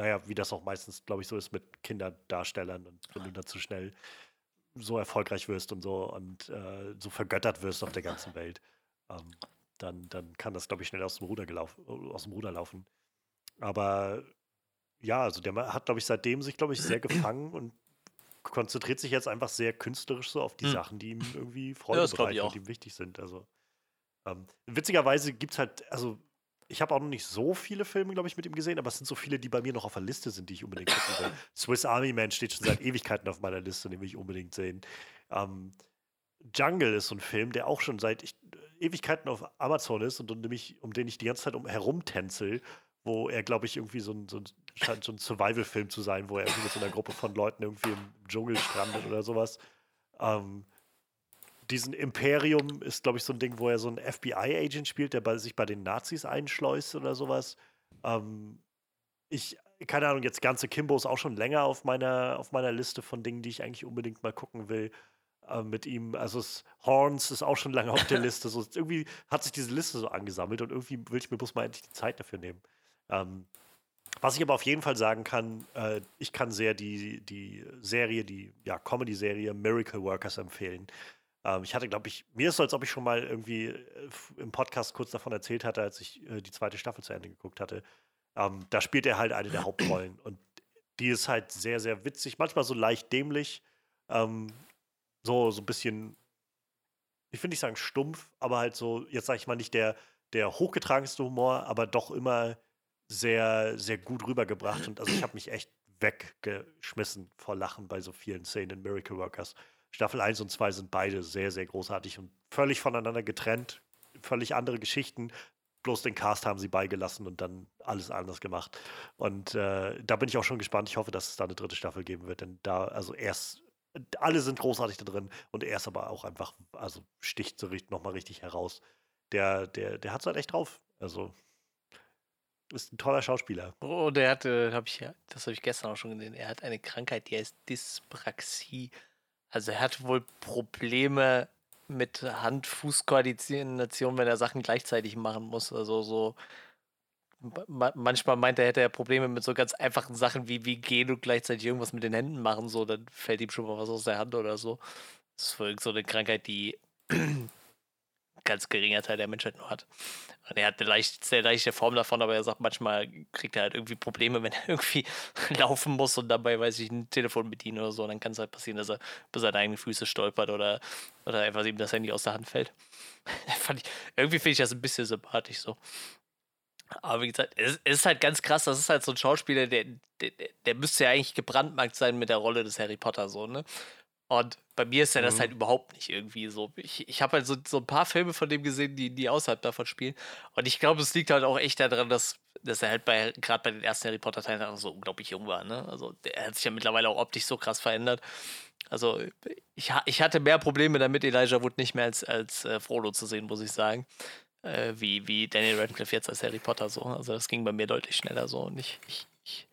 naja, wie das auch meistens, glaube ich, so ist mit Kinderdarstellern und wenn du da zu schnell so erfolgreich wirst und so und äh, so vergöttert wirst auf der ganzen Welt, ähm, dann, dann kann das, glaube ich, schnell aus dem Ruder gelaufen, aus dem Ruder laufen. Aber ja, also der hat, glaube ich, seitdem sich, glaube ich, sehr gefangen und konzentriert sich jetzt einfach sehr künstlerisch so auf die hm. Sachen, die ihm irgendwie Freude ja, bereiten und die ihm wichtig sind. Also ähm, witzigerweise gibt es halt, also ich habe auch noch nicht so viele Filme, glaube ich, mit ihm gesehen, aber es sind so viele, die bei mir noch auf der Liste sind, die ich unbedingt gucken will. [LAUGHS] Swiss Army Man steht schon seit Ewigkeiten auf meiner Liste, den will ich unbedingt sehen. Ähm, Jungle ist so ein Film, der auch schon seit, ich, Ewigkeiten auf Amazon ist und um den ich, um den ich die ganze Zeit um herumtänzel, wo er, glaube ich, irgendwie so ein, so ein, scheint so ein Survival-Film zu sein, wo er irgendwie mit so einer Gruppe von Leuten irgendwie im Dschungel strandet oder sowas. Ähm, diesen Imperium ist, glaube ich, so ein Ding, wo er so einen FBI-Agent spielt, der bei, sich bei den Nazis einschleust oder sowas. Ähm, ich, keine Ahnung, jetzt ganze Kimbo ist auch schon länger auf meiner, auf meiner Liste von Dingen, die ich eigentlich unbedingt mal gucken will. Äh, mit ihm, also es, Horns ist auch schon lange auf der [LAUGHS] Liste. So, irgendwie hat sich diese Liste so angesammelt und irgendwie will ich mir bloß mal endlich die Zeit dafür nehmen. Ähm, was ich aber auf jeden Fall sagen kann, äh, ich kann sehr die, die Serie, die ja, Comedy-Serie Miracle Workers empfehlen. Ähm, ich hatte, glaube ich, mir ist so, als ob ich schon mal irgendwie äh, im Podcast kurz davon erzählt hatte, als ich äh, die zweite Staffel zu Ende geguckt hatte. Ähm, da spielt er halt eine der Hauptrollen [CLEARS THROAT] und die ist halt sehr, sehr witzig, manchmal so leicht dämlich, ähm, so, so ein bisschen, ich finde nicht sagen stumpf, aber halt so, jetzt sage ich mal nicht der, der hochgetragenste Humor, aber doch immer sehr, sehr gut rübergebracht. Und also ich habe mich echt weggeschmissen vor Lachen bei so vielen Szenen in Miracle Workers. Staffel 1 und 2 sind beide sehr, sehr großartig und völlig voneinander getrennt. Völlig andere Geschichten. Bloß den Cast haben sie beigelassen und dann alles anders gemacht. Und äh, da bin ich auch schon gespannt. Ich hoffe, dass es da eine dritte Staffel geben wird. Denn da, also erst, alle sind großartig da drin und er ist aber auch einfach, also sticht so nochmal richtig heraus. Der, der, der hat es halt echt drauf. Also ist ein toller Schauspieler. Oh, der hatte, habe ich das habe ich gestern auch schon gesehen. Er hat eine Krankheit, die heißt Dyspraxie. Also er hat wohl Probleme mit Hand-Fuß-Koordination, wenn er Sachen gleichzeitig machen muss. Also so manchmal meint er, hätte er Probleme mit so ganz einfachen Sachen wie, wie gehen und gleichzeitig irgendwas mit den Händen machen, so, dann fällt ihm schon mal was aus der Hand oder so. Das ist wohl so eine Krankheit, die ganz geringer Teil der Menschheit nur hat. Und er hat eine leicht, sehr leichte Form davon, aber er sagt, manchmal kriegt er halt irgendwie Probleme, [LAUGHS] wenn er irgendwie laufen muss und dabei, weiß ich, ein Telefon bedienen oder so. dann kann es halt passieren, dass er über seine eigenen Füße stolpert oder, oder einfach ihm das Handy aus der Hand fällt. [LAUGHS] ich, irgendwie finde ich das ein bisschen sympathisch so. Aber wie gesagt, es, ist halt ganz krass, das ist halt so ein Schauspieler, der, der, der müsste ja eigentlich gebrandmarkt sein mit der Rolle des Harry Potter, so, ne? Und bei mir ist ja das halt mhm. überhaupt nicht irgendwie so. Ich, ich habe halt so, so ein paar Filme von dem gesehen, die, die außerhalb davon spielen. Und ich glaube, es liegt halt auch echt daran, dass, dass er halt bei, gerade bei den ersten Harry Potter-Teilen so unglaublich jung war. Ne? Also er hat sich ja mittlerweile auch optisch so krass verändert. Also ich, ich hatte mehr Probleme damit, Elijah Wood nicht mehr als, als äh, Frodo zu sehen, muss ich sagen. Äh, wie, wie Daniel Radcliffe jetzt als Harry Potter so. Also das ging bei mir deutlich schneller so. Und ich, ich, ich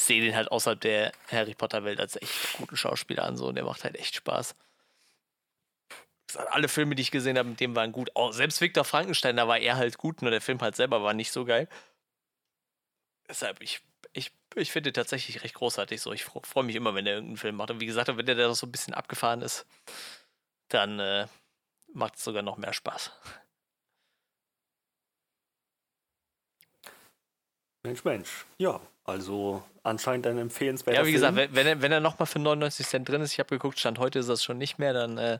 sehe den halt außerhalb der Harry Potter-Welt als echt guten Schauspieler an, so und der macht halt echt Spaß. Alle Filme, die ich gesehen habe, mit dem waren gut. Auch selbst Victor Frankenstein, da war er halt gut, nur der Film halt selber war nicht so geil. Deshalb, ich, ich, ich finde tatsächlich recht großartig so. Ich freue mich immer, wenn er irgendeinen Film macht. Und wie gesagt, wenn der da so ein bisschen abgefahren ist, dann äh, macht es sogar noch mehr Spaß. Mensch, Mensch. Ja, also anscheinend ein empfehlenswerter Ja, wie gesagt, wenn, er, wenn er nochmal für 99 Cent drin ist, ich habe geguckt, Stand heute ist das schon nicht mehr, dann äh,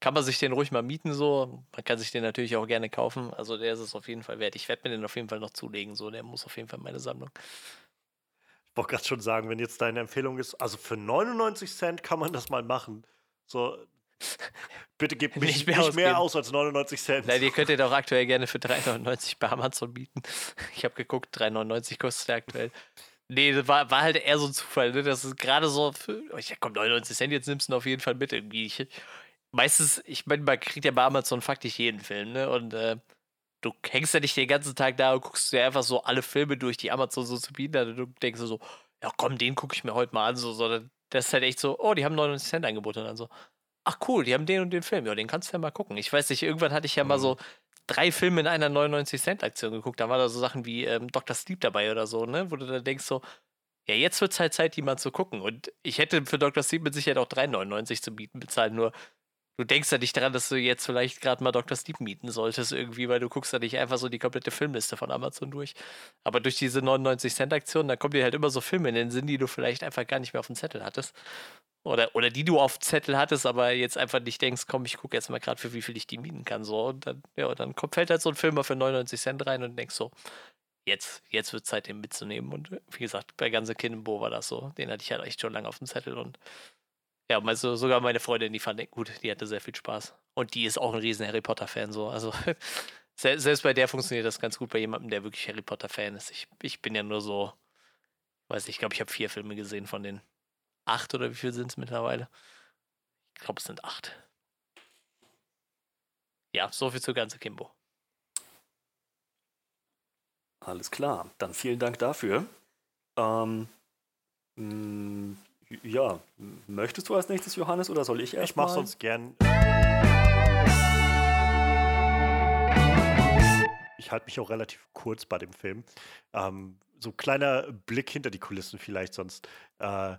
kann man sich den ruhig mal mieten so. Man kann sich den natürlich auch gerne kaufen. Also der ist es auf jeden Fall wert. Ich werde mir den auf jeden Fall noch zulegen, so. Der muss auf jeden Fall meine Sammlung. Ich wollte gerade schon sagen, wenn jetzt deine Empfehlung ist, also für 99 Cent kann man das mal machen. So, [LAUGHS] Bitte gebt mich nicht mehr, nicht mehr aus als 99 Cent. Nein, ihr könnt den auch aktuell gerne für 3,99 bei Amazon bieten. [LAUGHS] Ich habe geguckt, 3,99 kostet der aktuell. Nee, das war, war halt eher so ein Zufall. Ne? Das ist gerade so, für, oh, ja komm, 99 Cent, jetzt nimmst du ihn auf jeden Fall mit irgendwie. Ich, meistens, ich meine, man kriegt ja bei Amazon faktisch jeden Film, ne? Und äh, du hängst ja nicht den ganzen Tag da und guckst dir einfach so alle Filme durch, die Amazon so zu bieten hat. Und du denkst so, ja komm, den gucke ich mir heute mal an, so, sondern das ist halt echt so, oh, die haben 99 Cent angeboten und dann so, ach cool, die haben den und den Film. Ja, den kannst du ja mal gucken. Ich weiß nicht, irgendwann hatte ich ja mhm. mal so drei Filme in einer 99-Cent-Aktion geguckt. Da war da so Sachen wie ähm, Dr. Sleep dabei oder so, ne? Wo du dann denkst so, ja, jetzt wird es halt Zeit, die mal zu gucken. Und ich hätte für Dr. Sleep mit Sicherheit auch 3,99 zu bieten bezahlt, nur du denkst ja nicht daran, dass du jetzt vielleicht gerade mal Dr. Sleep mieten solltest irgendwie, weil du guckst ja nicht einfach so die komplette Filmliste von Amazon durch. Aber durch diese 99-Cent-Aktion, da kommen dir halt immer so Filme in den Sinn, die du vielleicht einfach gar nicht mehr auf dem Zettel hattest. Oder, oder die du auf Zettel hattest, aber jetzt einfach nicht denkst, komm, ich gucke jetzt mal gerade, für wie viel ich die mieten kann. So. Und dann, ja, dann kommt, fällt halt so ein Film mal für 99 Cent rein und denkst so, jetzt, jetzt wird Zeit, den mitzunehmen. Und wie gesagt, bei Ganze Kindenbo war das so. Den hatte ich halt echt schon lange auf dem Zettel. Und ja, also sogar meine Freundin, die fand den gut, die hatte sehr viel Spaß. Und die ist auch ein riesen Harry Potter-Fan so. Also [LAUGHS] selbst bei der funktioniert das ganz gut bei jemandem, der wirklich Harry Potter-Fan ist. Ich, ich bin ja nur so, weiß nicht, ich glaube, ich habe vier Filme gesehen von den acht oder wie viel sind es mittlerweile? Ich glaube, es sind acht. Ja, so viel zu ganze Kimbo. Alles klar, dann vielen Dank dafür. Ähm, mh, ja, möchtest du als nächstes, Johannes, oder soll ich erst Ich mache sonst gern. Ich halte mich auch relativ kurz bei dem Film. Ähm, so kleiner Blick hinter die Kulissen vielleicht sonst. Äh,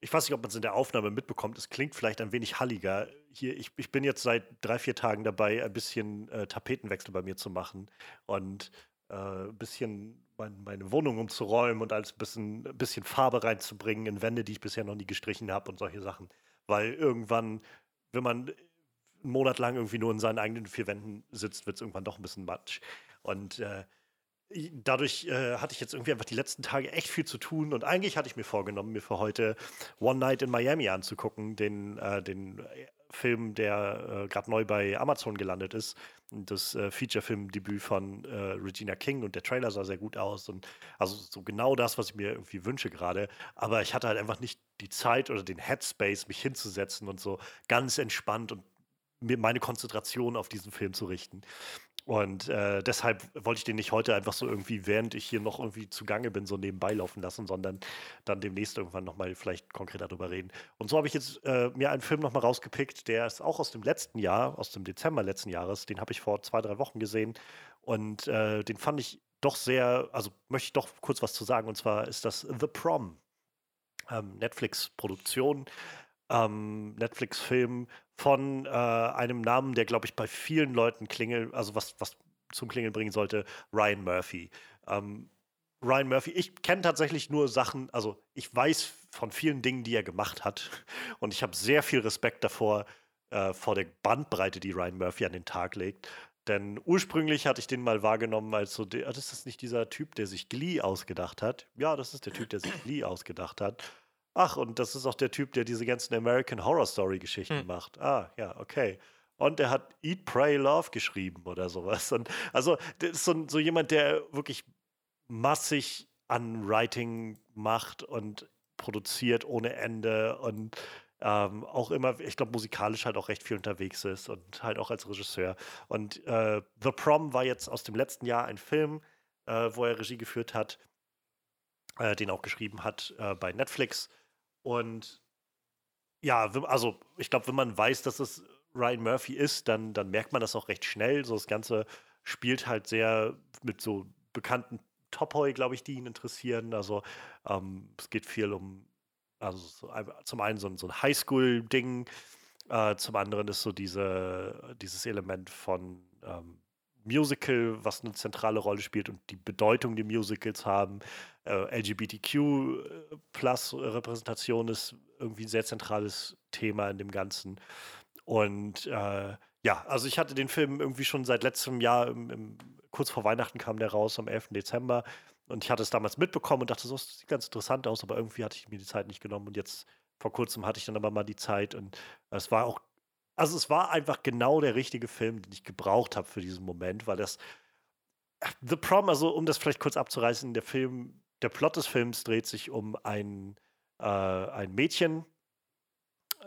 ich weiß nicht, ob man es in der Aufnahme mitbekommt. Es klingt vielleicht ein wenig halliger. Hier, ich, ich bin jetzt seit drei, vier Tagen dabei, ein bisschen äh, Tapetenwechsel bei mir zu machen und äh, ein bisschen mein, meine Wohnung umzuräumen und als bisschen, ein bisschen Farbe reinzubringen in Wände, die ich bisher noch nie gestrichen habe und solche Sachen. Weil irgendwann, wenn man einen Monat lang irgendwie nur in seinen eigenen vier Wänden sitzt, wird es irgendwann doch ein bisschen matsch. Und äh, dadurch äh, hatte ich jetzt irgendwie einfach die letzten Tage echt viel zu tun und eigentlich hatte ich mir vorgenommen, mir für heute One Night in Miami anzugucken, den, äh, den Film, der äh, gerade neu bei Amazon gelandet ist. Das äh, Feature-Film-Debüt von äh, Regina King und der Trailer sah sehr gut aus und also so genau das, was ich mir irgendwie wünsche gerade. Aber ich hatte halt einfach nicht die Zeit oder den Headspace, mich hinzusetzen und so ganz entspannt und meine Konzentration auf diesen Film zu richten. Und äh, deshalb wollte ich den nicht heute einfach so irgendwie, während ich hier noch irgendwie zugange bin, so nebenbei laufen lassen, sondern dann demnächst irgendwann nochmal vielleicht konkreter darüber reden. Und so habe ich jetzt äh, mir einen Film nochmal rausgepickt, der ist auch aus dem letzten Jahr, aus dem Dezember letzten Jahres. Den habe ich vor zwei, drei Wochen gesehen. Und äh, den fand ich doch sehr, also möchte ich doch kurz was zu sagen. Und zwar ist das The Prom. Ähm, Netflix-Produktion ähm, Netflix-Film von äh, einem Namen, der, glaube ich, bei vielen Leuten klingelt, also was, was zum Klingeln bringen sollte, Ryan Murphy. Ähm, Ryan Murphy, ich kenne tatsächlich nur Sachen, also ich weiß von vielen Dingen, die er gemacht hat. [LAUGHS] Und ich habe sehr viel Respekt davor, äh, vor der Bandbreite, die Ryan Murphy an den Tag legt. Denn ursprünglich hatte ich den mal wahrgenommen als so, der, das ist nicht dieser Typ, der sich Glee ausgedacht hat. Ja, das ist der Typ, der sich Glee ausgedacht hat. Ach, und das ist auch der Typ, der diese ganzen American Horror Story Geschichten hm. macht. Ah, ja, okay. Und er hat Eat, Pray, Love geschrieben oder sowas. Und also, das ist so, so jemand, der wirklich massig an Writing macht und produziert ohne Ende und ähm, auch immer, ich glaube, musikalisch halt auch recht viel unterwegs ist und halt auch als Regisseur. Und äh, The Prom war jetzt aus dem letzten Jahr ein Film, äh, wo er Regie geführt hat, äh, den auch geschrieben hat äh, bei Netflix. Und ja, also ich glaube, wenn man weiß, dass es Ryan Murphy ist, dann, dann merkt man das auch recht schnell. So das Ganze spielt halt sehr mit so bekannten Topoi, glaube ich, die ihn interessieren. Also ähm, es geht viel um, also so, zum einen so, so ein Highschool-Ding, äh, zum anderen ist so diese, dieses Element von ähm, Musical, was eine zentrale Rolle spielt und die Bedeutung, die Musicals haben. Äh, LGBTQ-Plus-Repräsentation ist irgendwie ein sehr zentrales Thema in dem Ganzen. Und äh, ja, also ich hatte den Film irgendwie schon seit letztem Jahr, im, im, kurz vor Weihnachten kam der raus, am 11. Dezember. Und ich hatte es damals mitbekommen und dachte, so, das sieht ganz interessant aus, aber irgendwie hatte ich mir die Zeit nicht genommen. Und jetzt vor kurzem hatte ich dann aber mal die Zeit und es war auch also es war einfach genau der richtige Film, den ich gebraucht habe für diesen Moment, weil das The Prom, also um das vielleicht kurz abzureißen, der Film, der Plot des Films dreht sich um ein, äh, ein Mädchen,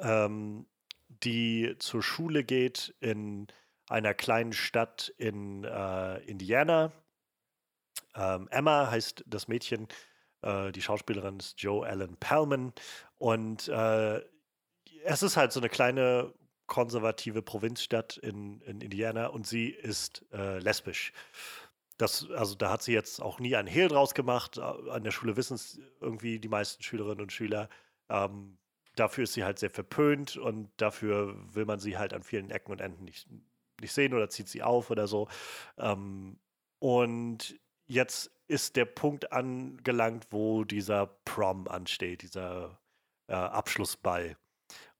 ähm, die zur Schule geht in einer kleinen Stadt in äh, Indiana. Ähm, Emma heißt das Mädchen, äh, die Schauspielerin ist Joe Allen Pellman und äh, es ist halt so eine kleine konservative Provinzstadt in, in Indiana und sie ist äh, lesbisch. Das, also da hat sie jetzt auch nie einen Hehl draus gemacht. An der Schule wissen es irgendwie die meisten Schülerinnen und Schüler. Ähm, dafür ist sie halt sehr verpönt und dafür will man sie halt an vielen Ecken und Enden nicht, nicht sehen oder zieht sie auf oder so. Ähm, und jetzt ist der Punkt angelangt, wo dieser Prom ansteht, dieser äh, Abschlussball.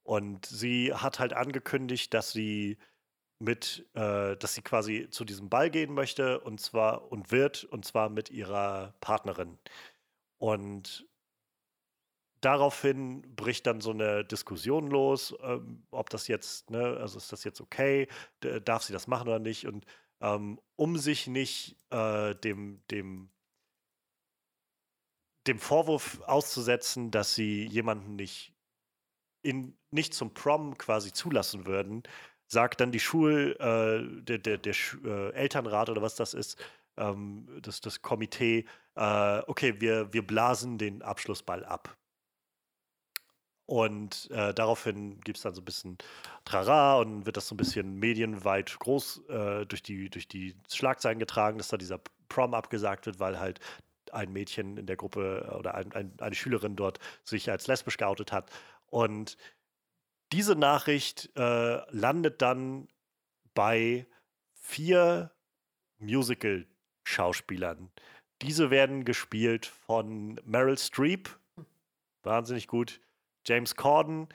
Und sie hat halt angekündigt, dass sie mit, äh, dass sie quasi zu diesem Ball gehen möchte und zwar und wird und zwar mit ihrer Partnerin. Und daraufhin bricht dann so eine Diskussion los, ähm, ob das jetzt, ne, also ist das jetzt okay, darf sie das machen oder nicht? Und ähm, um sich nicht äh, dem, dem, dem Vorwurf auszusetzen, dass sie jemanden nicht, in, nicht zum Prom quasi zulassen würden, sagt dann die Schul, äh, der, der, der äh, Elternrat oder was das ist, ähm, das, das Komitee, äh, okay, wir, wir blasen den Abschlussball ab. Und äh, daraufhin gibt es dann so ein bisschen Trara und wird das so ein bisschen medienweit groß äh, durch, die, durch die Schlagzeilen getragen, dass da dieser Prom abgesagt wird, weil halt ein Mädchen in der Gruppe oder ein, ein, eine Schülerin dort sich als lesbisch geoutet hat. Und diese Nachricht äh, landet dann bei vier Musical-Schauspielern. Diese werden gespielt von Meryl Streep, wahnsinnig gut, James Corden.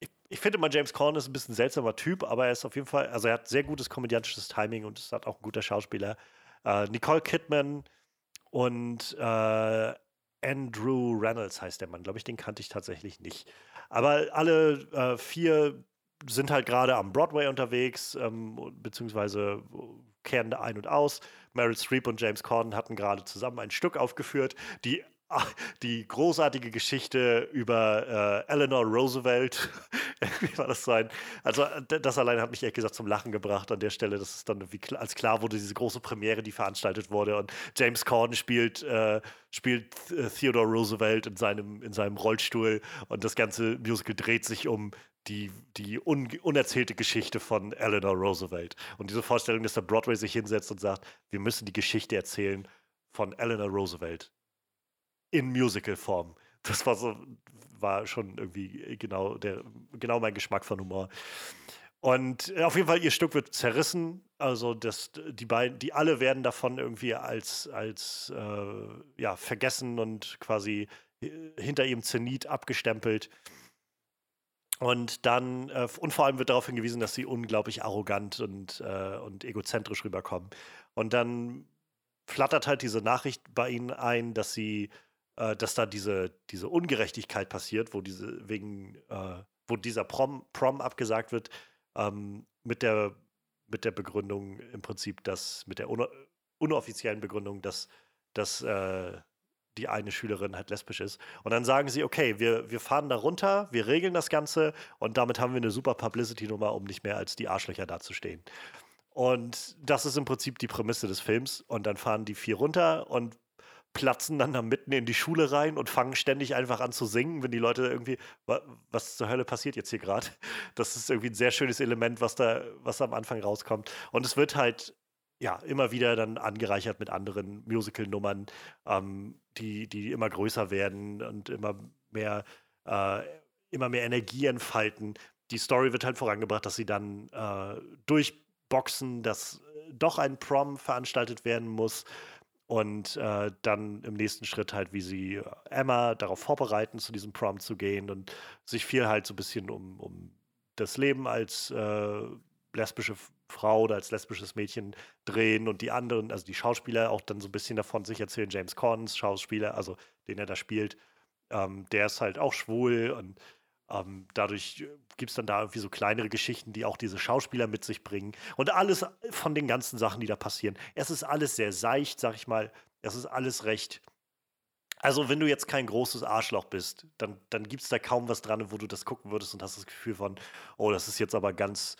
Ich, ich finde immer, James Corden ist ein bisschen ein seltsamer Typ, aber er ist auf jeden Fall, also er hat sehr gutes komödiantisches Timing und ist halt auch ein guter Schauspieler. Äh, Nicole Kidman und äh, Andrew Reynolds heißt der Mann, glaube ich, den kannte ich tatsächlich nicht. Aber alle äh, vier sind halt gerade am Broadway unterwegs, ähm, beziehungsweise kehren ein und aus. Meryl Streep und James Corden hatten gerade zusammen ein Stück aufgeführt. Die [LAUGHS] die großartige Geschichte über äh, Eleanor Roosevelt. Wie war das sein? Also, das allein hat mich ehrlich gesagt zum Lachen gebracht an der Stelle. Das ist dann wie als klar wurde, diese große Premiere, die veranstaltet wurde. Und James Corden spielt, äh, spielt äh, Theodore Roosevelt in seinem, in seinem Rollstuhl. Und das ganze Musical dreht sich um die, die un unerzählte Geschichte von Eleanor Roosevelt. Und diese Vorstellung, dass der Broadway sich hinsetzt und sagt, wir müssen die Geschichte erzählen von Eleanor Roosevelt in Musical-Form. Das war so, war schon irgendwie genau, der, genau mein Geschmack von Humor. Und äh, auf jeden Fall, ihr Stück wird zerrissen. Also das, die beiden, die alle werden davon irgendwie als, als äh, ja, vergessen und quasi äh, hinter ihrem Zenit abgestempelt. Und dann, äh, und vor allem wird darauf hingewiesen, dass sie unglaublich arrogant und, äh, und egozentrisch rüberkommen. Und dann flattert halt diese Nachricht bei ihnen ein, dass sie äh, dass da diese, diese Ungerechtigkeit passiert, wo diese wegen, äh, wo dieser Prom, Prom abgesagt wird, ähm, mit der mit der Begründung im Prinzip, dass mit der unoffiziellen Begründung, dass, dass äh, die eine Schülerin halt lesbisch ist. Und dann sagen sie, okay, wir, wir fahren da runter, wir regeln das Ganze und damit haben wir eine super Publicity-Nummer, um nicht mehr als die Arschlöcher dazustehen. Und das ist im Prinzip die Prämisse des Films. Und dann fahren die vier runter und platzen dann da mitten in die Schule rein und fangen ständig einfach an zu singen, wenn die Leute irgendwie, was zur Hölle passiert jetzt hier gerade? Das ist irgendwie ein sehr schönes Element, was da, was am Anfang rauskommt. Und es wird halt ja, immer wieder dann angereichert mit anderen Musical-Nummern, ähm, die, die immer größer werden und immer mehr, äh, immer mehr Energie entfalten. Die Story wird halt vorangebracht, dass sie dann äh, durchboxen, dass doch ein Prom veranstaltet werden muss und äh, dann im nächsten Schritt halt, wie sie äh, Emma darauf vorbereiten, zu diesem Prom zu gehen und sich viel halt so ein bisschen um, um das Leben als äh, lesbische Frau oder als lesbisches Mädchen drehen und die anderen, also die Schauspieler auch dann so ein bisschen davon sich erzählen. James Corns Schauspieler, also den er da spielt, ähm, der ist halt auch schwul und ähm, dadurch äh, gibt es dann da irgendwie so kleinere Geschichten, die auch diese Schauspieler mit sich bringen. Und alles von den ganzen Sachen, die da passieren. Es ist alles sehr seicht, sag ich mal. Es ist alles recht. Also, wenn du jetzt kein großes Arschloch bist, dann, dann gibt es da kaum was dran, wo du das gucken würdest und hast das Gefühl von, oh, das ist jetzt aber ganz,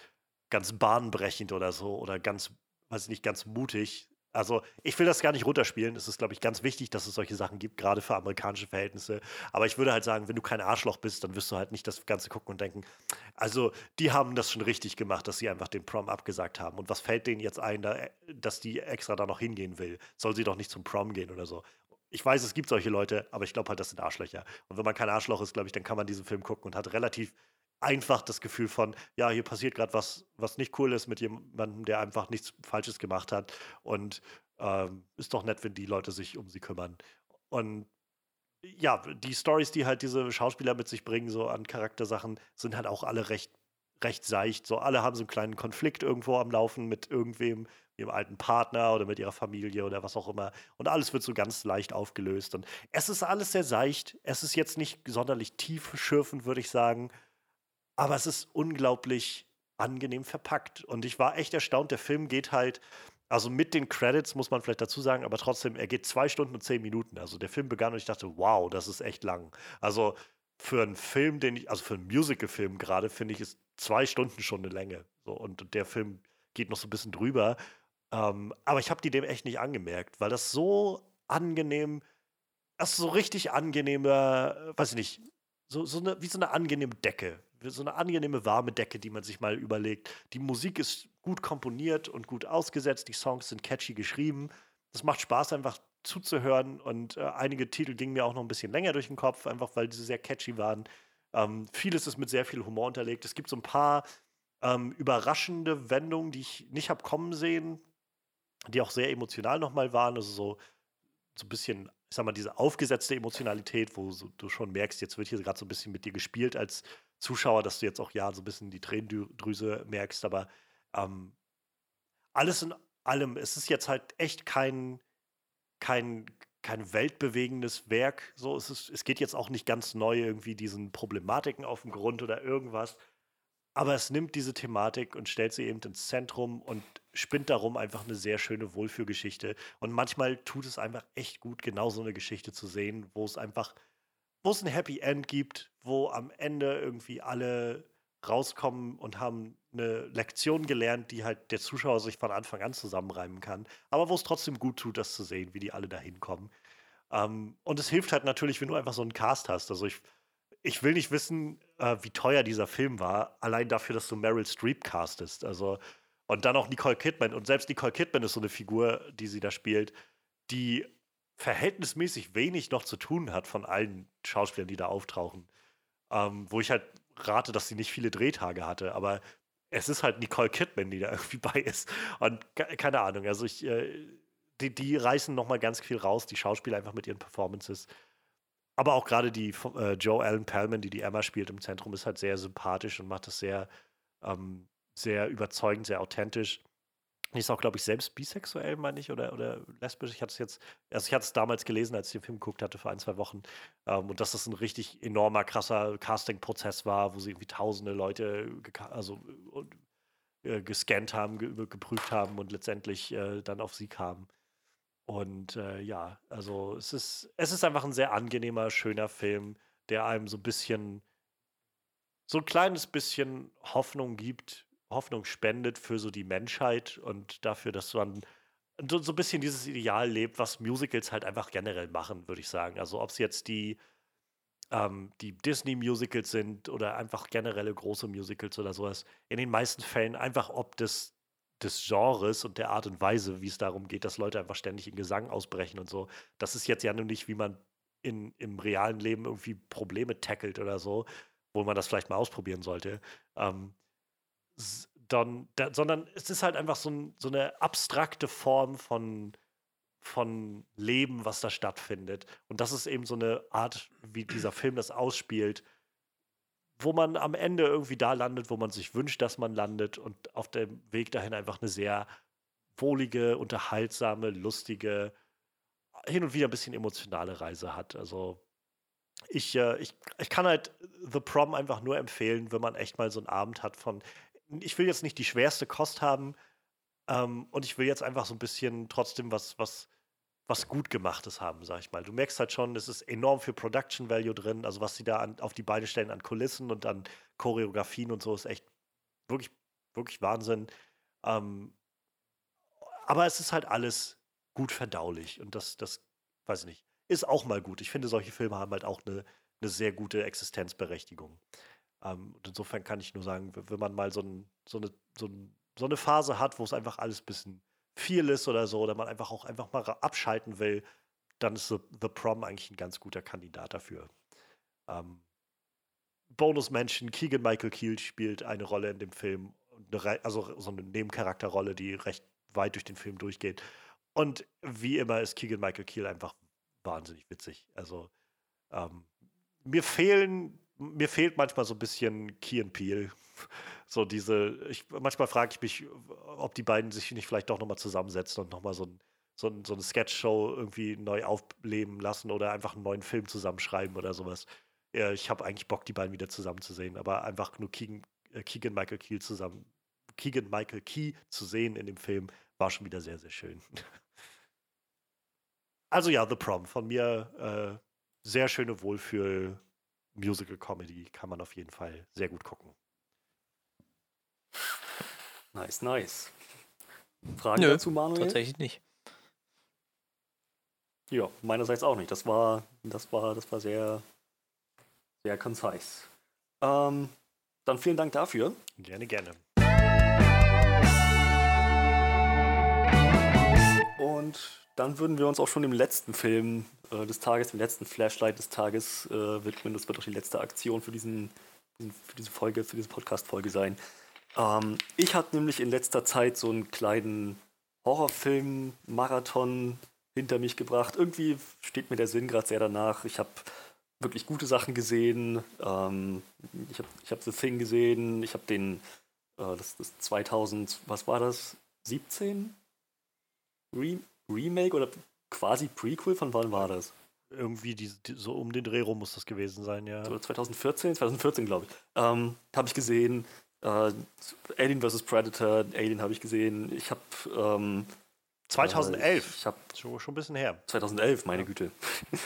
ganz bahnbrechend oder so oder ganz, weiß ich nicht, ganz mutig. Also, ich will das gar nicht runterspielen. Es ist, glaube ich, ganz wichtig, dass es solche Sachen gibt, gerade für amerikanische Verhältnisse. Aber ich würde halt sagen, wenn du kein Arschloch bist, dann wirst du halt nicht das Ganze gucken und denken, also, die haben das schon richtig gemacht, dass sie einfach den Prom abgesagt haben. Und was fällt denen jetzt ein, da, dass die extra da noch hingehen will? Soll sie doch nicht zum Prom gehen oder so? Ich weiß, es gibt solche Leute, aber ich glaube halt, das sind Arschlöcher. Und wenn man kein Arschloch ist, glaube ich, dann kann man diesen Film gucken und hat relativ einfach das Gefühl von, ja, hier passiert gerade was, was nicht cool ist mit jemandem, der einfach nichts Falsches gemacht hat. Und ähm, ist doch nett, wenn die Leute sich um sie kümmern. Und ja, die Stories, die halt diese Schauspieler mit sich bringen, so an Charaktersachen, sind halt auch alle recht, recht seicht. So, alle haben so einen kleinen Konflikt irgendwo am Laufen mit irgendwem, ihrem alten Partner oder mit ihrer Familie oder was auch immer. Und alles wird so ganz leicht aufgelöst. Und es ist alles sehr seicht. Es ist jetzt nicht sonderlich tief schürfend, würde ich sagen. Aber es ist unglaublich angenehm verpackt. Und ich war echt erstaunt. Der Film geht halt, also mit den Credits muss man vielleicht dazu sagen, aber trotzdem, er geht zwei Stunden und zehn Minuten. Also der Film begann und ich dachte, wow, das ist echt lang. Also für einen Film, den ich, also für einen Musical-Film gerade, finde ich, ist zwei Stunden schon eine Länge. So, und der Film geht noch so ein bisschen drüber. Ähm, aber ich habe die dem echt nicht angemerkt, weil das so angenehm, das ist so richtig angenehme, weiß ich nicht, so, so eine, wie so eine angenehme Decke. So eine angenehme warme Decke, die man sich mal überlegt. Die Musik ist gut komponiert und gut ausgesetzt, die Songs sind catchy geschrieben. Es macht Spaß, einfach zuzuhören und äh, einige Titel gingen mir auch noch ein bisschen länger durch den Kopf, einfach weil sie sehr catchy waren. Ähm, vieles ist mit sehr viel Humor unterlegt. Es gibt so ein paar ähm, überraschende Wendungen, die ich nicht habe kommen sehen, die auch sehr emotional nochmal waren. Also so, so ein bisschen, ich sag mal, diese aufgesetzte Emotionalität, wo so, du schon merkst, jetzt wird hier gerade so ein bisschen mit dir gespielt als Zuschauer, dass du jetzt auch ja so ein bisschen die Tränendrüse merkst. Aber ähm, alles in allem, es ist jetzt halt echt kein kein, kein weltbewegendes Werk. So, es, ist, es geht jetzt auch nicht ganz neu irgendwie diesen Problematiken auf den Grund oder irgendwas. Aber es nimmt diese Thematik und stellt sie eben ins Zentrum und spinnt darum einfach eine sehr schöne Wohlfühlgeschichte. Und manchmal tut es einfach echt gut, genau so eine Geschichte zu sehen, wo es einfach, wo es ein Happy End gibt, wo am Ende irgendwie alle rauskommen und haben eine Lektion gelernt, die halt der Zuschauer sich von Anfang an zusammenreimen kann, aber wo es trotzdem gut tut, das zu sehen, wie die alle da hinkommen. Ähm, und es hilft halt natürlich, wenn du einfach so einen Cast hast. Also ich, ich will nicht wissen, äh, wie teuer dieser Film war, allein dafür, dass du Meryl Streep castest. Also, und dann auch Nicole Kidman. Und selbst Nicole Kidman ist so eine Figur, die sie da spielt, die verhältnismäßig wenig noch zu tun hat von allen Schauspielern, die da auftauchen. Ähm, wo ich halt rate, dass sie nicht viele Drehtage hatte, aber es ist halt Nicole Kidman, die da [LAUGHS] irgendwie bei ist. Und keine Ahnung, also ich, äh, die, die reißen nochmal ganz viel raus, die Schauspieler einfach mit ihren Performances. Aber auch gerade die äh, Joe Allen Pellman, die die Emma spielt im Zentrum, ist halt sehr sympathisch und macht das sehr, ähm, sehr überzeugend, sehr authentisch. Die ist auch, glaube ich, selbst bisexuell, meine ich, oder, oder lesbisch. Ich hatte es jetzt, also ich hatte es damals gelesen, als ich den Film geguckt hatte, vor ein, zwei Wochen. Ähm, und dass das ein richtig enormer, krasser Casting-Prozess war, wo sie irgendwie tausende Leute also, äh, gescannt haben, ge geprüft haben und letztendlich äh, dann auf sie kamen. Und äh, ja, also es ist, es ist einfach ein sehr angenehmer, schöner Film, der einem so ein bisschen, so ein kleines bisschen Hoffnung gibt Hoffnung spendet für so die Menschheit und dafür, dass man so, so ein bisschen dieses Ideal lebt, was Musicals halt einfach generell machen, würde ich sagen. Also ob es jetzt die, ähm, die Disney-Musicals sind oder einfach generelle große Musicals oder sowas. In den meisten Fällen einfach ob des, des Genres und der Art und Weise, wie es darum geht, dass Leute einfach ständig in Gesang ausbrechen und so. Das ist jetzt ja nur nicht, wie man in, im realen Leben irgendwie Probleme tackelt oder so, wo man das vielleicht mal ausprobieren sollte. Ähm, dann, da, sondern es ist halt einfach so, ein, so, eine abstrakte Form von, von Leben, was da stattfindet. Und das ist eben so eine Art, wie dieser Film das ausspielt, wo man am Ende irgendwie da landet, wo man sich wünscht, dass man landet und auf dem Weg dahin einfach eine sehr wohlige, unterhaltsame, lustige, hin und wieder ein bisschen emotionale Reise hat. Also ich, äh, ich, ich kann halt The Prom einfach nur empfehlen, wenn man echt mal so einen Abend hat von, ich will jetzt nicht die schwerste Kost haben ähm, und ich will jetzt einfach so ein bisschen trotzdem was, was, was gut gemachtes haben, sag ich mal. Du merkst halt schon, es ist enorm viel Production Value drin, also was sie da an, auf die Beine stellen an Kulissen und an Choreografien und so ist echt wirklich, wirklich Wahnsinn. Ähm, aber es ist halt alles gut verdaulich und das, das, weiß ich nicht, ist auch mal gut. Ich finde, solche Filme haben halt auch eine, eine sehr gute Existenzberechtigung. Ähm, und insofern kann ich nur sagen, wenn man mal so, ein, so, eine, so, ein, so eine Phase hat, wo es einfach alles ein bisschen viel ist oder so, oder man einfach auch einfach mal abschalten will, dann ist The, The Prom eigentlich ein ganz guter Kandidat dafür. Ähm, Bonus-Menschen, Keegan Michael Keel spielt eine Rolle in dem Film, also so eine Nebencharakterrolle, die recht weit durch den Film durchgeht. Und wie immer ist Keegan Michael Keel einfach wahnsinnig witzig. Also ähm, mir fehlen mir fehlt manchmal so ein bisschen Key and Peel, So diese, ich, manchmal frage ich mich, ob die beiden sich nicht vielleicht doch nochmal zusammensetzen und nochmal so, ein, so, ein, so eine Sketch-Show irgendwie neu aufleben lassen oder einfach einen neuen Film zusammenschreiben oder sowas. Ja, ich habe eigentlich Bock, die beiden wieder zusammenzusehen, aber einfach nur Keegan, äh, Michael Key zusammen, Keegan Michael Key zu sehen in dem Film, war schon wieder sehr, sehr schön. Also ja, The Prom von mir äh, sehr schöne Wohlfühl Musical Comedy kann man auf jeden Fall sehr gut gucken. Nice, nice. Fragen Nö, dazu, Manuel? Tatsächlich nicht. Ja, meinerseits auch nicht. Das war, das war, das war sehr, sehr concise. Ähm, dann vielen Dank dafür. Gerne, gerne. Und dann würden wir uns auch schon dem letzten Film äh, des Tages, dem letzten Flashlight des Tages äh, widmen. Das wird auch die letzte Aktion für, diesen, für diese Folge, für diese Podcast-Folge sein. Ähm, ich hatte nämlich in letzter Zeit so einen kleinen Horrorfilm-Marathon hinter mich gebracht. Irgendwie steht mir der Sinn gerade sehr danach. Ich habe wirklich gute Sachen gesehen. Ähm, ich habe ich hab The Thing gesehen. Ich habe den, äh, das, das 2000, was war das? 17? Re Remake oder quasi Prequel? Von wann war das? Irgendwie die, die, so um den Dreh rum muss das gewesen sein, ja. So 2014? 2014, glaube ich. Ähm, habe ich gesehen. Äh, Alien vs. Predator, Alien habe ich gesehen. Ich habe. Ähm, 2011. Äh, ich habe schon, schon ein bisschen her. 2011, meine Ja. Güte.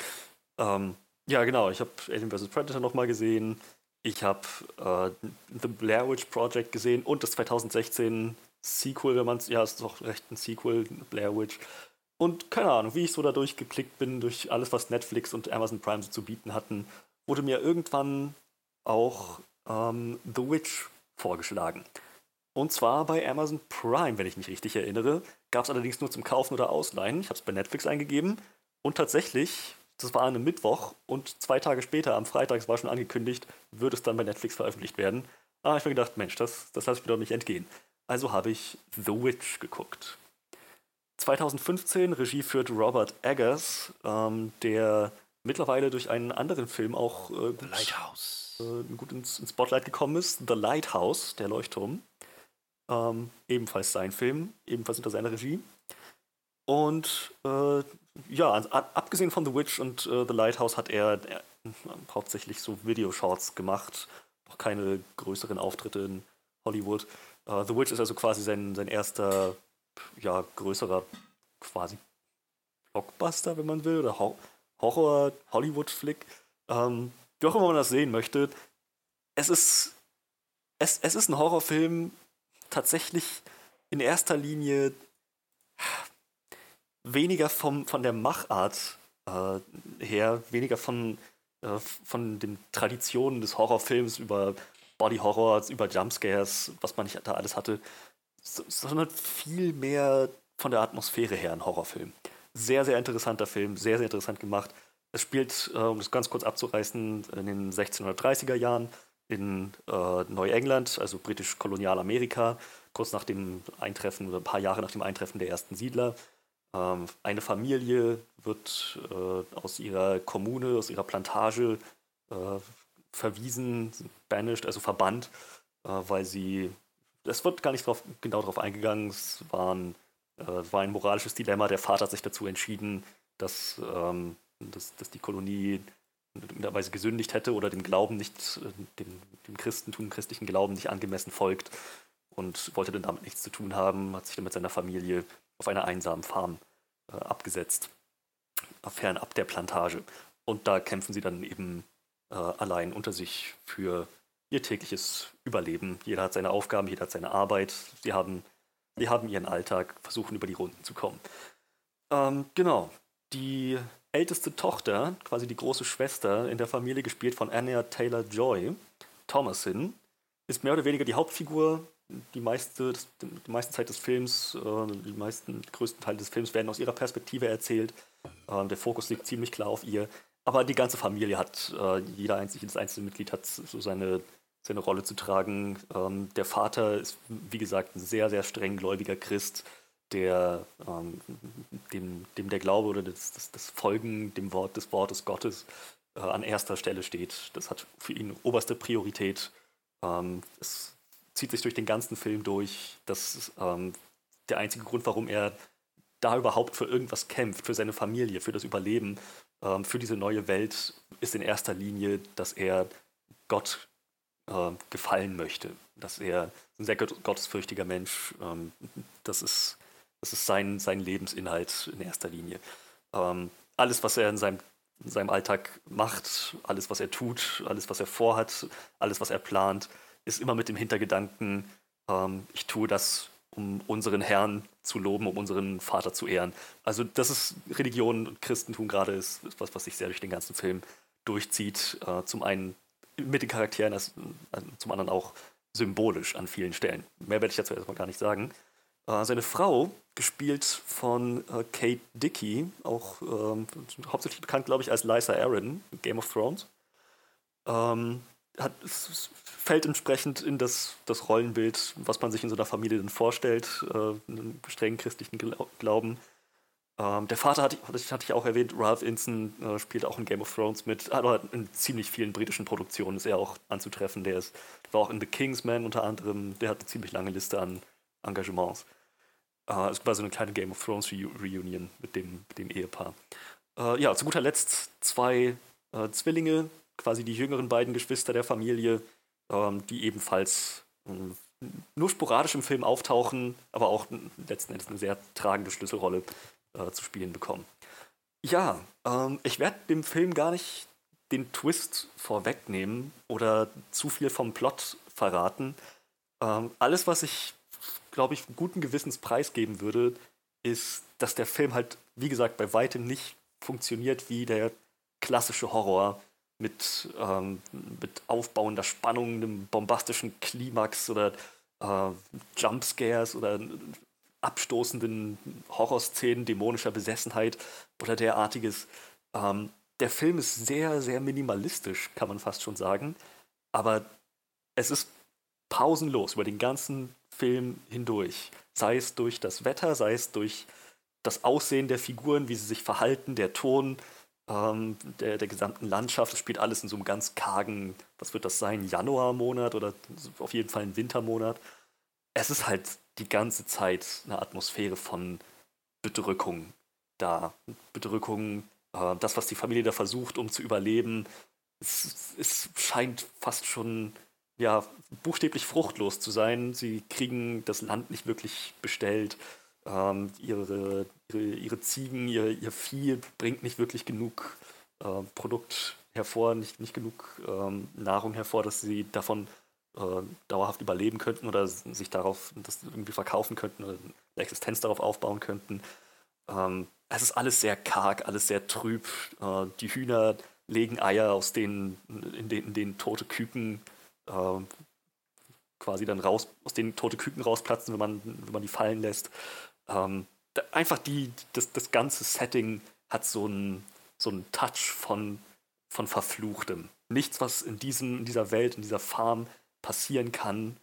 [LAUGHS] ähm, ja, genau. Ich habe Alien vs. Predator nochmal gesehen. Ich habe äh, The Blair Witch Project gesehen und das 2016 Sequel, wenn man es, ja, es ist doch recht ein Sequel, Blair Witch. Und keine Ahnung, wie ich so da durchgeklickt bin, durch alles, was Netflix und Amazon Prime so zu bieten hatten, wurde mir irgendwann auch ähm, The Witch vorgeschlagen. Und zwar bei Amazon Prime, wenn ich mich richtig erinnere. Gab es allerdings nur zum Kaufen oder Ausleihen. Ich habe es bei Netflix eingegeben. Und tatsächlich, das war an einem Mittwoch und zwei Tage später, am Freitag, es war schon angekündigt, wird es dann bei Netflix veröffentlicht werden. Da habe ich mir gedacht, Mensch, das, das lasse ich mir doch nicht entgehen. Also habe ich The Witch geguckt. 2015 Regie führt Robert Eggers, ähm, der mittlerweile durch einen anderen Film auch äh, gut, Lighthouse. äh, gut ins, ins Spotlight gekommen ist. The Lighthouse, der Leuchtturm. Ähm, ebenfalls sein Film, ebenfalls unter seiner Regie. Und äh, ja, abgesehen von The Witch und äh, The Lighthouse hat er, er hauptsächlich so Videoshorts gemacht, noch keine größeren Auftritte in Hollywood. Äh, The Witch ist also quasi sein, sein erster, ja, größerer, quasi Blockbuster, wenn man will, oder Ho Horror-Hollywood-Flick. Ähm, wie auch immer man das sehen möchte. Es ist, es, es ist ein Horrorfilm, tatsächlich in erster Linie weniger vom, von der Machart äh, her, weniger von, äh, von den Traditionen des Horrorfilms über Body Horror, über Jumpscares, was man nicht da alles hatte, sondern viel mehr von der Atmosphäre her ein Horrorfilm. Sehr, sehr interessanter Film, sehr, sehr interessant gemacht. Es spielt, äh, um das ganz kurz abzureißen, in den 1630er Jahren in äh, Neuengland, also britisch-Kolonialamerika, kurz nach dem Eintreffen oder ein paar Jahre nach dem Eintreffen der ersten Siedler. Ähm, eine Familie wird äh, aus ihrer Kommune, aus ihrer Plantage äh, verwiesen, banished, also verbannt, äh, weil sie, es wird gar nicht drauf, genau darauf eingegangen, es waren, äh, war ein moralisches Dilemma. Der Vater hat sich dazu entschieden, dass, ähm, dass, dass die Kolonie in irgendeiner Weise gesündigt hätte oder dem Glauben nicht, äh, dem, dem Christentum, christlichen Glauben nicht angemessen folgt und wollte dann damit nichts zu tun haben, hat sich dann mit seiner Familie auf einer einsamen Farm äh, abgesetzt, fernab der Plantage. Und da kämpfen sie dann eben äh, allein unter sich für ihr tägliches Überleben. Jeder hat seine Aufgaben, jeder hat seine Arbeit. Sie haben, sie haben ihren Alltag, versuchen über die Runden zu kommen. Ähm, genau. Die älteste Tochter, quasi die große Schwester in der Familie, gespielt von Anya Taylor Joy, Thomasin, ist mehr oder weniger die Hauptfigur. Die meiste, die meiste Zeit des Films, äh, die meisten, größten Teile des Films werden aus ihrer Perspektive erzählt. Ähm, der Fokus liegt ziemlich klar auf ihr. Aber die ganze Familie hat, äh, jeder einzelne, jedes einzelne Mitglied hat so seine, seine Rolle zu tragen. Ähm, der Vater ist, wie gesagt, ein sehr, sehr streng gläubiger Christ, der ähm, dem, dem der Glaube oder das, das, das Folgen dem Wort des Wortes Gottes äh, an erster Stelle steht. Das hat für ihn oberste Priorität. Ähm, es zieht sich durch den ganzen Film durch. Das ist ähm, der einzige Grund, warum er da überhaupt für irgendwas kämpft, für seine Familie, für das Überleben, ähm, für diese neue Welt, ist in erster Linie, dass er Gott äh, gefallen möchte. Dass er ein sehr gottesfürchtiger Mensch, ähm, das ist, das ist sein, sein Lebensinhalt in erster Linie. Ähm, alles, was er in seinem, in seinem Alltag macht, alles, was er tut, alles, was er vorhat, alles, was er plant, ist immer mit dem Hintergedanken, ähm, ich tue das, um unseren Herrn zu loben, um unseren Vater zu ehren. Also das ist Religion und Christentum gerade ist, ist was, was sich sehr durch den ganzen Film durchzieht. Äh, zum einen mit den Charakteren, als, also zum anderen auch symbolisch an vielen Stellen. Mehr werde ich dazu erstmal gar nicht sagen. Äh, seine Frau, gespielt von äh, Kate Dickey, auch ähm, hauptsächlich bekannt, glaube ich, als Lysa Aaron, Game of Thrones, ähm, hat, fällt entsprechend in das, das Rollenbild, was man sich in so einer Familie dann vorstellt, äh, einem strengen christlichen Glauben. Ähm, der Vater hatte, hatte ich auch erwähnt, Ralph Inson äh, spielt auch in Game of Thrones mit, aber in ziemlich vielen britischen Produktionen ist er auch anzutreffen. Der ist, war auch in The Kingsman unter anderem, der hat eine ziemlich lange Liste an Engagements. Äh, es war so eine kleine Game of Thrones Re Reunion mit dem, mit dem Ehepaar. Äh, ja, zu guter Letzt zwei äh, Zwillinge, quasi die jüngeren beiden Geschwister der Familie, ähm, die ebenfalls ähm, nur sporadisch im Film auftauchen, aber auch letzten Endes eine sehr tragende Schlüsselrolle äh, zu spielen bekommen. Ja, ähm, ich werde dem Film gar nicht den Twist vorwegnehmen oder zu viel vom Plot verraten. Ähm, alles, was ich, glaube ich, guten Gewissens preisgeben würde, ist, dass der Film halt, wie gesagt, bei weitem nicht funktioniert wie der klassische Horror mit, ähm, mit aufbauender Spannung, einem bombastischen Klimax oder äh, Jumpscares oder abstoßenden Horrorszenen, dämonischer Besessenheit oder derartiges. Ähm, der Film ist sehr, sehr minimalistisch, kann man fast schon sagen. Aber es ist pausenlos über den ganzen Film hindurch. Sei es durch das Wetter, sei es durch das Aussehen der Figuren, wie sie sich verhalten, der Ton ähm, der, der gesamten Landschaft. Es spielt alles in so einem ganz kargen, was wird das sein, Januarmonat oder auf jeden Fall ein Wintermonat. Es ist halt die ganze Zeit eine Atmosphäre von Bedrückung da. Bedrückung, äh, das, was die Familie da versucht, um zu überleben. Es, es scheint fast schon ja, buchstäblich fruchtlos zu sein. Sie kriegen das Land nicht wirklich bestellt. Ähm, ihre, ihre, ihre Ziegen, ihr, ihr Vieh bringt nicht wirklich genug äh, Produkt hervor, nicht, nicht genug ähm, Nahrung hervor, dass sie davon äh, dauerhaft überleben könnten oder sich darauf das irgendwie verkaufen könnten oder eine Existenz darauf aufbauen könnten. Ähm, es ist alles sehr karg, alles sehr trüb. Äh, die Hühner legen Eier, aus denen, in, denen, in denen tote Küken äh, quasi dann raus, aus denen tote Küken rausplatzen, wenn man, wenn man die fallen lässt. Ähm, einfach die, das, das ganze Setting hat so einen so Touch von, von Verfluchtem. Nichts, was in, diesem, in dieser Welt, in dieser Farm passieren kann,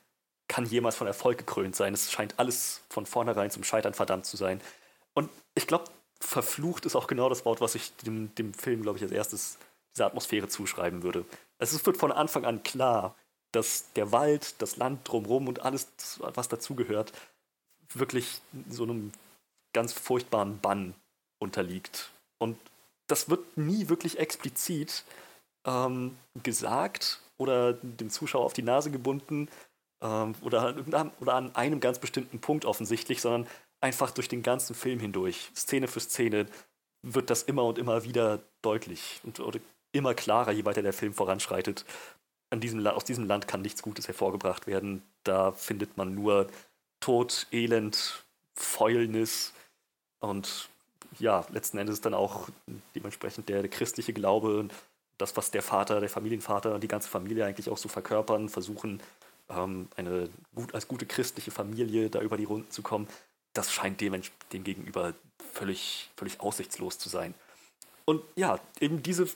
kann jemals von Erfolg gekrönt sein. Es scheint alles von vornherein zum Scheitern verdammt zu sein. Und ich glaube, verflucht ist auch genau das Wort, was ich dem, dem Film, glaube ich, als erstes dieser Atmosphäre zuschreiben würde. Es wird von Anfang an klar, dass der Wald, das Land drumherum und alles, was dazugehört, wirklich so einem ganz furchtbaren Bann unterliegt. Und das wird nie wirklich explizit ähm, gesagt oder dem Zuschauer auf die Nase gebunden ähm, oder, oder an einem ganz bestimmten Punkt offensichtlich, sondern einfach durch den ganzen Film hindurch, Szene für Szene, wird das immer und immer wieder deutlich und immer klarer, je weiter der Film voranschreitet. An diesem, aus diesem Land kann nichts Gutes hervorgebracht werden. Da findet man nur Tod, Elend, Fäulnis und ja, letzten Endes dann auch dementsprechend der, der christliche Glaube das, was der Vater, der Familienvater, die ganze Familie eigentlich auch so verkörpern, versuchen, ähm, eine gut, als gute christliche Familie da über die Runden zu kommen, das scheint dem, dem gegenüber völlig, völlig aussichtslos zu sein. Und ja, eben diese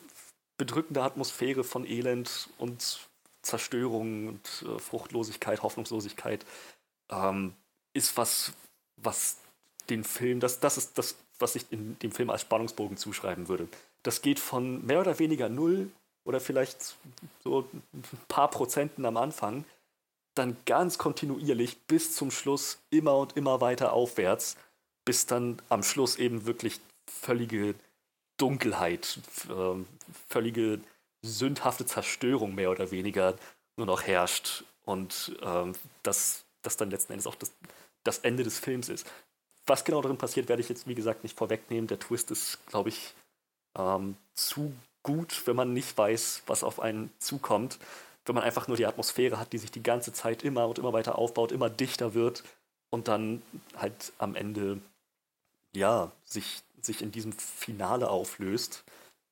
bedrückende Atmosphäre von Elend und Zerstörung und äh, Fruchtlosigkeit, Hoffnungslosigkeit ähm, ist was, was den Film, das, das ist das, was ich in dem Film als Spannungsbogen zuschreiben würde. Das geht von mehr oder weniger null oder vielleicht so ein paar Prozenten am Anfang dann ganz kontinuierlich bis zum Schluss immer und immer weiter aufwärts, bis dann am Schluss eben wirklich völlige Dunkelheit, äh, völlige sündhafte Zerstörung mehr oder weniger nur noch herrscht und ähm, das, das dann letzten Endes auch das, das Ende des Films ist. Was genau darin passiert, werde ich jetzt, wie gesagt, nicht vorwegnehmen. Der Twist ist, glaube ich, ähm, zu gut, wenn man nicht weiß, was auf einen zukommt. Wenn man einfach nur die Atmosphäre hat, die sich die ganze Zeit immer und immer weiter aufbaut, immer dichter wird und dann halt am Ende, ja, sich, sich in diesem Finale auflöst.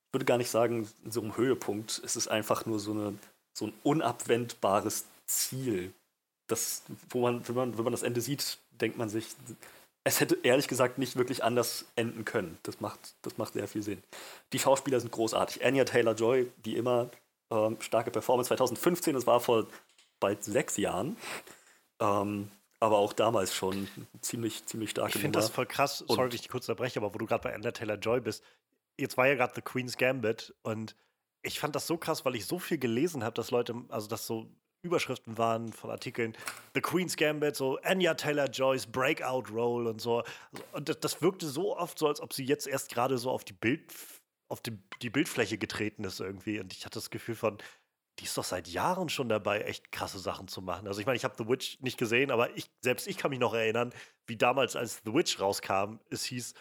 Ich würde gar nicht sagen, in so einem Höhepunkt. Es ist einfach nur so, eine, so ein unabwendbares Ziel. Das, wo man, wenn man, wenn man das Ende sieht, denkt man sich, es hätte ehrlich gesagt nicht wirklich anders enden können. Das macht, das macht sehr viel Sinn. Die Schauspieler sind großartig. Anya Taylor Joy, wie immer, ähm, starke Performance. 2015, das war vor bald sechs Jahren. Ähm, aber auch damals schon ziemlich, ziemlich starke Ich finde das voll krass, sorry, dass ich kurz unterbreche, aber wo du gerade bei Anya Taylor Joy bist, jetzt war ja gerade The Queen's Gambit und ich fand das so krass, weil ich so viel gelesen habe, dass Leute, also dass so Überschriften waren von Artikeln, The Queen's Gambit, so Anya Taylor-Joy's Breakout Role und so. Und das, das, wirkte so oft so, als ob sie jetzt erst gerade so auf die Bild, auf die, die Bildfläche getreten ist irgendwie. Und ich hatte das Gefühl von, die ist doch seit Jahren schon dabei, echt krasse Sachen zu machen. Also ich meine, ich habe The Witch nicht gesehen, aber ich, selbst ich kann mich noch erinnern, wie damals, als The Witch rauskam, es hieß,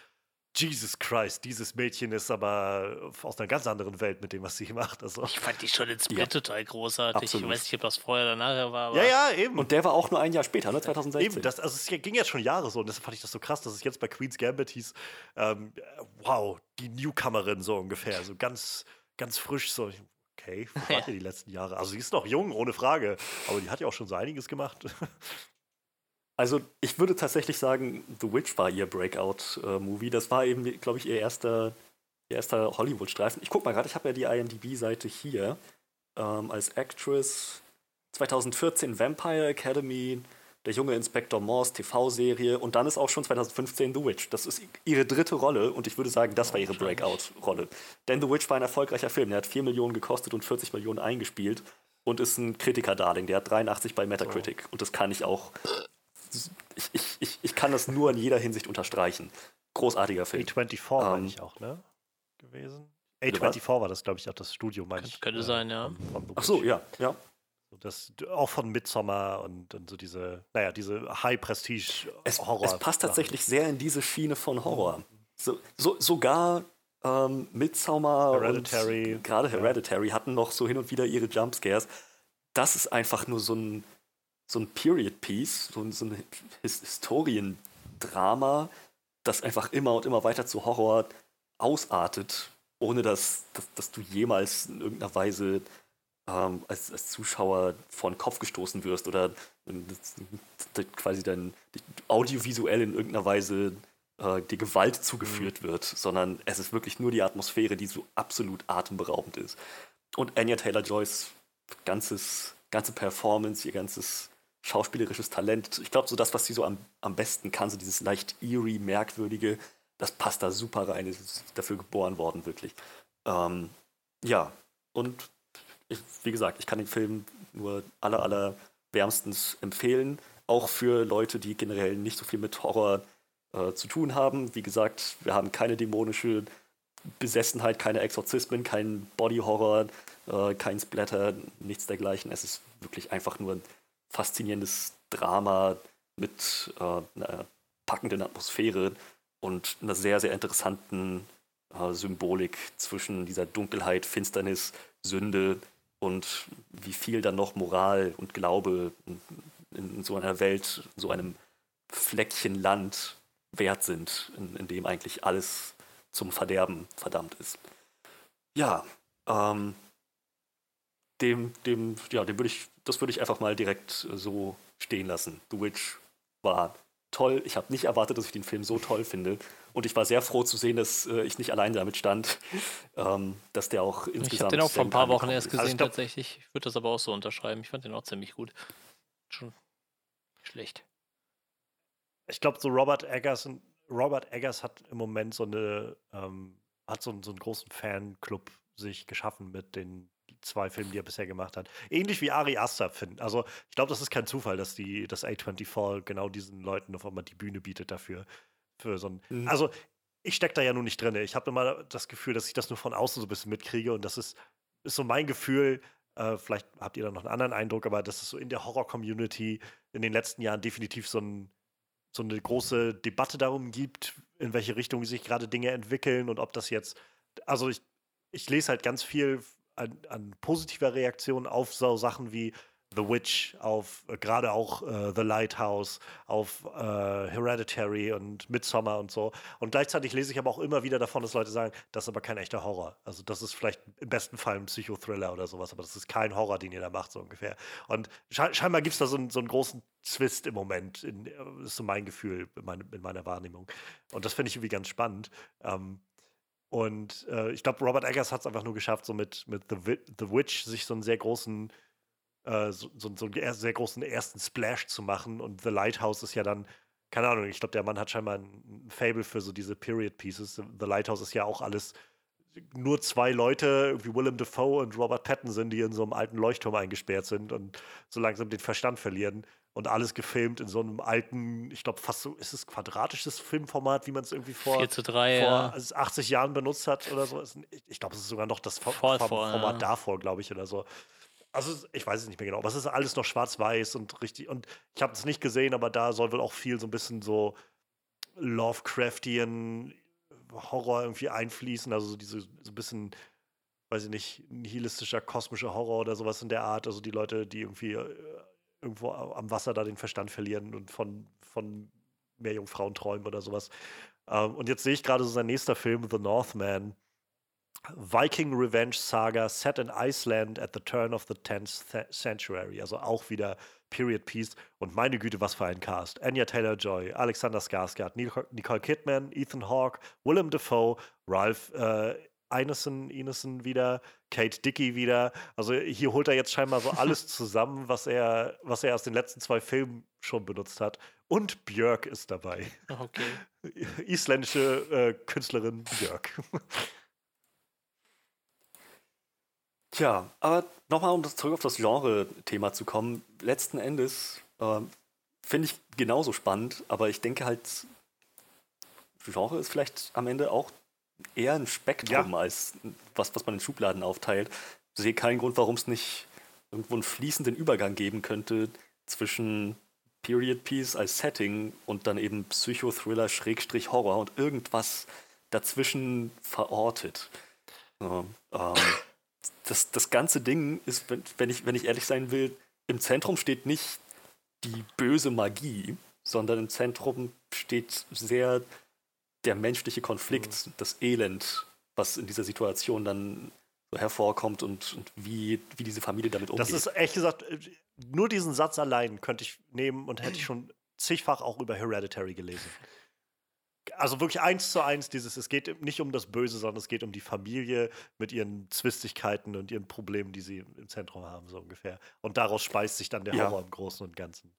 Jesus Christ, dieses Mädchen ist aber aus einer ganz anderen Welt mit dem, was sie macht. Also, ich fand die schon in Split ja. total großartig. Absolut. Ich weiß nicht, ob das vorher oder nachher war. ja, ja, eben. Und der war auch nur ein Jahr später, ne? 2016. Eben, das, also es ging jetzt schon Jahre so und deshalb fand ich das so krass, dass es jetzt bei Queen's Gambit hieß, ähm, wow, die Newcomerin so ungefähr, so ganz, ganz frisch so. Okay, wo [LAUGHS] wart ihr die letzten Jahre? Also sie ist noch jung, ohne Frage, aber die hat ja auch schon so einiges gemacht. [LAUGHS] Also ich würde tatsächlich sagen, The Witch war ihr Breakout-Movie. das war eben, glaube ich, ihr erster, ihr erster Hollywood-Streifen. Ich gucke mal gerade, ich habe ja die IMDb-Seite hier. Ähm, als Actress 2014 Vampire Academy, der junge Inspektor Morse TV-Serie und dann ist auch schon 2015 The Witch. Das ist ihre dritte Rolle und ich würde sagen, das war ihre Breakout-Rolle. Denn The Witch war ein erfolgreicher Film. Der hat 4 Millionen gekostet und 40 Millionen eingespielt und ist ein Kritiker-Darling. Der hat 83 bei Metacritic und das kann ich auch ich, ich, ich, ich kann das nur in jeder Hinsicht unterstreichen. Großartiger Film. A24 war ähm, ich auch, ne? Gewesen. A24 war das, glaube ich, auch das Studio, meine ich. Könnte äh, sein, ja. Von, von Ach so, ja, ja. Das, auch von Midsommar und, und so diese, naja, diese High-Prestige-Horror. Es, es, passt tatsächlich sehr in diese Schiene von Horror. So, so, sogar ähm, Midsommar Hereditary. und gerade Hereditary ja. hatten noch so hin und wieder ihre Jumpscares. Das ist einfach nur so ein, so ein Period-Piece, so, so ein Historiendrama, das einfach immer und immer weiter zu Horror ausartet, ohne dass, dass, dass du jemals in irgendeiner Weise ähm, als, als, Zuschauer vor den Kopf gestoßen wirst oder das, quasi dann audiovisuell in irgendeiner Weise äh, dir Gewalt zugeführt mhm. wird, sondern es ist wirklich nur die Atmosphäre, die so absolut atemberaubend ist. Und Anya Taylor-Joyce ganzes, ganze Performance, ihr ganzes schauspielerisches Talent. Ich glaube, so das, was sie so am, am besten kann, so dieses leicht eerie, merkwürdige, das passt da super rein. Ist dafür geboren worden, wirklich. Ähm, ja, und ich, wie gesagt, ich kann den Film nur aller, aller wärmstens empfehlen. Auch für Leute, die generell nicht so viel mit Horror äh, zu tun haben. Wie gesagt, wir haben keine dämonische Besessenheit, keine Exorzismen, kein Body-Horror, äh, kein Splatter, nichts dergleichen. Es ist wirklich einfach nur ein faszinierendes Drama mit äh, einer packenden Atmosphäre und einer sehr, sehr interessanten äh, Symbolik zwischen dieser Dunkelheit, Finsternis, Sünde und wie viel dann noch Moral und Glaube in, in so einer Welt, in so einem Fleckchen Land wert sind, in, in dem eigentlich alles zum Verderben verdammt ist. Ja, ähm, dem, dem, ja, dem würde ich das würde ich einfach mal direkt äh, so stehen lassen. The Witch war toll. Ich habe nicht erwartet, dass ich den Film so toll finde. Und ich war sehr froh zu sehen, dass äh, ich nicht allein damit stand, [LAUGHS] ähm, dass der auch insgesamt. Ich habe den auch vor ein paar Wochen erst gesehen, also glaub, tatsächlich. Ich würde das aber auch so unterschreiben. Ich fand den auch ziemlich gut. Schon schlecht. Ich glaube, so Robert Eggers, Robert Eggers hat im Moment so eine, ähm, hat so, so einen großen Fanclub sich geschaffen mit den zwei Filmen, die er bisher gemacht hat. Ähnlich wie Ari Aster finden. Also ich glaube, das ist kein Zufall, dass die das A24 genau diesen Leuten auf einmal die Bühne bietet dafür. Für so ein, mhm. Also ich stecke da ja nun nicht drin. Ich habe immer das Gefühl, dass ich das nur von außen so ein bisschen mitkriege und das ist, ist so mein Gefühl. Äh, vielleicht habt ihr da noch einen anderen Eindruck, aber dass es so in der Horror-Community in den letzten Jahren definitiv so, ein, so eine große Debatte darum gibt, in welche Richtung sich gerade Dinge entwickeln und ob das jetzt, also ich, ich lese halt ganz viel an, an positiver Reaktion auf so Sachen wie The Witch, auf äh, gerade auch äh, The Lighthouse, auf äh, Hereditary und Midsommar und so. Und gleichzeitig lese ich aber auch immer wieder davon, dass Leute sagen, das ist aber kein echter Horror. Also das ist vielleicht im besten Fall ein Psychothriller oder sowas, aber das ist kein Horror, den ihr da macht, so ungefähr. Und sche scheinbar gibt es da so, so, einen großen Zwist im Moment, in, äh, ist so mein Gefühl in, meine, in meiner Wahrnehmung. Und das finde ich irgendwie ganz spannend. Ähm, und äh, ich glaube, Robert Eggers hat es einfach nur geschafft, so mit, mit The, The Witch sich so einen sehr großen äh, so, so, so, einen sehr großen ersten Splash zu machen. Und The Lighthouse ist ja dann, keine Ahnung, ich glaube, der Mann hat scheinbar ein Fable für so diese Period Pieces. The Lighthouse ist ja auch alles nur zwei Leute, irgendwie Willem Dafoe und Robert Pattinson, die in so einem alten Leuchtturm eingesperrt sind und so langsam den Verstand verlieren. Und alles gefilmt in so einem alten, ich glaube, fast so, ist es quadratisches Filmformat, wie man es irgendwie vor, 4 zu 3, vor ja. 80 Jahren benutzt hat oder so. Ich glaube, es ist sogar noch das Format ja. davor, glaube ich, oder so. Also ich weiß es nicht mehr genau, aber es ist alles noch schwarz-weiß und richtig. Und ich habe es nicht gesehen, aber da soll wohl auch viel so ein bisschen so Lovecraftian Horror irgendwie einfließen. Also so diese so ein bisschen, weiß ich nicht, nihilistischer kosmischer Horror oder sowas in der Art. Also die Leute, die irgendwie äh, irgendwo am Wasser da den Verstand verlieren und von, von Meerjungfrauen träumen oder sowas. Ähm, und jetzt sehe ich gerade so sein nächster Film, The Northman Viking Revenge Saga set in Iceland at the turn of the 10th century. Also auch wieder Period Piece. Und meine Güte, was für ein Cast. Anya Taylor-Joy, Alexander Skarsgård, Nicole Kidman, Ethan Hawke, Willem Dafoe, Ralph äh, Ineson, Ineson wieder, Kate Dickey wieder. Also hier holt er jetzt scheinbar so [LAUGHS] alles zusammen, was er, was er aus den letzten zwei Filmen schon benutzt hat. Und Björk ist dabei. Okay. [LAUGHS] Isländische äh, Künstlerin Björk. [LAUGHS] Tja, aber nochmal, um zurück auf das Genre-Thema zu kommen. Letzten Endes äh, finde ich genauso spannend, aber ich denke halt, Genre ist vielleicht am Ende auch eher ein Spektrum ja. als was, was man in Schubladen aufteilt. Ich sehe keinen Grund, warum es nicht irgendwo einen fließenden Übergang geben könnte zwischen Period Piece als Setting und dann eben Psychothriller, Schrägstrich Horror und irgendwas dazwischen verortet. So, ähm, das, das ganze Ding ist, wenn, wenn, ich, wenn ich ehrlich sein will, im Zentrum steht nicht die böse Magie, sondern im Zentrum steht sehr der menschliche Konflikt, mhm. das Elend, was in dieser Situation dann so hervorkommt und, und wie, wie diese Familie damit umgeht. Das ist ehrlich gesagt, nur diesen Satz allein könnte ich nehmen und hätte ich schon zigfach auch über Hereditary gelesen also wirklich eins zu eins dieses, es geht nicht um das Böse, sondern es geht um die Familie mit ihren Zwistigkeiten und ihren Problemen, die sie im Zentrum haben, so ungefähr. Und daraus speist sich dann der ja. Horror im Großen und Ganzen.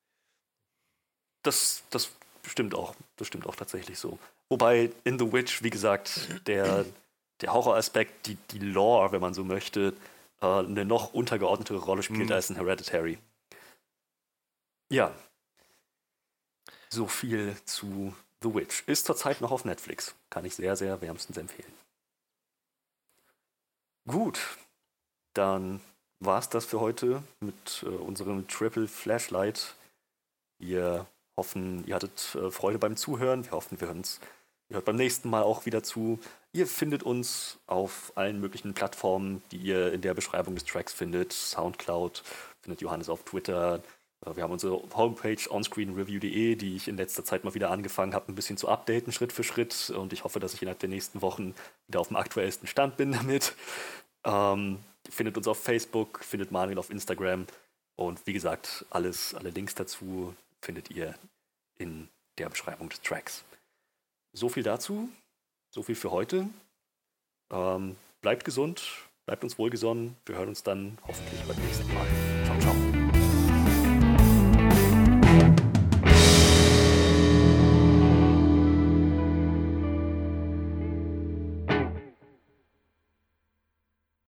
Das, das stimmt auch. Das stimmt auch tatsächlich so. Wobei in The Witch, wie gesagt, der, der Horroraspekt, die, die Lore, wenn man so möchte, äh, eine noch untergeordnete Rolle spielt mhm. als in Hereditary. Ja. So viel zu The Witch ist zurzeit noch auf Netflix. Kann ich sehr, sehr wärmstens empfehlen. Gut, dann war es das für heute mit äh, unserem Triple Flashlight. Wir hoffen, ihr hattet äh, Freude beim Zuhören. Wir hoffen, wir hören uns hört beim nächsten Mal auch wieder zu. Ihr findet uns auf allen möglichen Plattformen, die ihr in der Beschreibung des Tracks findet. Soundcloud, findet Johannes auf Twitter, äh, wir haben unsere Homepage onscreenreview.de, die ich in letzter Zeit mal wieder angefangen habe, ein bisschen zu updaten, Schritt für Schritt. Und ich hoffe, dass ich innerhalb der nächsten Wochen wieder auf dem aktuellsten Stand bin [LAUGHS] damit. Ähm, findet uns auf Facebook, findet Manuel auf Instagram. Und wie gesagt, alles, alle Links dazu findet ihr in der Beschreibung des Tracks. So viel dazu, so viel für heute. Ähm, bleibt gesund, bleibt uns wohlgesonnen. Wir hören uns dann hoffentlich beim nächsten Mal.